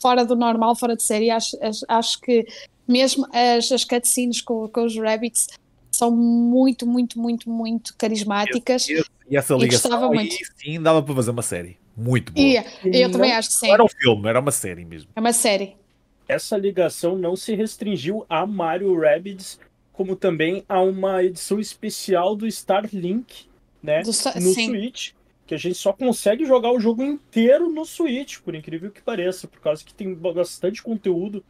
fora do normal, fora de série. Acho, acho, acho que mesmo as, as cutscenes com, com os Rabbits são muito, muito, muito, muito carismáticas. E, e essa ligação aí sim dava para fazer uma série. Muito boa. E, eu não, também acho que sim. Não era um filme, era uma série mesmo. É uma série. Essa ligação não se restringiu a Mario Rabbids, como também a uma edição especial do Starlink, né? Do, no sim. Switch. Que a gente só consegue jogar o jogo inteiro no Switch, por incrível que pareça, por causa que tem bastante conteúdo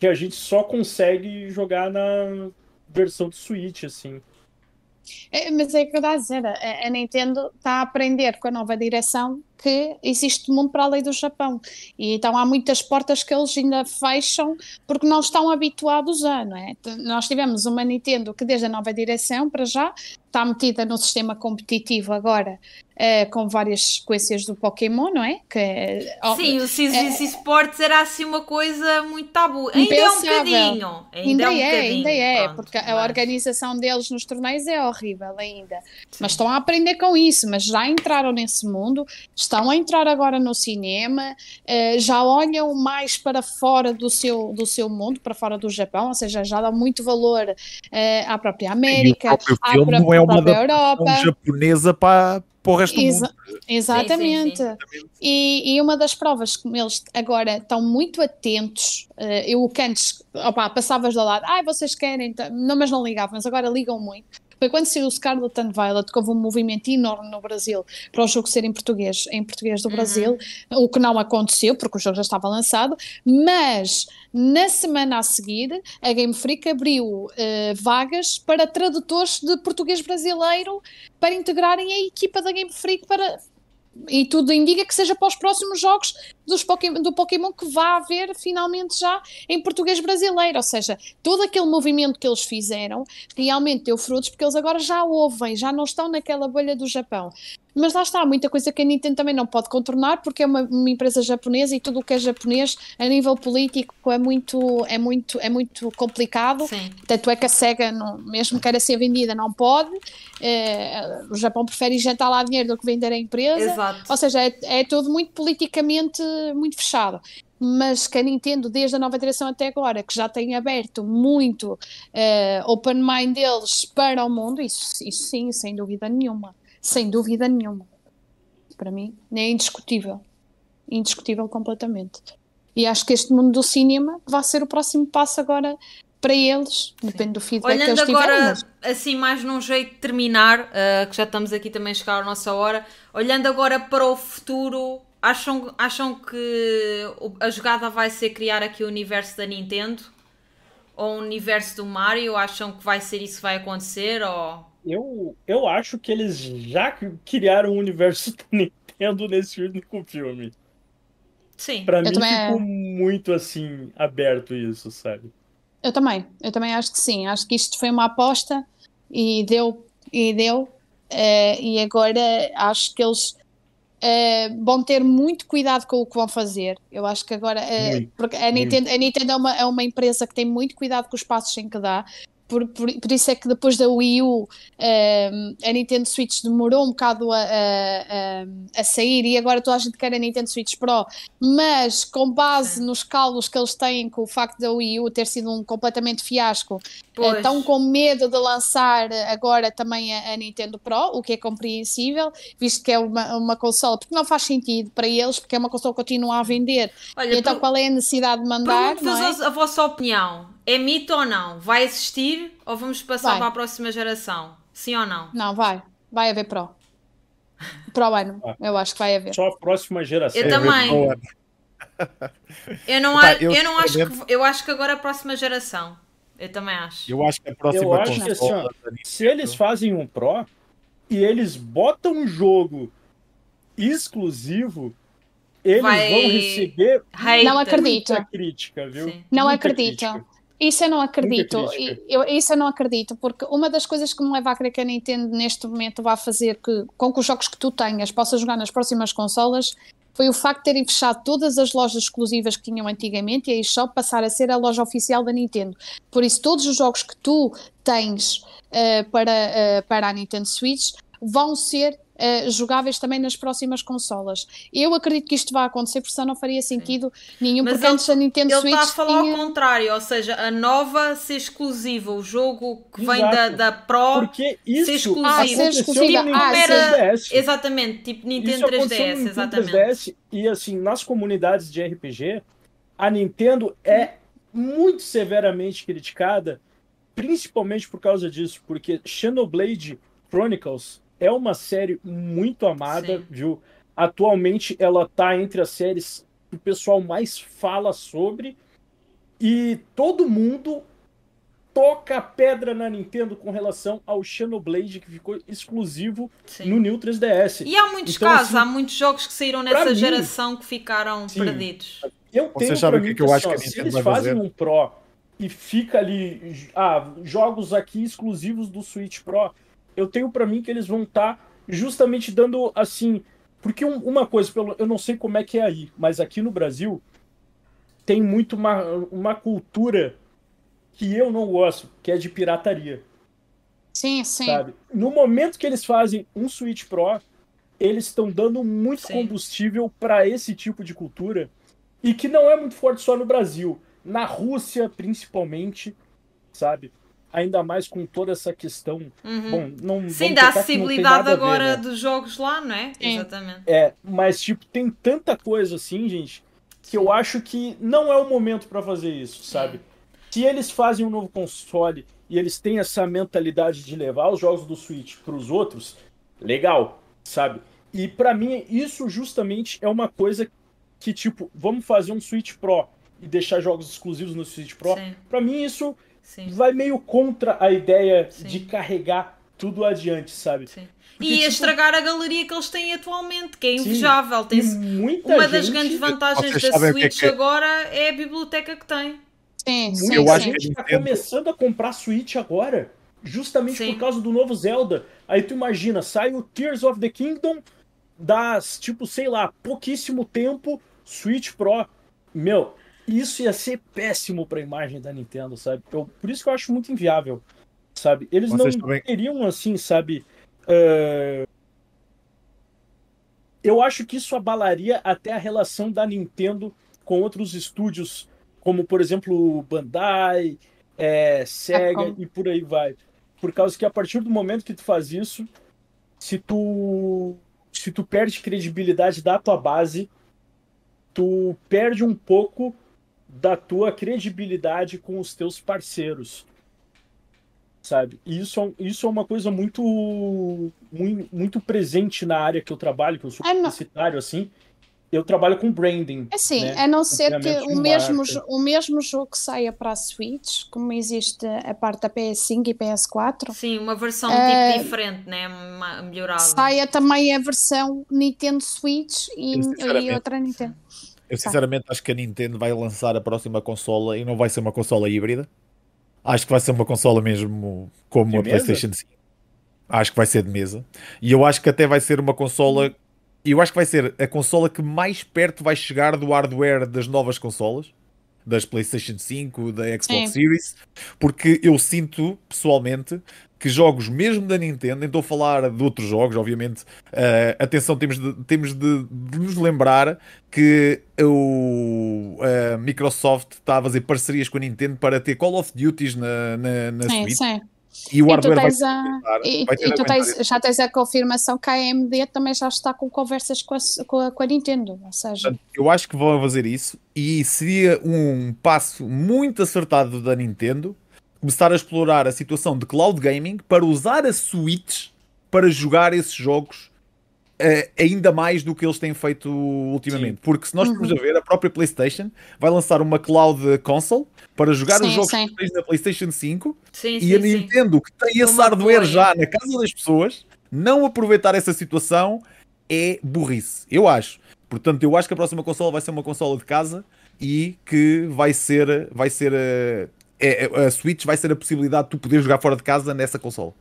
que a gente só consegue jogar na versão do Switch, assim. É, mas é que eu a dizer, a, a Nintendo está a aprender com a nova direção que existe mundo para além do Japão. E então há muitas portas que eles ainda fecham porque não estão habituados a, não é? Nós tivemos uma Nintendo que desde a nova direção, para já, está metida no sistema competitivo agora, uh, com várias sequências do Pokémon, não é? Que, Sim, o Seasons uh, Sports era assim uma coisa muito tabu. Ainda é um bocadinho. Ainda, ainda é, um é ainda é, pronto, porque mas... a organização deles nos torneios é horrível ainda. Sim. Mas estão a aprender com isso, mas já entraram nesse mundo, estão a entrar agora no cinema, uh, já olham mais para fora do seu, do seu mundo, para fora do Japão, ou seja, já dão muito valor uh, à própria América, à própria, não é uma Europa. japonesa para, para o resto Exa do mundo. Exatamente. Sim, sim, sim. E, e, uma das provas que eles agora estão muito atentos, uh, eu que antes opa, passavas do lado, ai, ah, vocês querem, não, mas não ligavam, mas agora ligam muito foi quando saiu o Scarlet and Violet que houve um movimento enorme no Brasil para o jogo ser em português, em português do uhum. Brasil, o que não aconteceu porque o jogo já estava lançado, mas na semana a seguir a Game Freak abriu uh, vagas para tradutores de português brasileiro para integrarem a equipa da Game Freak para e tudo indica que seja para os próximos jogos dos Pokémon, do Pokémon que vá haver finalmente já em português brasileiro. Ou seja, todo aquele movimento que eles fizeram realmente deu frutos porque eles agora já ouvem, já não estão naquela bolha do Japão. Mas lá está, muita coisa que a Nintendo também não pode contornar porque é uma, uma, empresa japonesa e tudo o que é japonês a nível político é muito, é muito, é muito complicado. Sim. Tanto é que a SEGA, não, mesmo que queira ser vendida, não pode. É, o Japão prefere injetar lá dinheiro do que vender a empresa. Exato. Ou seja, é, é tudo muito politicamente muito fechado. mas que a Nintendo, desde a nova direção até agora, que já tem aberto muito uh, open mind deles para o mundo, isso, isso sim, sem dúvida nenhuma. Sem dúvida nenhuma. Para mim, é indiscutível. Indiscutível completamente. E acho que este mundo do cinema vai ser o próximo passo agora para eles, Sim. depende do feedback Olhando que eles agora, tiverem. Mas... assim, mais num jeito de terminar, uh, que já estamos aqui também a chegar à nossa hora, olhando agora para o futuro, acham, acham que a jogada vai ser criar aqui o universo da Nintendo? Ou o universo do Mario? Acham que vai ser isso que vai acontecer? Ou... Eu, eu acho que eles já criaram o universo da Nintendo nesse único filme. Sim. Pra eu mim ficou muito assim, aberto isso, sabe? Eu também, eu também acho que sim. Acho que isto foi uma aposta e deu, e deu. Uh, e agora acho que eles uh, vão ter muito cuidado com o que vão fazer. Eu acho que agora, uh, porque a Nintendo, a Nintendo é, uma, é uma empresa que tem muito cuidado com os passos em que dá. Por, por, por, isso é que depois da Wii U um, a Nintendo Switch demorou um bocado a, a, a, sair e agora toda a gente quer a Nintendo Switch Pro, mas com base nos calos que eles têm com o facto da Wii U ter sido um completamente fiasco, estão com medo de lançar agora também a, a, Nintendo Pro, o que é compreensível, visto que é uma, uma consola, porque não faz sentido para eles, porque é uma consola que continua a vender. Olha, então qual é a necessidade de mandar? Pergunto-vos é? a vossa opinião. É mito ou não? Vai existir ou vamos passar vai. para a próxima geração? Sim ou não? Não, vai. Vai haver Pro. Pro ano, ah. eu acho que vai haver. Só a próxima geração. Eu também. Eu não, Epá, eu, eu não acho que eu acho que agora é a próxima geração. Eu também acho. Eu acho que a próxima eu acho que, assim, ó, se eles fazem um Pro e eles botam um jogo exclusivo, eles Vai... vão receber não acredito. crítica, viu? Sim. Não muita acredito. Crítica. Isso eu não acredito. Eu, isso eu não acredito, porque uma das coisas que me leva a crer que a Nintendo neste momento vai fazer que, com que os jogos que tu tenhas possas jogar nas próximas consolas foi o facto de terem fechado todas as lojas exclusivas que tinham antigamente e a eShop passar a ser a loja oficial da Nintendo. Por isso, todos os jogos que tu tens uh, para, uh, para a Nintendo Switch vão ser uh, jogáveis também nas próximas consolas. Eu acredito que isto vai acontecer, porque senão não faria sentido Sim. nenhum, Mas porque ele, antes a Nintendo ele Switch. Ele está a falar tinha... ao contrário, ou seja, a nova ser exclusiva, o jogo que Exato. vem da, da Pro porque isso ser exclusivo. Ah, ser exclusiva. Tipo, ah, era... Exatamente, tipo Nintendo 3DS, exatamente. 3DS, e assim, nas comunidades de RPG, a Nintendo é muito severamente criticada, principalmente por causa disso, porque Xenoblade Chronicles é uma série muito amada, Sim. viu? Atualmente ela tá entre as séries que o pessoal mais fala sobre e todo mundo toca a pedra na Nintendo com relação ao Xenoblade que ficou exclusivo Sim. no New 3DS. E há muitos então, casos, assim, há muitos jogos que saíram nessa geração que ficaram Sim. perdidos. Eu tenho Você sabe o que, que eu acho que a Nintendo se eles fazem fazer? um Pro e fica ali, ah, jogos aqui exclusivos do Switch Pro, eu tenho para mim que eles vão estar tá justamente dando assim. Porque um, uma coisa, eu não sei como é que é aí, mas aqui no Brasil tem muito uma, uma cultura que eu não gosto, que é de pirataria. Sim, sim. Sabe? No momento que eles fazem um Switch Pro, eles estão dando muito sim. combustível para esse tipo de cultura e que não é muito forte só no Brasil, na Rússia principalmente, sabe? Ainda mais com toda essa questão. Uhum. Bom, não Sim, dá acessibilidade agora ver, né? dos jogos lá, não é? Sim. Exatamente. É, mas tipo, tem tanta coisa assim, gente, que Sim. eu acho que não é o momento para fazer isso, sabe? É. Se eles fazem um novo console e eles têm essa mentalidade de levar os jogos do Switch para os outros, legal, sabe? E para mim isso justamente é uma coisa que tipo, vamos fazer um Switch Pro e deixar jogos exclusivos no Switch Pro. Para mim isso Sim. vai meio contra a ideia Sim. de carregar tudo adiante, sabe? Sim. Porque, e tipo... estragar a galeria que eles têm atualmente, que é invejável. Tem uma gente... das grandes vantagens da Switch que é... agora é a biblioteca que tem. Sim, sim, eu sim. acho que a gente está começando a comprar Switch agora, justamente sim. por causa do novo Zelda. Aí tu imagina, sai o Tears of the Kingdom das, tipo, sei lá, pouquíssimo tempo, Switch Pro. Meu, isso ia ser péssimo para a imagem da Nintendo, sabe? Eu, por isso que eu acho muito inviável, sabe? Eles Vocês não também... teriam assim, sabe? Uh... Eu acho que isso abalaria até a relação da Nintendo com outros estúdios, como por exemplo Bandai, é, Sega e por aí vai. Por causa que a partir do momento que tu faz isso, se tu se tu perde credibilidade da tua base, tu perde um pouco da tua credibilidade com os teus parceiros. Sabe? Isso, é isso é uma coisa muito, muito, muito presente na área que eu trabalho, que eu sou publicitário, assim eu trabalho com branding. É sim, né? a não ser que o mesmo, o mesmo jogo que saia para a Switch, como existe a parte da PS5 e PS4. Sim, uma versão uh, tipo diferente, né? melhorada. Saia também a versão Nintendo Switch e, e outra Nintendo. Eu sinceramente acho que a Nintendo vai lançar a próxima consola e não vai ser uma consola híbrida. Acho que vai ser uma consola mesmo como de a mesa? PlayStation 5. Acho que vai ser de mesa. E eu acho que até vai ser uma consola e eu acho que vai ser a consola que mais perto vai chegar do hardware das novas consolas, das PlayStation 5, da Xbox Sim. Series, porque eu sinto pessoalmente que jogos mesmo da Nintendo, nem estou a falar de outros jogos, obviamente. Uh, atenção, temos, de, temos de, de, nos lembrar que o a Microsoft está a fazer parcerias com a Nintendo para ter Call of Duties na, na, na sim, Switch. Sim. E o e hardware vai, a, e, vai e tu tens, já tens a confirmação que a AMD também já está com conversas com a, com a, com a Nintendo, ou seja... Eu acho que vão fazer isso e seria um passo muito acertado da Nintendo começar a explorar a situação de cloud gaming para usar a Switch para jogar esses jogos Uh, ainda mais do que eles têm feito ultimamente. Sim. Porque se nós uhum. formos a ver, a própria PlayStation vai lançar uma cloud console para jogar sim, os jogos sim. que tens na PlayStation 5 e a Nintendo, que tem esse hardware já na casa das pessoas, não aproveitar essa situação é burrice. Eu acho. Portanto, eu acho que a próxima consola vai ser uma consola de casa e que vai ser, vai ser eh, é, é, a Switch vai ser a possibilidade de tu poder jogar fora de casa nessa consola.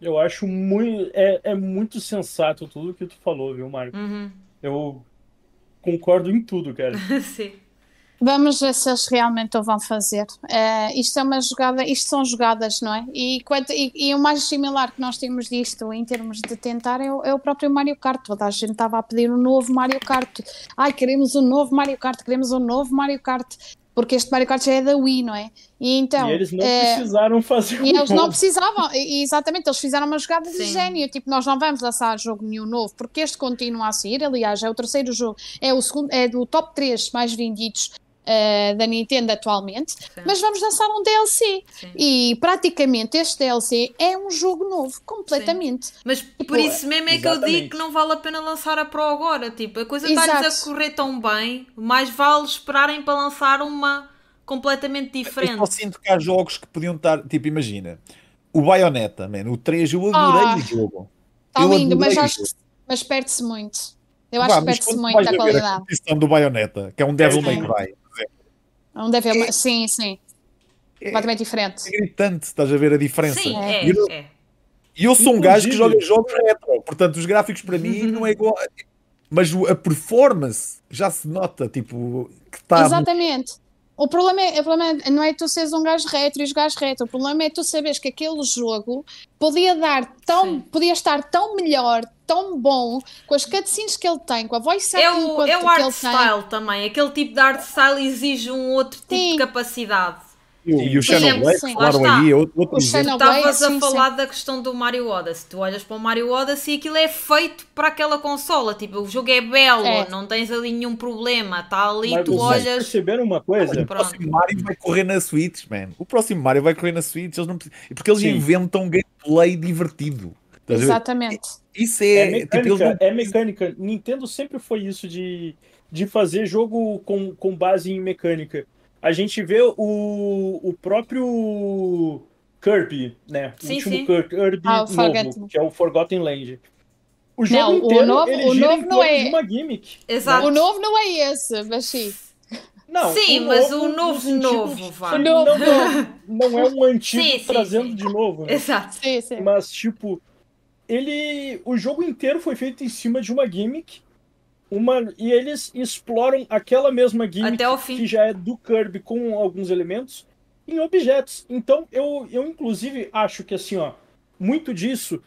Eu acho muito. É, é muito sensato tudo que tu falou, viu, Marco? Uhum. Eu concordo em tudo, cara. Sim. Vamos ver se eles realmente o vão fazer. Uh, isto é uma jogada, isto são jogadas, não é? E, e, e, o mais similar que nós temos disto em termos de tentar é o, é o, próprio Mario Kart. Toda a gente estava a pedir um novo Mario Kart. Ai, queremos um novo Mario Kart, queremos um novo Mario Kart porque este Mario Kart já é da Wii, não é? E, então, e eles não é, precisaram fazer E um eles novo. não precisavam, e, exatamente, eles fizeram uma jogada Sim. de gênio, tipo, nós não vamos lançar jogo nenhum novo, porque este continua a sair, aliás, é o terceiro jogo, é o segundo, é do top 3 mais vendidos Uh, da Nintendo atualmente, Sim. mas vamos lançar um DLC. Sim. E praticamente este DLC é um jogo novo, completamente. Sim. Mas tipo, por isso mesmo é exatamente. que eu digo que não vale a pena lançar a Pro agora. Tipo, a coisa está-lhes a correr tão bem, mais vale esperarem para lançar uma completamente diferente. Eu só sinto que há jogos que podiam estar, tipo, imagina, o Bayonetta, man, o 3, eu adorei oh, o jogo. Está lindo, mas, mas perde-se muito. Eu acho que perde-se muito a qualidade. A do Bayonetta, que é um Devil May Cry. É um Devil é, Sim, sim. É, Completamente diferente. É gritante, estás a ver a diferença. Sim, é, e eu, é. eu sou um gajo que joga jogos retro, portanto, os gráficos para mim não é igual. Mas a performance já se nota, tipo, que está. Exatamente. O problema, é, o problema é, não é tu seres um gajo retro e os gajos retro, o problema é tu saberes que aquele jogo podia dar tão, Sim. podia estar tão melhor, tão bom, com as cutscenes que ele tem, com a voice é o, é o art style tem. também, aquele tipo de art style exige um outro tipo Sim. de capacidade. E, e o Xenoblade, claro, aí, é outro, outro Estavas a falar da questão do Mario Odyssey. Tu olhas para o Mario Odyssey e aquilo é feito para aquela consola. Tipo, o jogo é belo, é. não tens ali nenhum problema. Está ali, Mas tu olhas. perceberam uma coisa? O próximo Mario vai correr na Switch, man. O próximo Mario vai correr na Switch. Eles não... Porque eles Sim. inventam gameplay divertido. Exatamente. Isso é. É mecânica, tipo, não... é mecânica. Nintendo sempre foi isso de, de fazer jogo com, com base em mecânica a gente vê o, o próprio Kirby, né? Sim, o último sim. Kirby ah, novo, que é o Forgotten Land. O jogo não, inteiro, o novo, ele o novo não é uma gimmick. Exato. O novo não é esse, mas sim. Não, sim, o mas o novo novo, vai. O novo, não, não é um antigo sim, trazendo sim, sim. de novo. Né? Exato. Sim, sim. Mas, tipo, ele. O jogo inteiro foi feito em cima de uma gimmick uma e eles exploram aquela mesma gimmick que já é do Kirby com alguns elementos em objetos. Então eu, eu inclusive acho que assim, ó, muito disso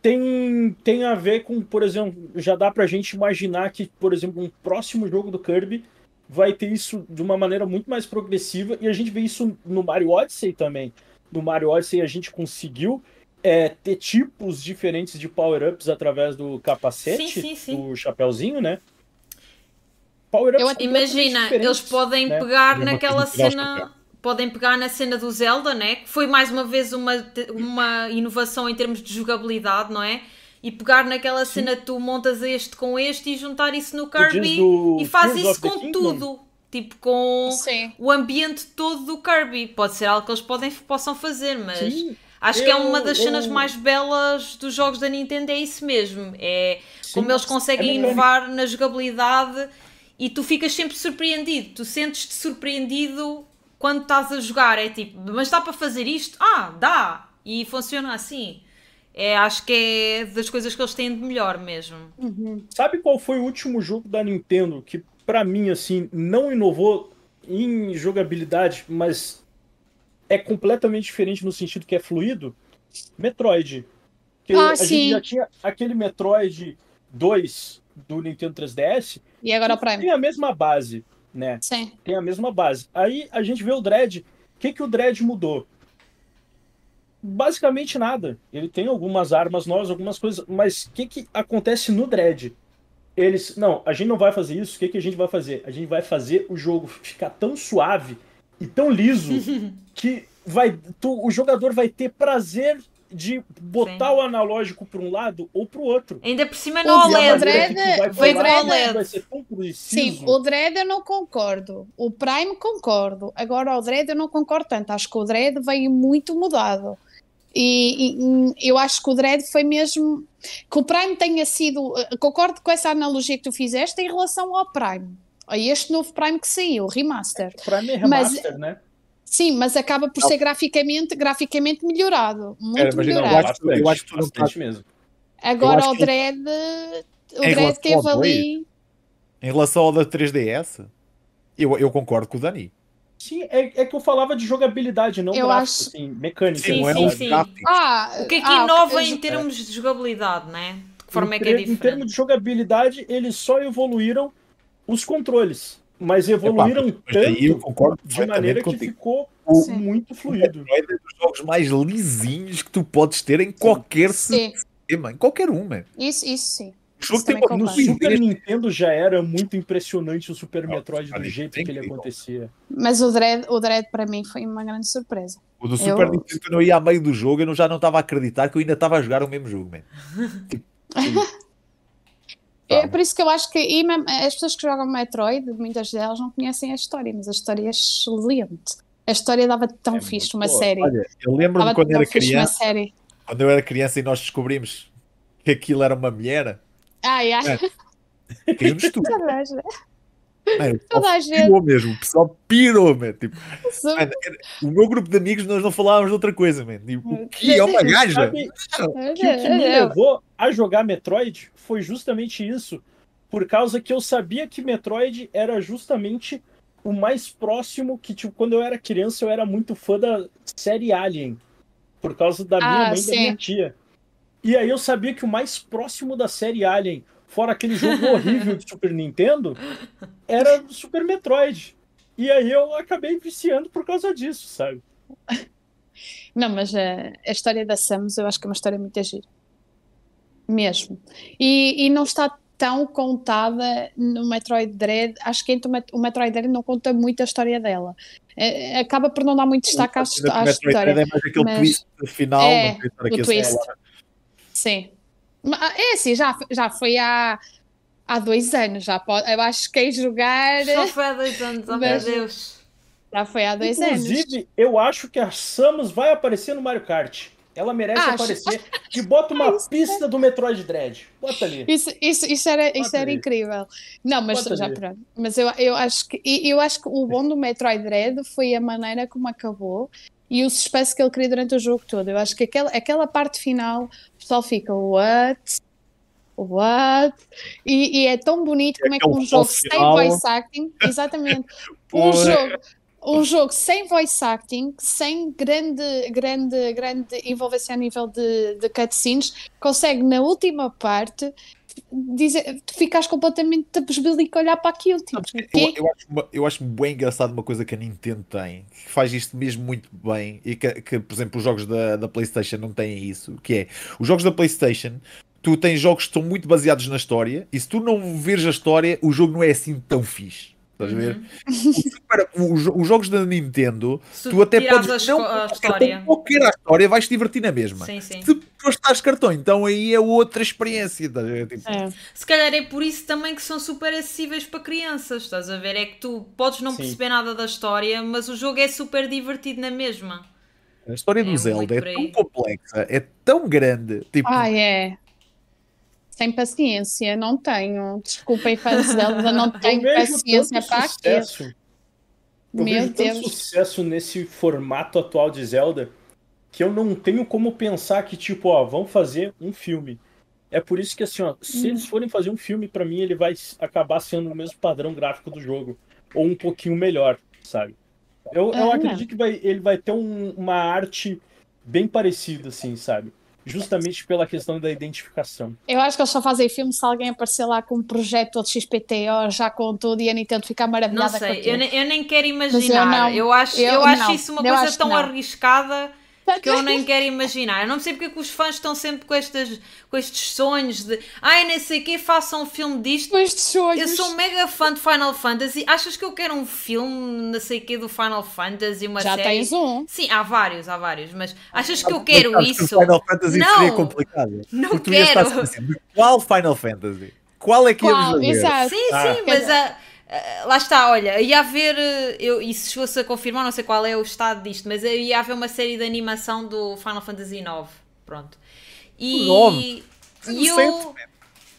tem, tem a ver com, por exemplo, já dá pra gente imaginar que, por exemplo, um próximo jogo do Kirby vai ter isso de uma maneira muito mais progressiva, e a gente vê isso no Mario Odyssey também. No Mario Odyssey a gente conseguiu é, ter tipos diferentes de power-ups através do capacete, Sim, sim, sim. do chapéuzinho, né? Power-ups Eu- Imagina, eles podem né? pegar naquela cena. Podem pegar na cena do Zelda, né? Que foi mais uma vez uma, uma inovação em termos de jogabilidade, não é? E pegar naquela cena tu montas este com este e juntar isso no Kirby do e faz Tears isso com tudo. Tipo, com Sim. o ambiente todo do Kirby. Pode ser algo que eles podem, possam fazer, mas Sim, acho que é eu- uma das cenas eu- mais belas dos jogos da Nintendo, é isso mesmo. É Sim, como eles conseguem é inovar na jogabilidade e tu ficas sempre surpreendido. Tu sentes-te surpreendido quando estás a jogar. É tipo, mas dá para fazer isto? Ah, dá! E funciona assim. É, acho que é das coisas que eles têm de melhor mesmo. Sabe qual foi o último jogo da Nintendo que, pra mim, assim, não inovou em jogabilidade, mas é completamente diferente no sentido que é fluido? Metroid. Que Ah, a sim. gente já tinha aquele Metroid 2 do Nintendo 3DS, E agora o Prime. tem a mesma base, né? Sim. Tem a mesma base. Aí a gente vê o Dread. O que, que o Dread mudou? Basicamente nada. Ele tem algumas armas novas, algumas coisas, mas o que, que acontece no Dread? Eles, não, a gente não vai fazer isso, o que, que a gente vai fazer? A gente vai fazer o jogo ficar tão suave e tão liso que vai, tu- o jogador vai ter prazer de botar Sim. o analógico para um lado ou para o outro. Ainda por cima no O E a OLED. maneira que tu Dread- vai o ser tão Sim, preciso. o Dread eu não concordo. O Prime concordo. Agora o Dread eu não concordo tanto. Acho que o Dread veio muito mudado. E, e, eu acho que o Dread foi mesmo. Que o Prime tenha sido. eh, Concordo com essa analogia que tu fizeste em relação ao Prime. A este novo Prime que saiu, o Remaster. Prime é Mas- remaster, né? Sim, mas acaba por ser graficamente, graficamente melhorado. Muito Era, mas eu não melhorado. acho- eu acho que tu não bastante mesmo. Agora o Dread. O Dread teve ali. Em relação ao da 3DS, eu, eu concordo com o Dani. Sim, é, é que eu falava de jogabilidade, não Eu gráfico, acho- assim, mecânica. Sim, não é sim, sim. gráfico. Ah, O que é que ah, inova eu- em termos de jogabilidade, né? De que forma é em, que é ter- em diferente? termos de jogabilidade, eles só evoluíram os controles. Mas evoluíram Epá, mas aí eu tanto concordo de maneira que contigo. ficou Sim. muito fluido. É dos jogos mais lisinhos que tu podes ter em qualquer Sim, sistema, em qualquer um, man. isso, isso sim. O Isso tem No. Super Nintendo já era muito impressionante o Super Metroid do jeito é que ele acontecia. Mas o Dread, o Dread para mim foi uma grande surpresa. O do Super Eu- Nintendo, eu ia a meio do jogo, eu não- já não estava a acreditar que eu ainda estava a jogar o mesmo jogo, man. É por isso que eu acho que e mesmo as pessoas que jogam Metroid, muitas delas não conhecem a história, mas a história é excelente. A história dava tão É fixe uma boa. série. Olha, eu lembro-me quando era criança, quando eu era criança e nós descobrimos que aquilo era uma mulher, Ai, ai. É. caímos tudo. Man, o Toda a gente. pirou mesmo, o pessoal pirou, man. Tipo, man, o meu grupo de amigos nós não falávamos de outra coisa, man. Tipo, o que é uma gaja? Que o que me levou a jogar Metroid foi justamente isso. Por causa que eu sabia que Metroid era justamente o mais próximo que, tipo, quando eu era criança, eu era muito fã da série Alien. Por causa da minha Ah, mãe e da minha tia. E aí eu sabia que o mais próximo da série Alien, fora aquele jogo horrível de Super Nintendo, era Super Metroid. E aí eu acabei viciando por causa disso, sabe? Não, mas a, a história da Samus eu acho que é uma história muito gira. Mesmo. E, e não está tão contada no Metroid Dread. Acho que entre o Met- o Metroid Dread não conta muito a história dela. É, acaba por não dar muito destaque à, à Metroid história. Dread É mais aquele mas- twist final. É, não quero estar o aqui a twist. Sim. É assim, já, já foi há, há dois anos. Já pode, eu acho que quem jogar Só foi há dois anos, oh meu Deus. já foi há dois anos. Inclusive, eu acho que a Samus vai aparecer no Mario Kart. Ela merece Acho. aparecer. E bota uma pista do Metroid Dread. Bota ali. Isso, isso, isso era, isso Bota era ali. incrível. Não, mas Bota já ali. pronto. Mas eu, eu acho que eu acho que o bom do Metroid Dread foi a maneira como acabou e o suspense que ele cria durante o jogo todo. Eu acho que aquela, aquela parte final, pessoal fica what? What? E, e é tão bonito como é que um jogo sem voice acting, exatamente, um Pois. jogo, um jogo sem voice acting, sem grande, grande, grande envolvência a nível de, de cutscenes, consegue na última parte dizer, tu ficas completamente a olhar para aquilo. Tipo, eu, eu, acho, uma, eu acho bem engraçado uma coisa que a Nintendo tem, que faz isto mesmo muito bem e que, que por exemplo, os jogos da, da PlayStation não têm isso, que é os jogos da PlayStation. Tu tens jogos que estão muito baseados na história, e se tu não veres a história, o jogo não é assim tão fixe. Estás a ver? Uhum. os, os, jogos da Nintendo, se tu até podes. Não, a história. qualquer a história, vais te divertir na mesma. Sim, sim. Se gostares cartão, então aí é outra experiência. Estás a ver? Tipo... É. Se calhar é por isso também que são super acessíveis para crianças. Estás a ver? É que tu podes não sim. perceber nada da história, mas o jogo é super divertido na mesma. A história do é Zelda é tão complexa, é tão grande. Tipo... Ah, é. Sem paciência, não tenho. Desculpem, fãs dela, não tenho paciência para aquilo. Eu Meu vejo Deus. tanto sucesso nesse formato atual de Zelda que eu não tenho como pensar que, tipo, ó, vamos fazer um filme. É por isso que, assim, ó, se hum. eles forem fazer um filme, para mim, ele vai acabar sendo o mesmo padrão gráfico do jogo. Ou um pouquinho melhor, sabe? Eu, eu acredito que vai, ele vai ter um, uma arte bem parecida, assim, sabe? Justamente pela questão da identificação. Eu acho que eles só fazem filme se alguém aparecer lá com um projeto de XPTO já com tudo e a Nintendo ficar maravilhada não sei, eu, eu, nem quero imaginar. Eu, não, eu, acho, eu, eu acho isso uma coisa tão arriscada que eu nem quero imaginar. Eu não sei porque é que os fãs estão sempre com, estas, com estes sonhos de ai, nem sei o que, façam um filme disto. Com estes sonhos. Eu sou mega fã de Final Fantasy. Achas que eu quero um filme, não sei o que, do Final Fantasy, uma Já série? Já tens um. Sim, há vários, há vários. Mas achas que eu quero isso? Que Final Fantasy não, seria complicado. Não quero. Assim, qual Final Fantasy? Qual é que Qual? íamos Exato. Sim, ah. sim, mas a Uh, lá está, olha, ia haver, eh, eu, e se chegou-se a confirmar, não sei qual é o estado disto, mas ia haver uma série de animação do Final Fantasy IX. Pronto. E, e eu,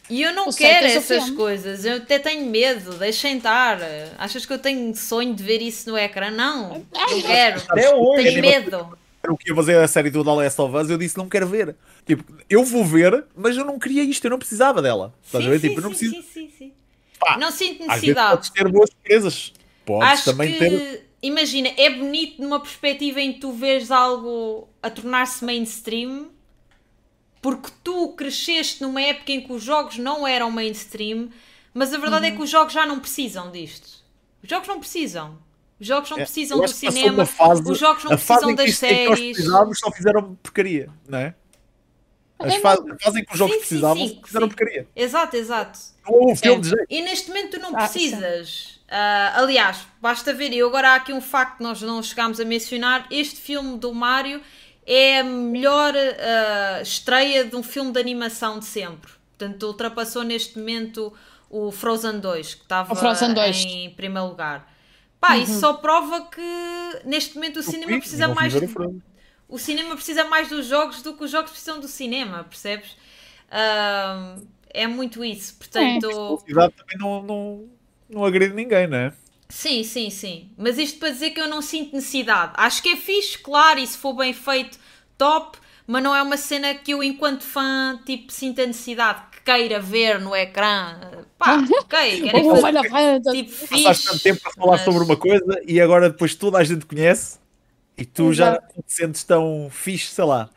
e eu não o quero essas coisas, eu até tenho medo, deixem estar. Achas que eu tenho sonho de ver isso no ecrã? Não, não quero. Até hoje. Tenho medo. O que ia fazer a série do The Last of Us, eu disse não quero ver. Tipo, eu vou ver, mas eu não queria isto, eu não precisava dela. Sim, sim, tipo, eu não preciso... sim, sim, sim. Pá, não sinto necessidade. Podes ter boas surpresas. Podes Acho também que, ter. Imagina, é bonito numa perspectiva em que tu vês algo a tornar-se mainstream porque tu cresceste numa época em que os jogos não eram mainstream, mas a verdade uhum. é que os jogos já não precisam disto. Os jogos não precisam. Os jogos não é, precisam do cinema, fase, os jogos não precisam das séries. Os só fizeram porcaria, não é? As é, fazem, fazem que os jogos sim, precisavam, sim, sim, fizeram porcaria. Exato, exato. Ou um filme é. de jeito. E neste momento tu não ah, precisas. Uh, aliás, basta ver, e agora há aqui um facto que nós não chegámos a mencionar: este filme do Mario é a melhor uh, estreia de um filme de animação de sempre. Portanto, ultrapassou neste momento o Frozen 2, que estava em primeiro lugar. Pá, uhum. isso só prova que neste momento o, o cinema precisa mais. De o cinema precisa mais dos jogos do que os jogos precisam do cinema, percebes? Uh, é muito isso, portanto... É, a também não, não, não agride ninguém, não é? Sim, sim, sim. Mas isto para dizer que eu não sinto necessidade. Acho que é fixe, claro, e se for bem feito, top, mas não é uma cena que eu, enquanto fã, tipo, sinta necessidade que queira ver no ecrã. Pá, ok, quero fazer, tipo, fixe. Passaste tanto tempo a falar mas... sobre uma coisa e agora depois toda a gente conhece e tu Exato. já te sentes tão fixe, sei lá.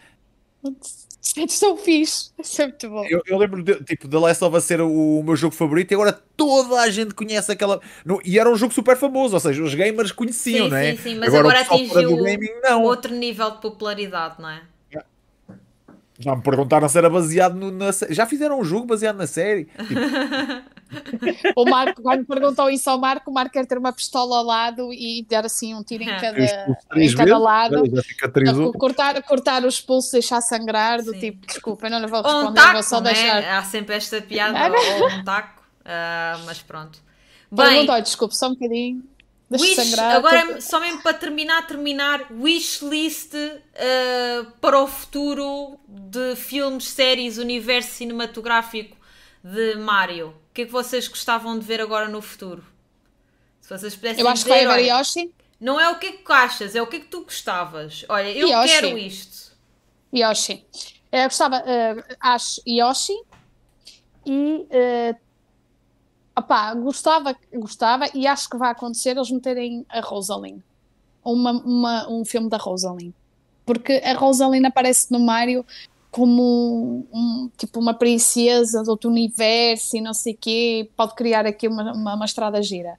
Sentes tão fixe. Isso é muito bom. Eu, eu lembro, de, tipo, The Last of Us ser o, o, meu jogo favorito e agora toda a gente conhece aquela. No, e era um jogo super famoso, ou seja, os gamers conheciam, sim, não é? Sim, sim, mas agora, agora atingiu gaming, outro nível de popularidade, não é? Já me perguntaram se era baseado no, na Já fizeram um jogo baseado na série? Tipo... o Marco, quando perguntou isso ao Marco, o Marco quer ter uma pistola ao lado e dar assim um tiro em cada, em cada lado. Cortar, cortar os pulsos, deixar sangrar, do Sim. tipo, desculpa, eu não lhe vou responder, um taco, vou só né? deixar. Há sempre esta piada, ou um taco, uh, mas pronto. Bem, Perguntou, desculpe, só um bocadinho. Wish, agora, só mesmo para terminar, terminar, wishlist uh, para o futuro de filmes, séries, universo cinematográfico de Mario. O que é que vocês gostavam de ver agora no futuro? Se vocês pudessem Eu acho dizer, que vai haver Yoshi. Não é o que é que achas, é o que é que tu gostavas. Olha, eu Yoshi. quero isto. Yoshi. Eu gostava, uh, acho Yoshi e uh, Gostava, gostava e acho que vai acontecer eles meterem a Rosalind. uma, uma, um filme da Rosalind. Porque a Rosalind aparece no Mario como um, tipo uma princesa de outro universo e não sei o quê, pode criar aqui uma, uma, uma estrada gira.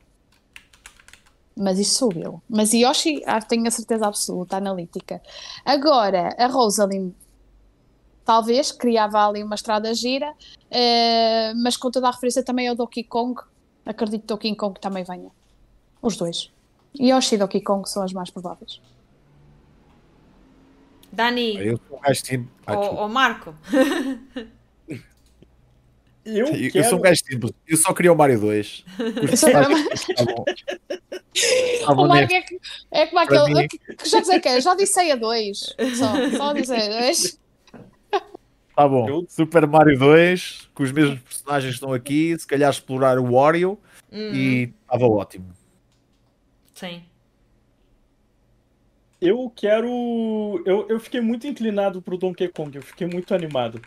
Mas isso sou eu. Mas Yoshi, ah, tenho a certeza absoluta, analítica. Agora, a Rosalind talvez criava ali uma estrada gira, eh, mas com toda a referência também ao Donkey Kong, acredito que Donkey Kong também venha. Os dois. Yoshi e Donkey Kong são as mais prováveis. Dani, Eu sou um gajo simples. Ah, ou, Marco. Eu, Eu, eu quero... sou um gajo simples. Eu só queria o Mario 2. Eu sou- Estavam- estavam O Marco neste- é, que- é como aquele. Que, já sei que é, já disse a dois. Só, só disse a dois. Tá bom. Eu- Super Mario 2, com os mesmos personagens que estão aqui, se calhar explorar o Wario Hum, e estava ótimo. Sim. Eu quero. Eu, eu fiquei muito inclinado pro Donkey Kong, eu fiquei muito animado.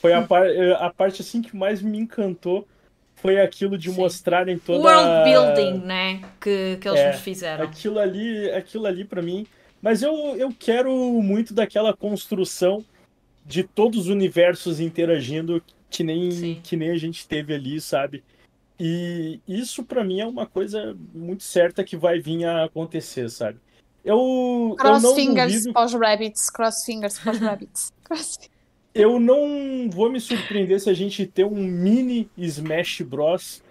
Foi a, par... eh, a parte assim que mais me encantou. Foi aquilo de Sim. mostrarem O toda. world building, né? Que, que eles É, nos fizeram. Aquilo ali, aquilo ali para mim. Mas eu, eu quero muito daquela construção de todos os universos interagindo que nem, Sim. que nem a gente teve ali, sabe? E isso pra mim é uma coisa muito certa que vai vir a acontecer, sabe? Eu, eu Cross não fingers duvido, para os rabbits. Cross fingers para os rabbits. Cross- eu não vou me surpreender se a gente ter um mini Smash Bros,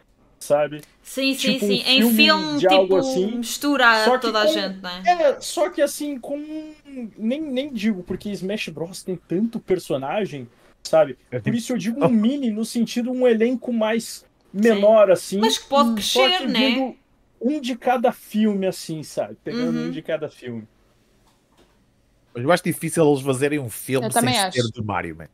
sabe? Sim, sim, tipo um sim. em filme filme, de tipo, algo assim. mistura Só que toda a gente, né? É, só que assim, com. Nem, nem digo, porque Smash Bros tem tanto personagem, sabe? É Por isso eu digo um mini no sentido um elenco mais menor, assim. Mas que pode só crescer, que né? um de cada filme, assim, sabe? Pegando Uhum. um de cada filme. Mas eu acho difícil eles fazerem um filme Eu sem ser do Mario, man.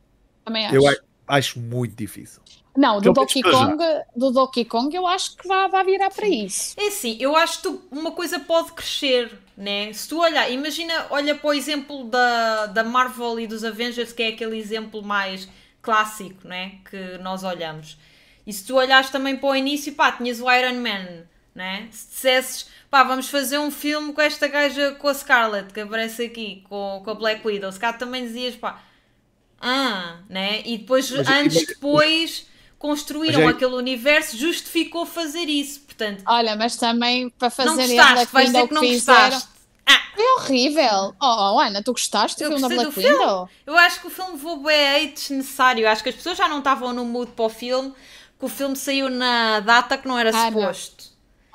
Também acho. Eu acho muito difícil. Não, do Pelo Donkey, Kong, do Donkey Kong eu acho que vai, vai virar para isso. É assim, eu acho que uma coisa pode crescer, né? Se tu olhar, imagina, olha para o exemplo da, da Marvel e dos Avengers, que é aquele exemplo mais clássico, né? Que nós olhamos. E se tu olhares também para o início, pá, tinhas o Iron Man, né? Se dissesses, pá, vamos fazer um filme com esta gaja, com a Scarlett, que aparece aqui, com, com a Black Widow, se cá também dizias, pá, ah, né? E depois, Mas- anos mas- depois, construíram é- aquele universo, justificou fazer isso. Portanto, Olha, mas também para não fazerem a gostaste, vais dizer que não fizeram. gostaste. Ah, É horrível. Oh, oh, Ana, tu gostaste do Eu filme da Black filme. Eu acho que o filme bem hate desnecessário. Acho que as pessoas já não estavam no mood para o filme, que o filme saiu na data que não era Ah, não. suposto.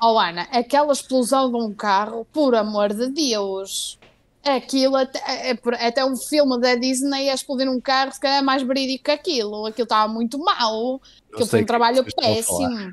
Oh, Ana, aquela explosão de um carro, por amor de Deus. Aquilo, até, é, é- até um filme da Disney a explodir um carro, se calhar é mais verídico que aquilo. Aquilo estava muito mal. Aquilo foi um trabalho péssimo.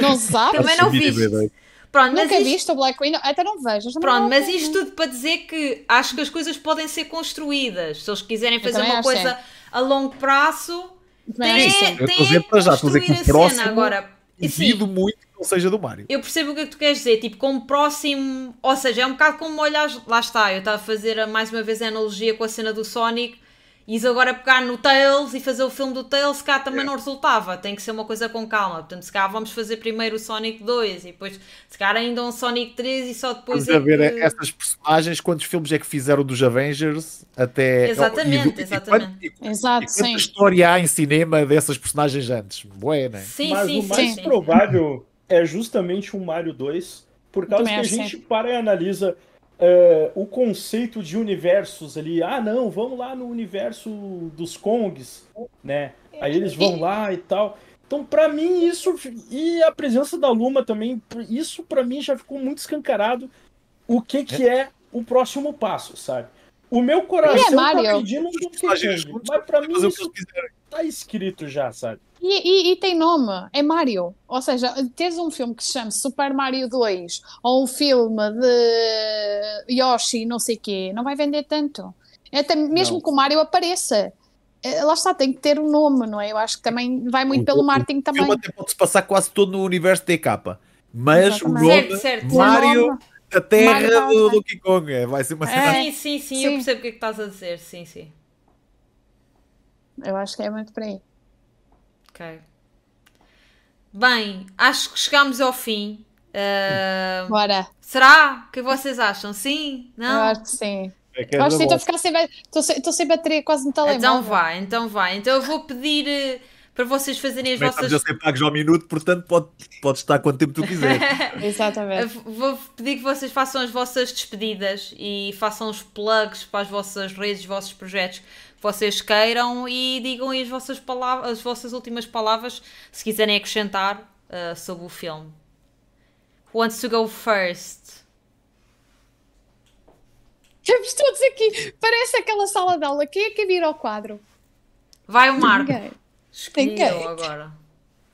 Não sabes? Também não ideia. Pronto, mas Nunca isto, viste o Black Widow? Até não vejas. também pronto, mas isto tudo para dizer que acho que as coisas podem ser construídas. Se eles quiserem fazer uma coisa a longo prazo, tem, acho que sim. Eu estou a tem dizer para já, estou a dizer que o construir a cena. próximo- Agora, Duvido muito não seja do Mario. Eu percebo o que é que tu queres dizer, tipo, como próximo, ou seja, é um bocado como olhar, lá está, eu estava a fazer mais uma vez a analogia com a cena do Sonic, e agora pegar no Tails e fazer o filme do Tails, se cá também não resultava, tem que ser uma coisa com calma, portanto, se cá vamos fazer primeiro o Sonic 2, e depois, se cá ainda um Sonic 3, e só depois Vamos a ver é que... essas personagens, quantos filmes é que fizeram dos Avengers até. Exatamente, e, e, exatamente. E, quant- e, Exato, quanta sim. história há em cinema dessas personagens antes? Bué, né? Sim, Mas sim, o sim, mais sim. provável é justamente um Mario 2, por causa que a gente para e analisa é, o conceito de universos ali. Ah, não, vamos lá no universo dos Kongs, né? Aí eles vão lá e tal. Então, pra mim, isso. E a presença da Luma também, isso pra mim já ficou muito escancarado o que, que é o próximo passo, sabe? O meu coração tá Mario. pedindo um Kong, juntos mas pra mim o que isso tá escrito já, sabe? E, e- e tem nome, é Mario. Ou seja, teres um filme que se chama Super Mario 2 ou um filme de Yoshi, não sei o quê, não vai vender tanto. Até mesmo Não. que o Mario apareça. Eh, Lá está, tem que ter um nome, não é? Eu acho que também vai muito pelo marketing O também. filme até pode-se passar quase todo no universo TK. Mas Exatamente. o nome Certo, certo. Mario, O nome- a terra Mario do Donkey Kong. é, Vai ser uma cena. É. Sim, sim, sim, Sim. eu percebo o que é que estás a dizer, sim, sim. Eu acho que é muito por aí. Ok. Bem, acho que chegámos ao fim Uh, Bora. será? O que vocês acham? Sim? Eu Não? acho que sim. É que é Eu acho que estou a ficar sem, ba- estou sem, estou sem bateria quase no telemóvel. Então vai, então vai. Então eu vou pedir eh, para vocês fazerem as Também vossas. estamos a ser pagos ao minuto, portanto pode, pode estar quanto tempo tu quiser. Exatamente. Vou pedir que vocês façam as vossas despedidas e façam os plugs para as vossas redes, os vossos projetos que vocês queiram e digam aí as vossas, palavras, as vossas últimas palavras se quiserem acrescentar uh, sobre o filme. Who wants to go first? Estamos todos aqui. Parece aquela sala de aula. Quem é que vira ao quadro? Vai o Marco. Ninguém. Escolhi Ninguém. eu agora.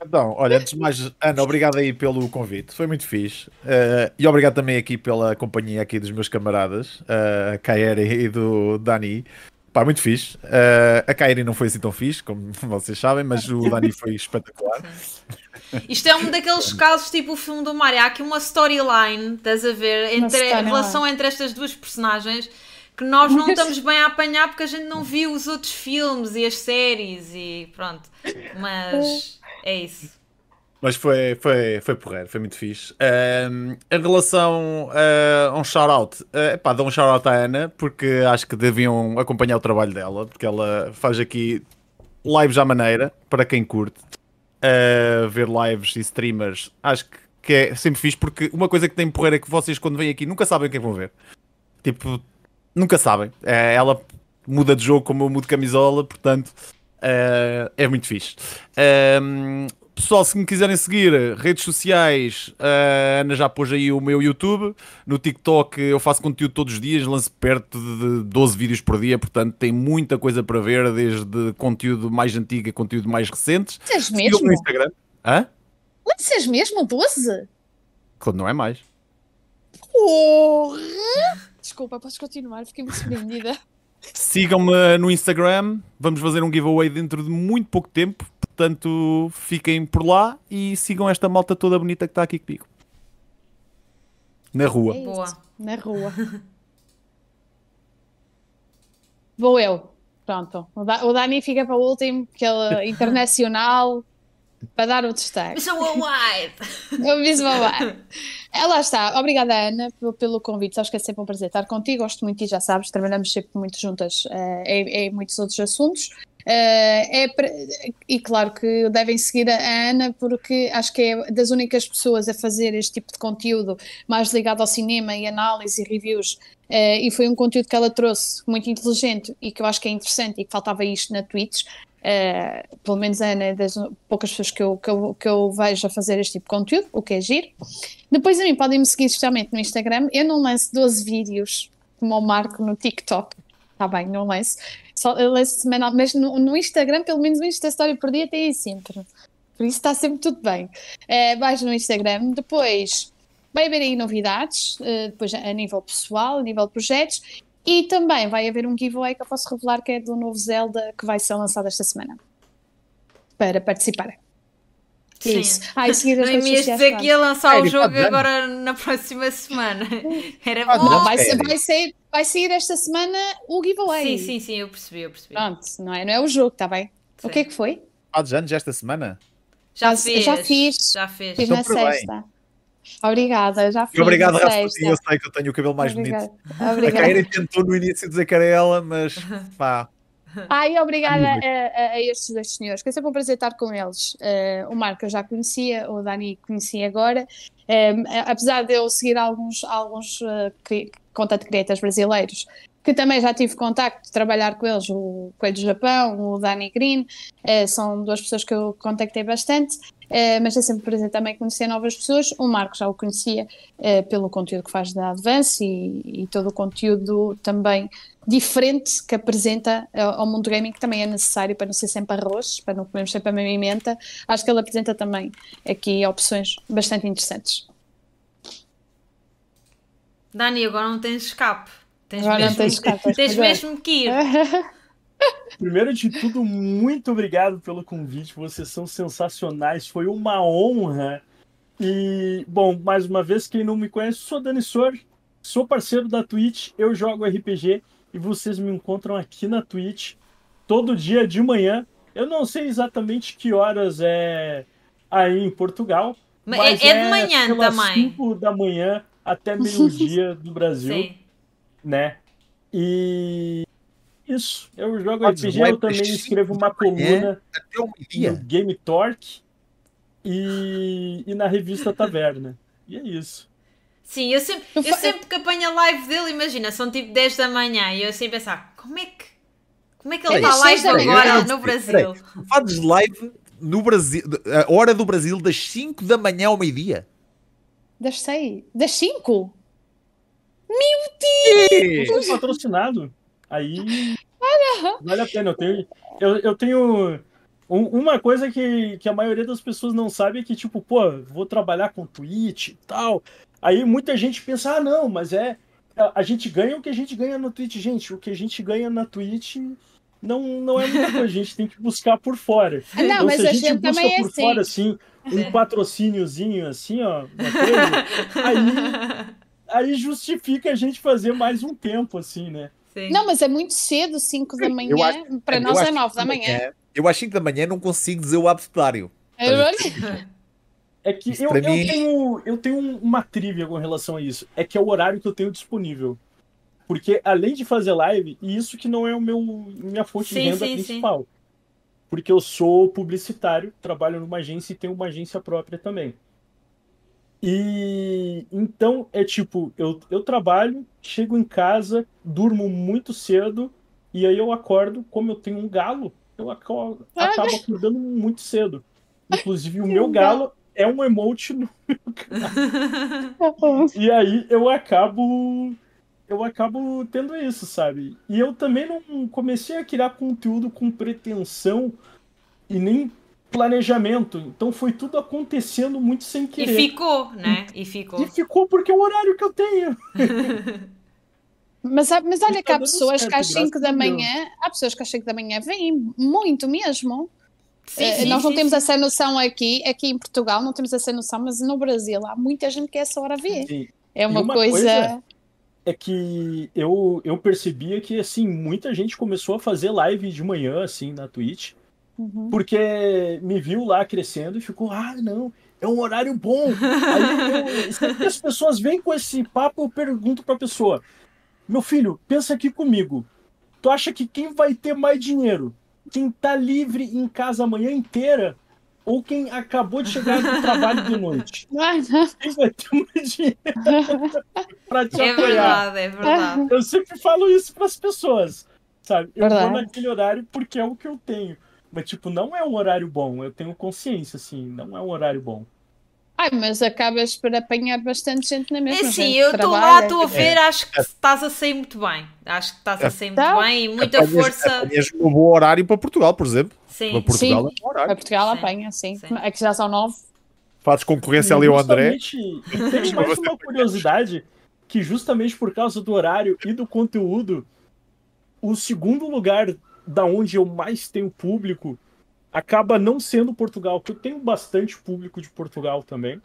Então, olha, antes de mais, Ana, obrigado aí pelo convite, foi muito fixe. Eh, e obrigado também aqui pela companhia aqui dos meus camaradas, uh, a Kaeri e do Dani. Pá, muito fixe. Eh, a Kaeri não foi assim tão fixe, como vocês sabem, mas o Dani foi espetacular. Isto é um daqueles casos tipo o filme do Mario. Há aqui uma storyline, estás a ver, entre a relação entre estas duas personagens que nós não estamos bem a apanhar porque a gente não viu os outros filmes e as séries e pronto. Mas é isso. Mas foi, foi, foi porreiro, foi muito fixe. Ahm, em relação a um shout-out, uh, pá, dou um shout-out à Ana, porque acho que deviam acompanhar o trabalho dela, porque ela faz aqui lives à maneira, para quem curte. Ah, ver lives e streamers, acho que, que é sempre fixe, porque uma coisa que tem porreiro é que vocês, quando vêm aqui, nunca sabem quem vão ver. Tipo, nunca sabem. Eh, ela muda de jogo como eu mudo de camisola, portanto, eh, é muito fixe. Ahm, Pessoal, se me quiserem seguir, redes sociais, a Ana já pôs aí o meu YouTube. No TikTok eu faço conteúdo todos os dias, lanço perto de 12 vídeos por dia, portanto tem muita coisa para ver, desde conteúdo mais antigo a conteúdo mais recente. Mesmo? no Instagram. Hã? Lanças mesmo 12? Quando não é mais. Porra! Desculpa, podes continuar, fiquei muito surpreendida. Sigam-me no Instagram, vamos fazer um giveaway dentro de muito pouco tempo, portanto fiquem por lá e sigam esta malta toda bonita que está aqui comigo. Na rua. É Boa. Na rua. Vou eu. Pronto. O, da o Dani fica para o último, que ele é internacional, para dar o destaque. Mr. Worldwide! Me lá. É, lá está. Obrigada, Ana, pelo, convite. Sabes que é sempre um prazer estar contigo. Gosto muito e já sabes, trabalhamos sempre muito juntas eh, em, em muitos outros assuntos. Eh, é pra- e claro que devem seguir a Ana, porque acho que é das únicas pessoas a fazer este tipo de conteúdo mais ligado ao cinema e análise e reviews. Eh, e foi um conteúdo que ela trouxe muito inteligente e que eu acho que é interessante e que faltava isto na Twitch. Uh, pelo menos é das poucas pessoas que eu, que, eu, que eu vejo a fazer este tipo de conteúdo, o que é giro. Depois a mim podem me seguir especialmente no Instagram. Eu não lanço 12 vídeos como o Marco no TikTok. Está bem, não lanço. Só, eu lanço semanal, mas no, no Instagram, pelo menos o Insta Story por dia tem aí sempre. Por isso está sempre tudo bem. Uh, vais no Instagram, depois vai haver aí novidades, uh, depois a nível pessoal, a nível de projetos, e também vai haver um giveaway que eu posso revelar que é do novo Zelda que vai ser lançado esta semana. Para participar. Sim. isso. Ah, e seguir as Não me ias dizer que ia lançar É, o jogo agora na próxima semana. Era Ah, bom. Não, vai, sério? vai, sair, vai sair esta semana o giveaway. Sim, sim, sim, eu percebi, eu percebi. Pronto, não é, não é o jogo, está bem? O Sim. que é que foi? Há anos esta semana? Já Já- fez. já fiz. Já fez. Fiz Então, na parabéns. sexta. Obrigada, já fiz. E obrigado, sexta. Eu sei que eu tenho o cabelo mais bonito. Obrigada. A Obrigada. Kairi tentou no início dizer que era ela, mas pá, Ai, obrigada a, a- a estes dois senhores, que é sempre um prazer estar com eles. Eh, o Marco eu já conhecia, o Dani conheci agora. Eh, apesar de eu seguir alguns, alguns cri- content creators brasileiros, que também já tive contacto de trabalhar com eles, o Coelho do Japão, o Dani Green, eh, são duas pessoas que eu contactei bastante. Eh, mas é sempre prazer também conhecer novas pessoas. O Marco já o conhecia eh, pelo conteúdo que faz da Advance e, e todo o conteúdo também diferente que apresenta ao mundo gaming, que também é necessário para não ser sempre arroz, para não comermos sempre a mesma emenda. Acho que ele apresenta também aqui opções bastante interessantes. Dani, agora não tens escape. Tens Agora não mesmo, tens escape, tens tens que mesmo que ir. Primeiro de tudo, muito obrigado pelo convite. Vocês são sensacionais. Foi uma honra. E, bom, mais uma vez, quem não me conhece, sou Dani Sor, sou parceiro da Twitch, eu jogo RPG e vocês me encontram aqui na Twitch todo dia de manhã. Eu não sei exatamente que horas é aí em Portugal, Mas é, é de manhã pelas também. 5 da manhã até meio-dia do Brasil, Sim. Né? E isso, eu jogo Pode RPG, eu também escrevo uma manhã coluna Até o no. Game Torque e, e na revista Taverna. E é isso. Sim, eu sempre, Eu sempre que apanho a live dele, imagina, são tipo 10 da manhã e eu sempre pensar, como é que, como é que ele É está live manhã. agora no Brasil? Fazes live no Brasil, a hora do Brasil, das 5 da manhã ao meio-dia. Das seis. Das cinco? Eu sou patrocinado. Aí vale a pena. Eu tenho, eu, eu tenho um- uma coisa que, que a maioria das pessoas não sabe é que, tipo, pô, vou trabalhar com Twitch e tal. Aí muita gente pensa, ah, não, mas é. A, a gente ganha o que a gente ganha na Twitch. Gente, o que a gente ganha na Twitch não, não é muita coisa. A gente tem que buscar por fora. Ah, não, Então, mas se a a gente gente busca também é por assim. fora, assim, um Sim. patrocíniozinho, assim, ó, uma coisa, aí, aí justifica a gente fazer mais um tempo, assim, né? Sim. Não, mas é muito cedo, 5 da manhã. Eu acho- Para Eu nós é 9 cinco da manhã. Eu às 5 da manhã não consigo dizer o abecedário. Eu- É que Isso eu, eu mim- tenho, eu tenho uma trivia com relação a isso. É que é o horário que eu tenho disponível. Porque além de fazer live, e isso que não é o meu minha fonte Sim, de renda sim, sim. principal. Porque eu sou publicitário, trabalho numa agência e tenho uma agência própria também. E então é tipo, eu, eu trabalho, chego em casa, durmo muito cedo, e aí eu acordo, como eu tenho um galo, eu aco- Ah, acabo acordando muito cedo. Inclusive, o meu galo é um emote no e aí eu acabo eu acabo tendo isso, sabe? E eu também não comecei a criar conteúdo com pretensão e nem planejamento. Então foi tudo acontecendo muito sem E querer. ficou, né? E ficou. E ficou porque é o horário que eu tenho. Mas, mas olha E que há tá pessoas certo, que às 5 graças da manhã, há pessoas que às 5 da manhã vêm muito mesmo. Sim, Eh, sim, Nós não sim, temos sim. essa noção aqui, aqui em Portugal não temos essa noção, mas no Brasil há muita gente que essa hora vê. E É uma, uma coisa. coisa- é que eu, eu percebia que assim muita gente começou a fazer live de manhã assim na Twitch Uhum. porque me viu lá crescendo e ficou, ah, não, é um horário bom. Aí eu, que as pessoas vêm com esse papo, eu pergunto pra pessoa, meu filho, pensa aqui comigo. Tu acha que quem vai ter mais dinheiro? Quem tá livre em casa a manhã inteira? Ou quem acabou de chegar do trabalho de noite? Quem vai ter mais dinheiro pra te É apoiar? verdade, é verdade. Eu sempre falo isso pras pessoas, sabe? Eu Verdade. vou naquele horário porque é o que eu tenho. Mas, tipo, não é um horário bom. Eu tenho consciência, assim, não é um horário bom. Ai, mas acabas por apanhar bastante gente na É mesma. assim, gente eu que estou lá, estou a ver, acho que estás a sair muito bem. Acho que estás a sair muito Tá. bem e muita Apanhas- força. apanhas um bom horário para Portugal, por exemplo. Para Sim, Portugal Sim. é um Para. Portugal Sim. apanha, sim. Sim. Aqui já são nove. Fazes concorrência ali ao André. E tem mais uma curiosidade, que justamente por causa do horário e do conteúdo, o segundo lugar da onde eu mais tenho público acaba não sendo Portugal, porque eu tenho bastante público de Portugal também,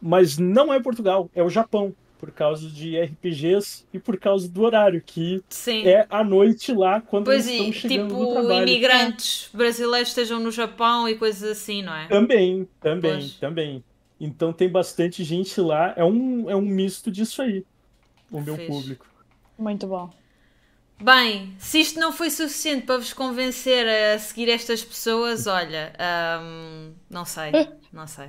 mas não é Portugal, é o Japão, por causa de RPGs e por causa do horário, que sim. é à noite lá, quando Pois eles e estão chegando do tipo trabalho. imigrantes brasileiros estejam no Japão e coisas assim, não é? Também, também, Pois. também. Então tem bastante gente lá. É um, é um misto disso aí, o meu Fixe. público. Muito bom. Bem, se isto não foi suficiente para vos convencer a seguir estas pessoas, olha, hum, não sei, não sei.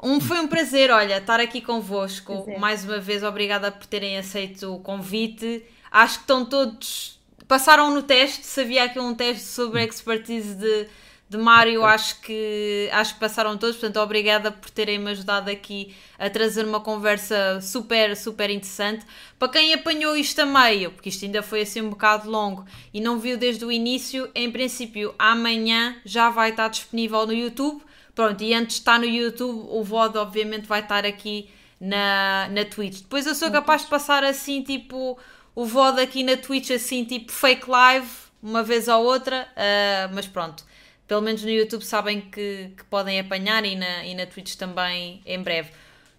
Um, foi um prazer, olha, estar aqui convosco. Prazer. Mais uma vez, obrigada por terem aceito o convite. Acho que estão todos. Passaram no teste, se havia aqui um teste sobre a expertise de, de Mário, acho que, acho que passaram todos. Portanto, obrigada por terem-me ajudado aqui a trazer uma conversa super, super interessante. Para quem apanhou isto a meio, porque isto ainda foi assim um bocado longo e não viu desde o início, em princípio, amanhã já vai estar disponível no YouTube. Pronto, e antes de estar no YouTube, o VOD obviamente vai estar aqui na, na Twitch. Depois eu sou capaz de passar assim, tipo, o VOD aqui na Twitch, assim, tipo fake live, uma vez ou outra, ah, mas pronto. Pelo menos no YouTube sabem que, que podem apanhar e na, e na Twitch também em breve.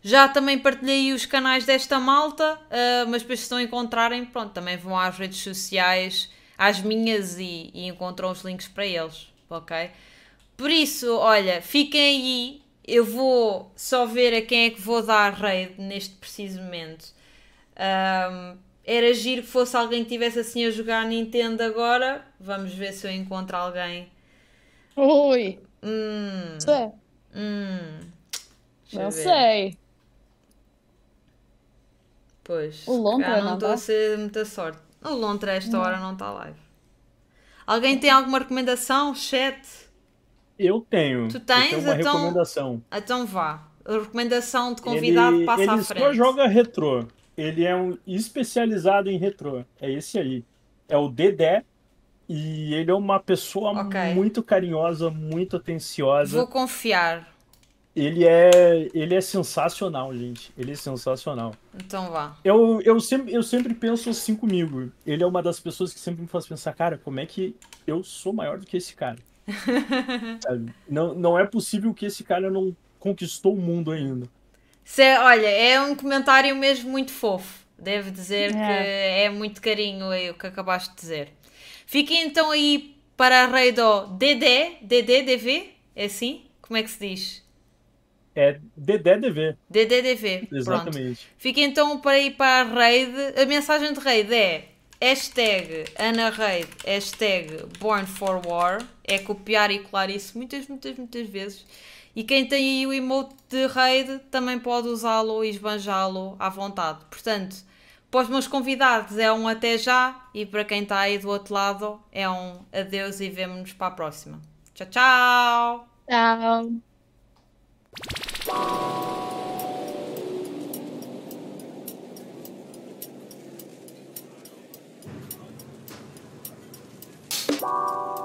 Já também partilhei os canais desta malta, ah, mas depois se a encontrarem, pronto, também vão às redes sociais, às minhas e, e encontram os links para eles, ok? Por isso, olha, fiquem aí eu vou só ver a quem é que vou dar raid neste preciso momento. Um, era giro que fosse alguém que estivesse assim a jogar Nintendo agora. Vamos ver se eu encontro alguém. Ui, Hum, sei. hum. Eu Não sei. Pois, O Lontra não estou a ser muita sorte. O Lontra a esta hora não está live. Alguém tem alguma recomendação? Chat? Eu tenho. Tu eu tens? tenho uma Então- recomendação. Então vá. A recomendação de convidado ele, passa ele à frente. só joga retrô. Ele é um especializado em retrô. É esse aí. É o Dedé. E ele é uma pessoa Ok. muito carinhosa, muito atenciosa. Vou confiar. Ele é, ele é sensacional, gente. Ele é sensacional. Então vá. Eu, eu, sempre, eu sempre penso assim comigo. Ele é uma das pessoas que sempre me faz pensar, cara, como é que eu sou maior do que esse cara? Não, não é possível que esse cara não conquistou o mundo ainda. Se- olha, é um comentário mesmo muito fofo. Devo dizer É. que é muito carinho aí o que acabaste de dizer. Fiquem então aí para a rei do DD, DD, DV? É assim? Como é que se diz? É DDDV. Pronto. exatamente. Fiquem então para ir para a raid. A mensagem de raid é hashtag AnaRaid, hashtag Born for War. É copiar e colar isso muitas, muitas, muitas vezes. E quem tem aí o emote de raid também pode usá-lo e esbanjá-lo à vontade. Portanto, para os meus convidados é um até já e para quem está aí do outro lado é um adeus e vemo-nos para a próxima. Tchau, tchau! Tchau!